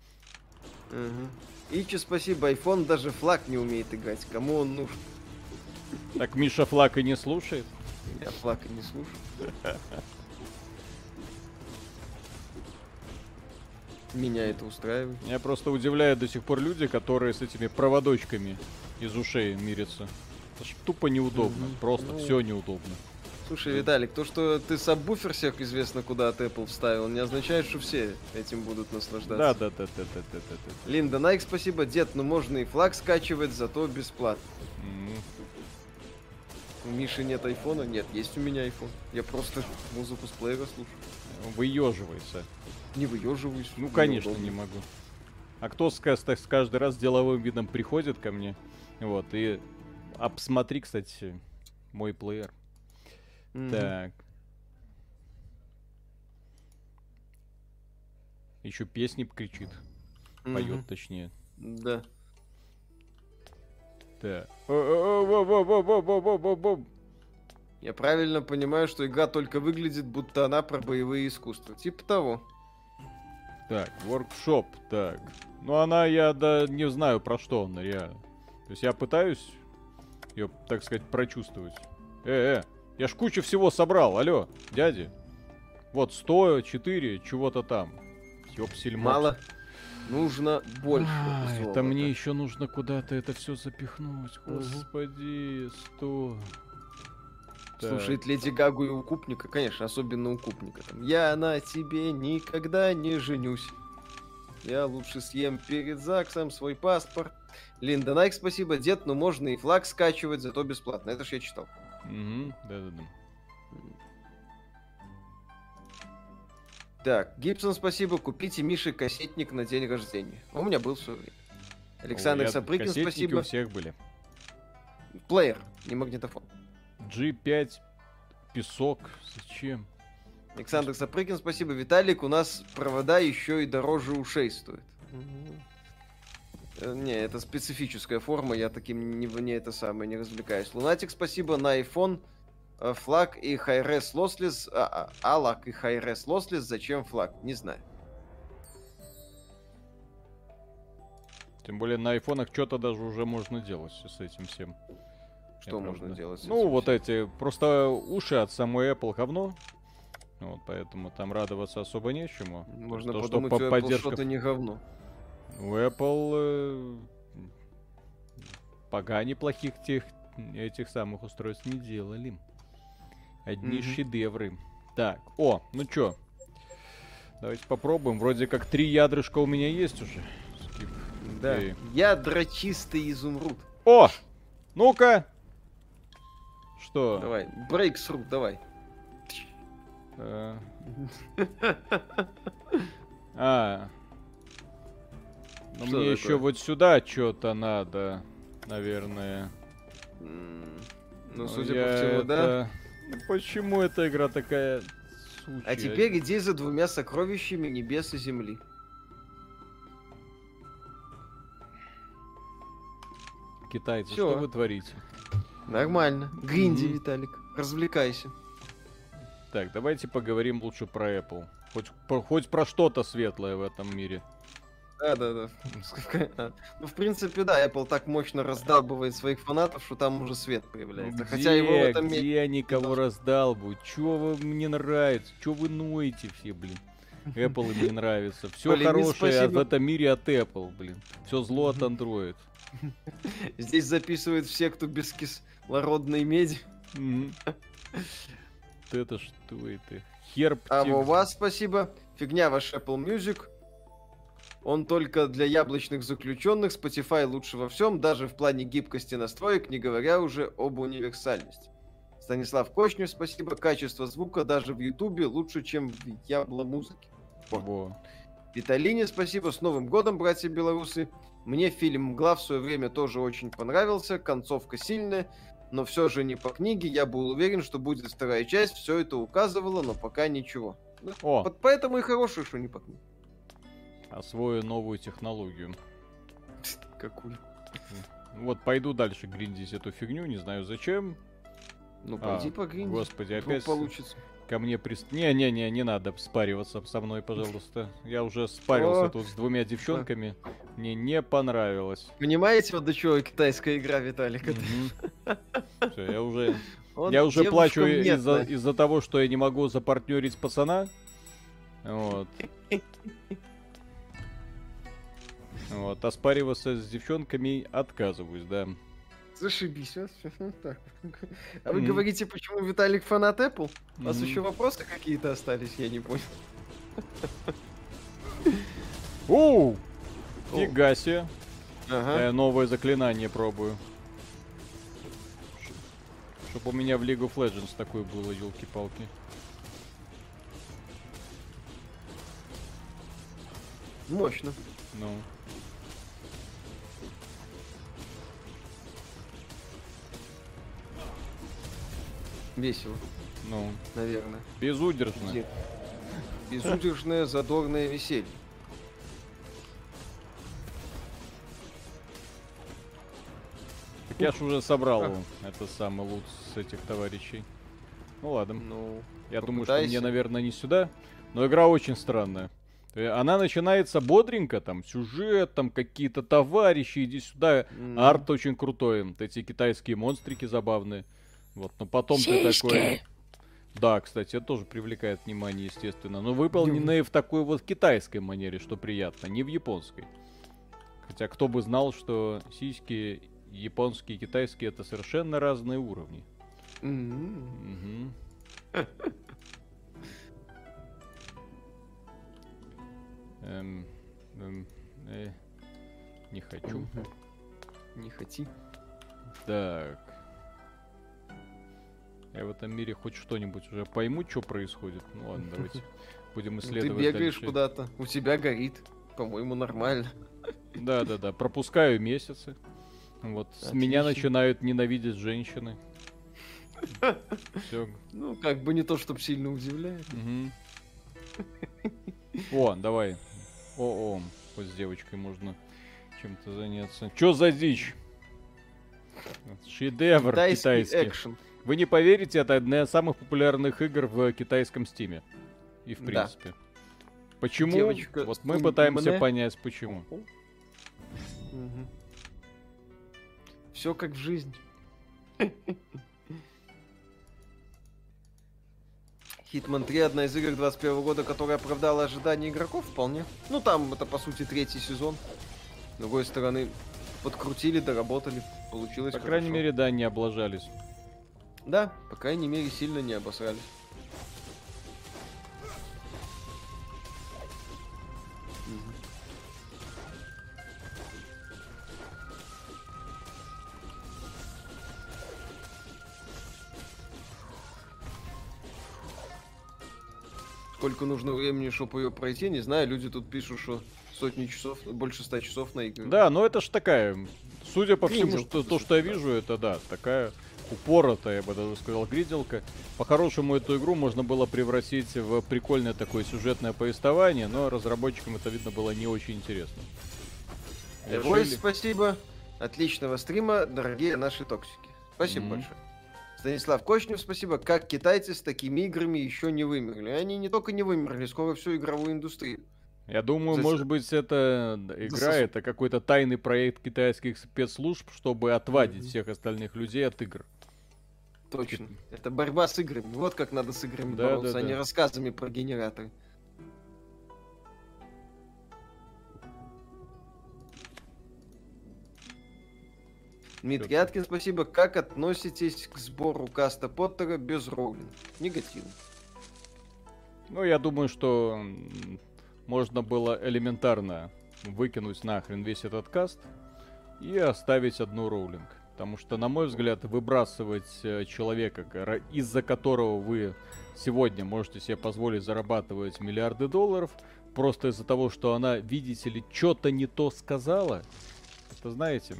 Мгм. Ичи, спасибо. iPhone даже флаг не умеет играть. Кому он нужен? Так Миша Флаг и не слушает. Я флаг и не слушаю. Меня это устраивает. Меня просто удивляют до сих пор люди, которые с этими проводочками из ушей мирятся. Это ж тупо неудобно. Мгм. Просто Ну. все неудобно. Слушай, Виталик, то, что ты сабвуфер всех известно куда от Apple вставил, не означает, что все этим будут Да, наслаждаться. да, да, да, да, да, да, да. Линда Найк, спасибо. Дед, ну можно и флаг скачивать, зато бесплатно. М. У Миши нет айфона? Нет, есть у меня айфон. Я просто музыку с плеера слушаю. Выеживайся. Не выеживаюсь. Ну, конечно, удобно. не могу. А кто с, с каждый раз с деловым видом приходит ко мне, вот, и обсмотри, кстати, мой плеер. Мгм. Так. Еще песни кричит, Мгм. поет точнее. Да. Так. Я правильно понимаю, что игра только выглядит, будто она про боевые искусства. Типа того. Так, воркшоп, так. Ну, она, я да не знаю, про что она реально. То есть я пытаюсь ее, так сказать, прочувствовать. Э, э, я ж кучу всего собрал, алло, дяди. Вот 104 чего-то там. Ёпсель Мало. Нужно больше. А, золота. это мне еще нужно куда-то это все запихнуть. Господи, 100. Слушает Леди Гагу и укупника, конечно, особенно укупника. Там, я на тебе никогда не женюсь. Я лучше съем перед ЗАГСом свой паспорт. Линда Найк, спасибо. Дед, ну можно и флаг скачивать, зато бесплатно. Это ж я читал. Мгм, да-да-да. Так, Гибсон, спасибо. Купите Мише кассетник на день рождения. У меня был в свое время. Александр О, я- Сапрыкин, спасибо. у всех были. Плеер, не магнитофон. G5, песок, зачем? Александр Сапрыкин, спасибо. Виталик, у нас провода еще и дороже ушей стоят. Э, Не, это специфическая форма, я таким не, не это самое не развлекаюсь. Лунатик, спасибо на iPhone, э, флаг и Hi-Res Lossless, а, а, Алак и Hi-Res Lossless, зачем флаг? Не знаю. Тем более на айфонах что-то даже уже можно делать с этим всем. Что Я можно правда- делать? Ну, вот всем? эти, просто уши от самой Apple говно. Вот, поэтому там радоваться особо нечему. Можно То, что подумать, по- у Apple поддержка- что-то не говно. У Apple э, пока неплохих тех, этих самых устройств не делали. Одни Мгм. шедевры. Так, о, ну чё? Давайте попробуем. Вроде как три ядрышка у меня есть уже. Скип. Да. Окей. Ядра чистый изумруд. О! Ну-ка! Что? Давай, брейксру, давай. Э, А. Ну, мне еще вот сюда что-то надо, наверное. Ну, судя по всему, да. Ну, Почему эта игра такая сучья? А теперь иди за двумя сокровищами небес и земли. Китайцы, что вы творите? Нормально. Гринди, Мгм. Виталик. Развлекайся. Так, давайте поговорим лучше про Apple. Хоть про, хоть про что-то светлое в этом мире. Да, да, да. Ну, в принципе, да, Apple так мощно раздалбывает своих фанатов, что там уже свет появляется. Ну, Хотя его в где- этом мире... Где они кого должны. раздалбывают? Чё вам не нравится? Чё вы ноете все, блин? Apple им не нравится. Все Блин, хорошее в этом мире от Apple, блин. Все зло от. Android. Здесь записывают все, кто без кислородной меди. Это что это? Херб А у вас спасибо. Фигня ваш Apple Music. Он только для яблочных заключенных. Spotify лучше во всем, даже в плане гибкости настроек, не говоря уже об универсальности. Станислав Кочнев, спасибо. Качество звука даже в Ютубе лучше, чем в Ябло музыке. Во. Виталине спасибо. С Новым годом, братья белорусы. Мне фильм «Мгла» в свое время тоже очень понравился. Концовка сильная, но все же не по книге. Я был уверен, что будет вторая часть. Все это указывало, но пока ничего. Ну, О, Вот поэтому и хороший, что не по книге. освою новую технологию. Какую? Вот пойду дальше гриндить эту фигню, не знаю зачем. Ну, А, пойди по гринди. Господи, Вдруг опять получится. Ко мне прист... Не-не-не, не надо спариваться со мной, пожалуйста. Я уже спарился О. тут с двумя девчонками. Мне не понравилось. Понимаете, вот до чего китайская игра, Виталик? Все, я уже, он я уже плачу из-за из-за того, что я не могу запартнерить пацана. Вот. Вот, а спариваться с девчонками отказываюсь, да. Зашибись. а? Так. А вы говорите, почему Виталик фанат Apple? У вас еще вопросы какие-то остались, я не понял. Оу! Фига себе. Ага. Я новое заклинание пробую. Чтоб у меня в League of Legends такое было, елки-палки. Мощно. Ну. Весело, Ну, наверное. безудержно. Где? Безудержное задорное веселье. Так я ж уже собрал А. это самый лут с этих товарищей. Ну ладно. Ну, Я думаю, что мне, наверное, не сюда. Но игра очень странная. Э, она начинается бодренько, там сюжет, там какие-то товарищи, иди сюда. Mm. Арт очень крутой. Вот эти китайские монстрики забавные. Вот, но потом Сиськи. ты такой... Да, кстати, это тоже привлекает внимание, естественно. Но выполненные в такой вот китайской манере, что приятно, не в японской. Хотя кто бы знал, что сиськи японские и китайские это совершенно разные уровни. Mm-hmm. Угу. Эм, эм, э, не хочу. Не хоти. Так. Я в этом мире хоть что-нибудь уже пойму, что происходит. Ну ладно, давайте будем исследовать. Ты бегаешь куда-то, у тебя горит. По-моему, нормально. Да, да, да. Пропускаю месяцы. Вот. Отлично. С меня начинают ненавидеть женщины. Все. Ну, как бы не то, чтобы сильно удивляет. О, давай. О, о, вот с девочкой можно чем-то заняться. Чё за дичь? Шедевр китайский. китайский. Экшен. Вы не поверите, это одна из самых популярных игр в китайском стиме. И в принципе. Да. Почему? Девочка вот мы пытаемся мне... понять, почему. Угу. Все как в жизни. Hitman 3 одна из игр 21 года, которая оправдала ожидания игроков вполне. Ну там это по сути третий сезон. С другой стороны, подкрутили, доработали, получилось По хорошо. крайней мере, да, не облажались. Да, по крайней мере, сильно не обосрались. Сколько нужно времени, чтобы ее пройти, не знаю. Люди тут пишут, что сотни часов, больше ста часов на игру. Да, но это ж такая, судя по всему, что, то, что я вижу, это да, такая упоротая, я бы даже сказал, гриделка. По-хорошему эту игру можно было превратить в прикольное такое сюжетное повествование, но разработчикам это, видно, было не очень интересно. Ой, спасибо. Отличного стрима, дорогие наши токсики. Спасибо mm-hmm. большое. Станислав Кочнев, спасибо. Как китайцы с такими играми еще не вымерли? Они не только не вымерли, скоро всю игровую индустрию. Я думаю, Здесь... может быть, это игра, это какой-то тайный проект китайских спецслужб, чтобы отвадить mm-hmm. всех остальных людей от игр. Точно. Это борьба с играми. Вот как надо с играми да, бороться, да, а да. не рассказами про генераторы. Дмитрий Аткин, спасибо. Как относитесь к сбору каста Поттера без Роулинг? Негативно. Ну, я думаю, что можно было элементарно выкинуть нахрен весь этот каст и оставить одну Роулинг. Потому что, на мой взгляд, выбрасывать э, человека, из-за которого вы сегодня можете себе позволить зарабатывать миллиарды долларов, просто из-за того, что она, видите ли, что-то не то сказала, это, знаете,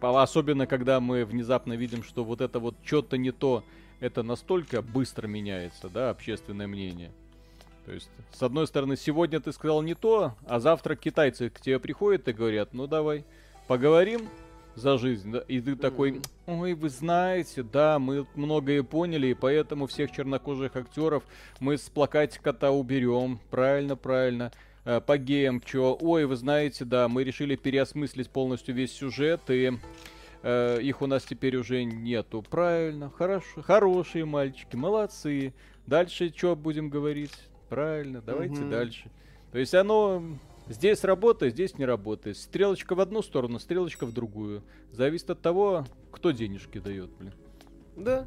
Особенно, когда мы внезапно видим, что вот это вот что-то не то, это настолько быстро меняется, да, общественное мнение. То есть, с одной стороны, сегодня ты сказал не то, а завтра китайцы к тебе приходят и говорят, ну давай, поговорим за жизнь. Да? И ты такой, ой, вы знаете, да, мы многое поняли, и поэтому всех чернокожих актеров мы с плакатика-то уберем. Правильно, правильно. Э, по геям, чё, ой, вы знаете, да, мы решили переосмыслить полностью весь сюжет, и э, их у нас теперь уже нету. Правильно, хорошо, хорошие мальчики, молодцы. Дальше что будем говорить? Правильно, давайте угу. дальше. То есть оно здесь работает, здесь не работает. Стрелочка в одну сторону, стрелочка в другую. Зависит от того, кто денежки дает, блин. Да,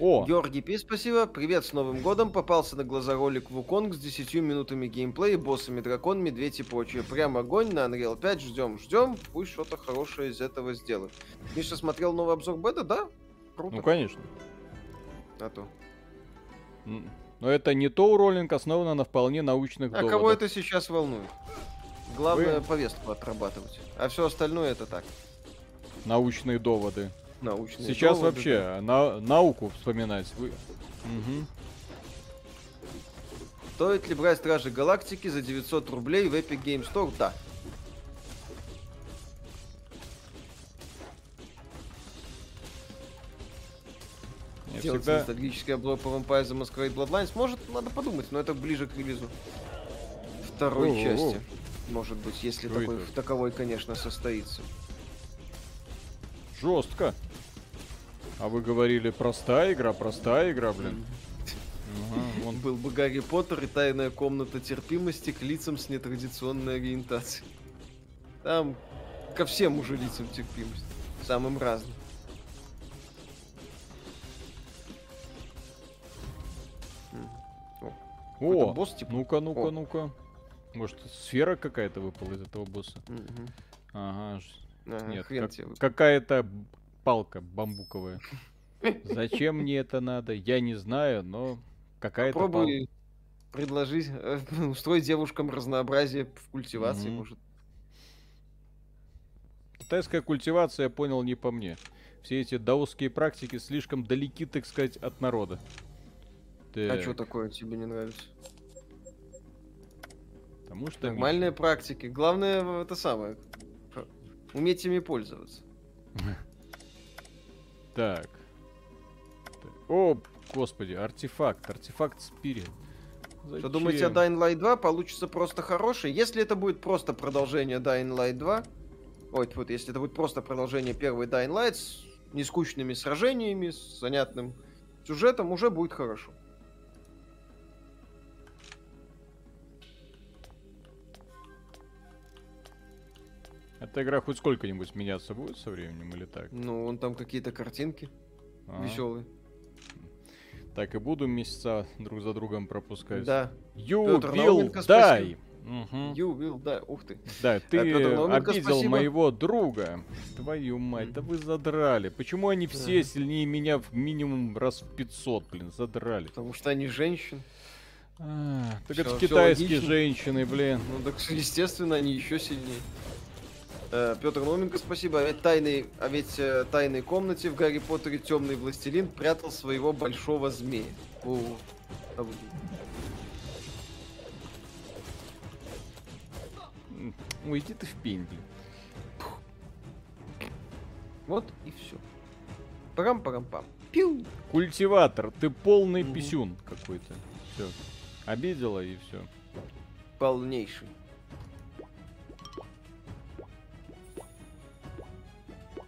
о! Георгий Пи, спасибо. Привет с Новым годом. Попался на глаза ролик Вуконг с 10 минутами геймплея, боссами дракон, медведь и прочее. Прям огонь на Unreal 5. Ждем, ждем. Пусть что-то хорошее из этого сделают. Миша смотрел новый обзор бета, да? Круто. Ну, конечно. А то. Но это не то роллинг, основано на вполне научных а доводах. А кого это сейчас волнует? Главное Вы... повестку отрабатывать. А все остальное это так. Научные доводы научные Сейчас доводы, вообще да. на, науку вспоминать. Вы... Угу. Стоит ли брать Стражи Галактики за 900 рублей в Epic Game Store? Да. Я Делать всегда... ностальгический обзор по Vampire the Masquerade Bloodlines может, надо подумать, но это ближе к релизу. второй О-о-о. части. Может быть, если Что такой, это? таковой, конечно, состоится. Жестко. А вы говорили простая игра, простая игра, блин. Ага, вон. Был бы Гарри Поттер и тайная комната терпимости к лицам с нетрадиционной ориентацией. Там ко всем уже лицам терпимость. Самым разным. М. какой-то О, босс, типа? ну-ка, ну-ка, О. ну-ка. Может, сфера какая-то выпала из этого босса? Мгм. Ага, Ага, нет, как- какая-то палка бамбуковая. Зачем мне это надо? Я не знаю, но какая-то палка. Попробуй предложить, э, устроить девушкам разнообразие в культивации, Мгм. может. Китайская культивация, я понял, не по мне. Все эти даосские практики слишком далеки, так сказать, от народа. А Так, что такое тебе не нравится? Потому что... Нормальные практики. Главное, это самое, уметь ими пользоваться. Так. О, господи, артефакт, артефакт Спирит. Что думаете о Dying Light 2? Получится просто хороший. Если это будет просто продолжение Dying Light 2, ой, вот, если это будет просто продолжение первой Dying Light с нескучными сражениями, с занятным сюжетом, уже будет хорошо. Эта игра хоть сколько-нибудь меняться будет со временем или так? Ну, вон там какие-то картинки А, веселые. Так и буду месяца друг за другом пропускать. Да. You Пётр will die! You will, да, ух ты. Да, ты Пётр Науменко, обидел спасибо. моего друга. Твою мать, да вы задрали. Почему они все Да. сильнее меня в минимум раз в 500, блин, задрали? Потому что они женщины. А, так Всё- это китайские логично. женщины, блин. Ну так естественно, они еще сильнее. Петр Науменко, спасибо. А ведь тайный, а ведь э, тайной комнате в Гарри Поттере темный властелин прятал своего большого змея. О, а иди ты в пень, блин. Вот и все. Парам-парам-пам. Пиу. Культиватор, ты полный Мгм. писюн какой-то. Все. Обидела и все. Полнейший.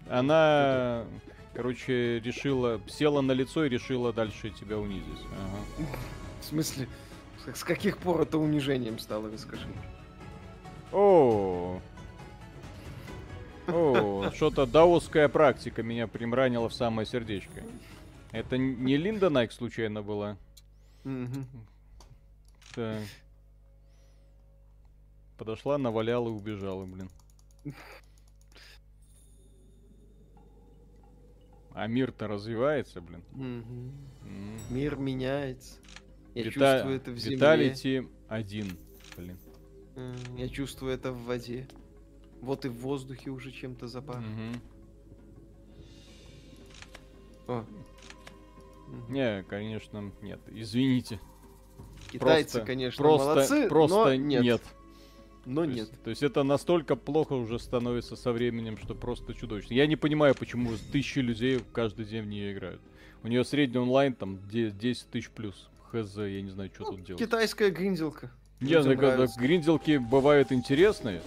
Она, короче, решила, села на лицо и решила дальше тебя унизить. Ага. В смысле, с каких пор это унижением стало, расскажи. О, о, что-то даосская практика меня примранила в самое сердечко. Это не Линда Найк случайно была? Так. Подошла, наваляла и убежала, блин. А мир-то развивается, блин. Мгм. М. Мир меняется. Я Вита- чувствую это в земле. Виталити один, блин. М, Я чувствую это в воде. Вот и в воздухе уже чем-то запахло. Мгм. О. Мгм. Не, конечно, нет. Извините. Китайцы, Просто- конечно, просто, молодцы, просто но нет. нет. Но То нет. есть, то есть это настолько плохо уже становится со временем, что просто чудовищно. Я не понимаю, почему тысячи людей каждый день в нее играют. У нее средний онлайн там де- 10 тысяч плюс. Хз, я не знаю, что Ну, тут делать. Китайская гринделка. Ну, когда нравится. гринделки бывают интересные,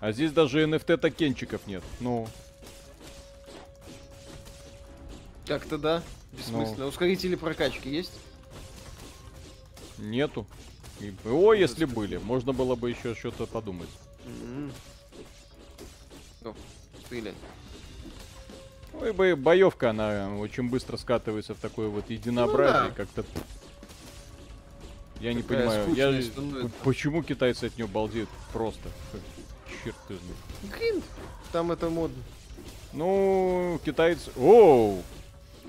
а здесь даже NFT токенчиков нет. Ну, Как-то да. Бессмысленно. Ну. Ускорители прокачки есть? нету. И- о, если были, можно было бы еще что-то подумать. М. О, стреляй. Ой, бо- боевка, она очень быстро скатывается в такое вот единообразие, Ну да. как-то... Я не Такая понимаю, я... становится. почему китайцы от нее балдеют просто? Черт ты. Гринд. Там это модно. Ну, китайцы... Оу!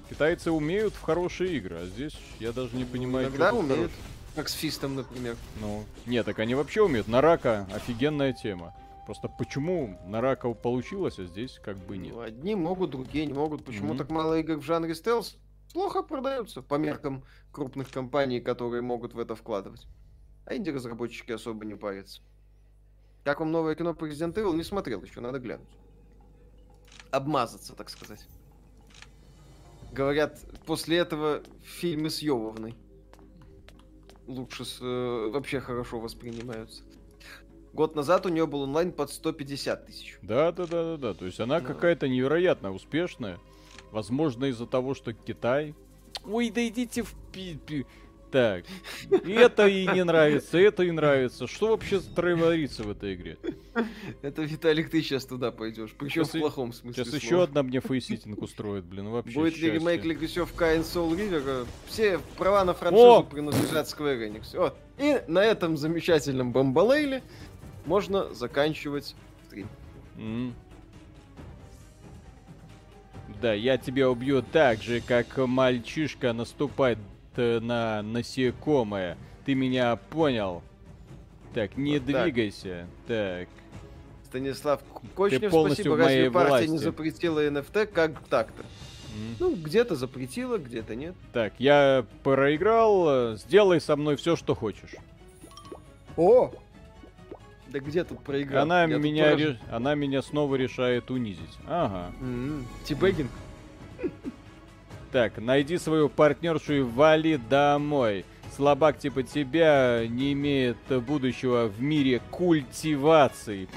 Китайцы умеют в хорошие игры, а здесь я даже не понимаю, Иногда тут умеют. хорошего. Как с фистом, например. Ну, нет, так они вообще умеют. Нарака офигенная тема. Просто почему Нарака получилось, а здесь как бы нет. Ну, Одни могут, другие не могут. Почему Мгм. так мало игр в жанре стелс? Плохо продаются по меркам крупных компаний, которые могут в это вкладывать. А инди-разработчики особо не парятся. Как вам новое кино по Resident Evil? Не смотрел еще, надо глянуть. Обмазаться, так сказать. Говорят, после этого фильмы с Йововной. Лучше, с, э, вообще хорошо воспринимаются. Год назад у нее был онлайн под 150 тысяч. Да, да, да, да, да. То есть она какая-то невероятно успешная. Возможно, из-за того, что Китай. Ой, да идите в пи... пи... Так, это и не нравится, это и нравится. Что вообще творится в этой игре? Это, Виталик, ты сейчас туда пойдешь. Причем сейчас в плохом смысле Сейчас слова. еще одна мне facesitting устроит, блин, вообще Будет ли ремейк of Kain Soul Reaver? Все права на франшизу О! принадлежат Square Enix. О, и на этом замечательном бомбалейле можно заканчивать стрим. Mm. Да, я тебя убью так же, как мальчишка наступает на насекомое. Ты меня понял? Так, не вот двигайся. Так. Станислав Кочнев, спасибо. Разве партия власти. не запретила NFT? Как так-то? Mm. Ну, где-то запретила, где-то нет. Так, я проиграл. Сделай со мной все, что хочешь. О! Да где тут проиграл? Она меня, ре... она меня снова решает унизить. Ага. Mm-hmm. Тибегинг. Так, найди свою партнершу и вали домой. Слабак типа тебя не имеет будущего в мире культивации.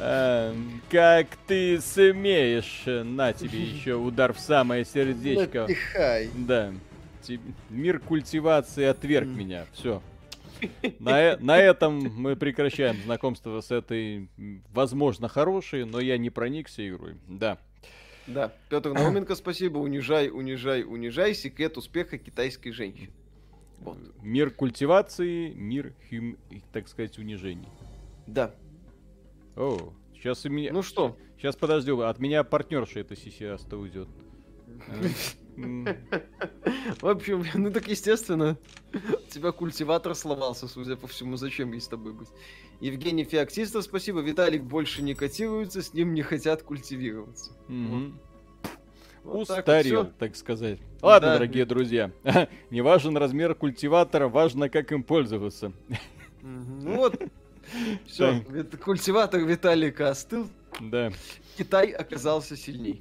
Эм, как ты смеешь? На тебе еще удар в самое сердечко. Да. Мир культивации отверг меня. Все. На, э, на этом мы прекращаем знакомство с этой, возможно, хорошей, но я не проникся игрой. Да. Да. Петр Науменко, спасибо. Унижай, унижай, унижай. Секрет успеха китайской женщины. Вот. Мир культивации, мир, хим, так сказать, унижений. Да. О, сейчас у меня... Ну что? Сейчас подожди, от меня партнерша эта сисяста уйдет. В общем, ну так естественно, у тебя культиватор сломался, судя по всему, зачем ей с тобой быть. Евгений Феоктистов, спасибо. Виталик больше не котируется, с ним не хотят культивироваться. Вот Устарел, так, так сказать. Ладно, да. дорогие друзья, не важен размер культиватора, важно, как им пользоваться. Ну вот, все, культиватор Виталика остыл. Да. Китай оказался сильней.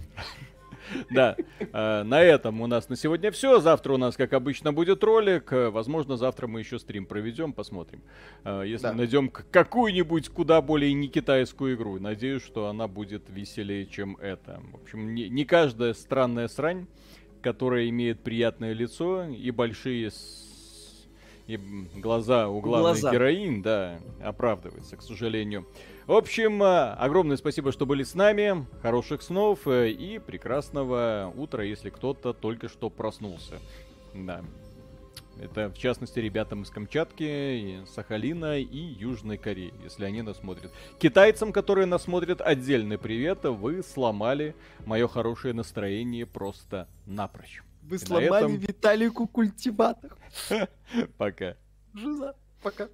Да, э, на этом у нас на сегодня все. Завтра у нас, как обычно, будет ролик. Э, возможно, завтра мы еще стрим проведем, посмотрим. Э, если да. найдем какую-нибудь куда более не китайскую игру, надеюсь, что она будет веселее, чем это. В общем, не, не каждая странная срань, которая имеет приятное лицо и большие и глаза у главной глаза. героинь, да, оправдывается, к сожалению. В общем, э, огромное спасибо, что были с нами. Хороших снов э, и прекрасного утра, если кто-то только что проснулся. Да. Это, в частности, ребятам из Камчатки, Сахалина и Южной Кореи, если они нас смотрят. Китайцам, которые нас смотрят, отдельный привет. Вы сломали мое хорошее настроение просто напрочь. Вы и сломали этом... Виталику культиватор. Пока. Жиза. Пока.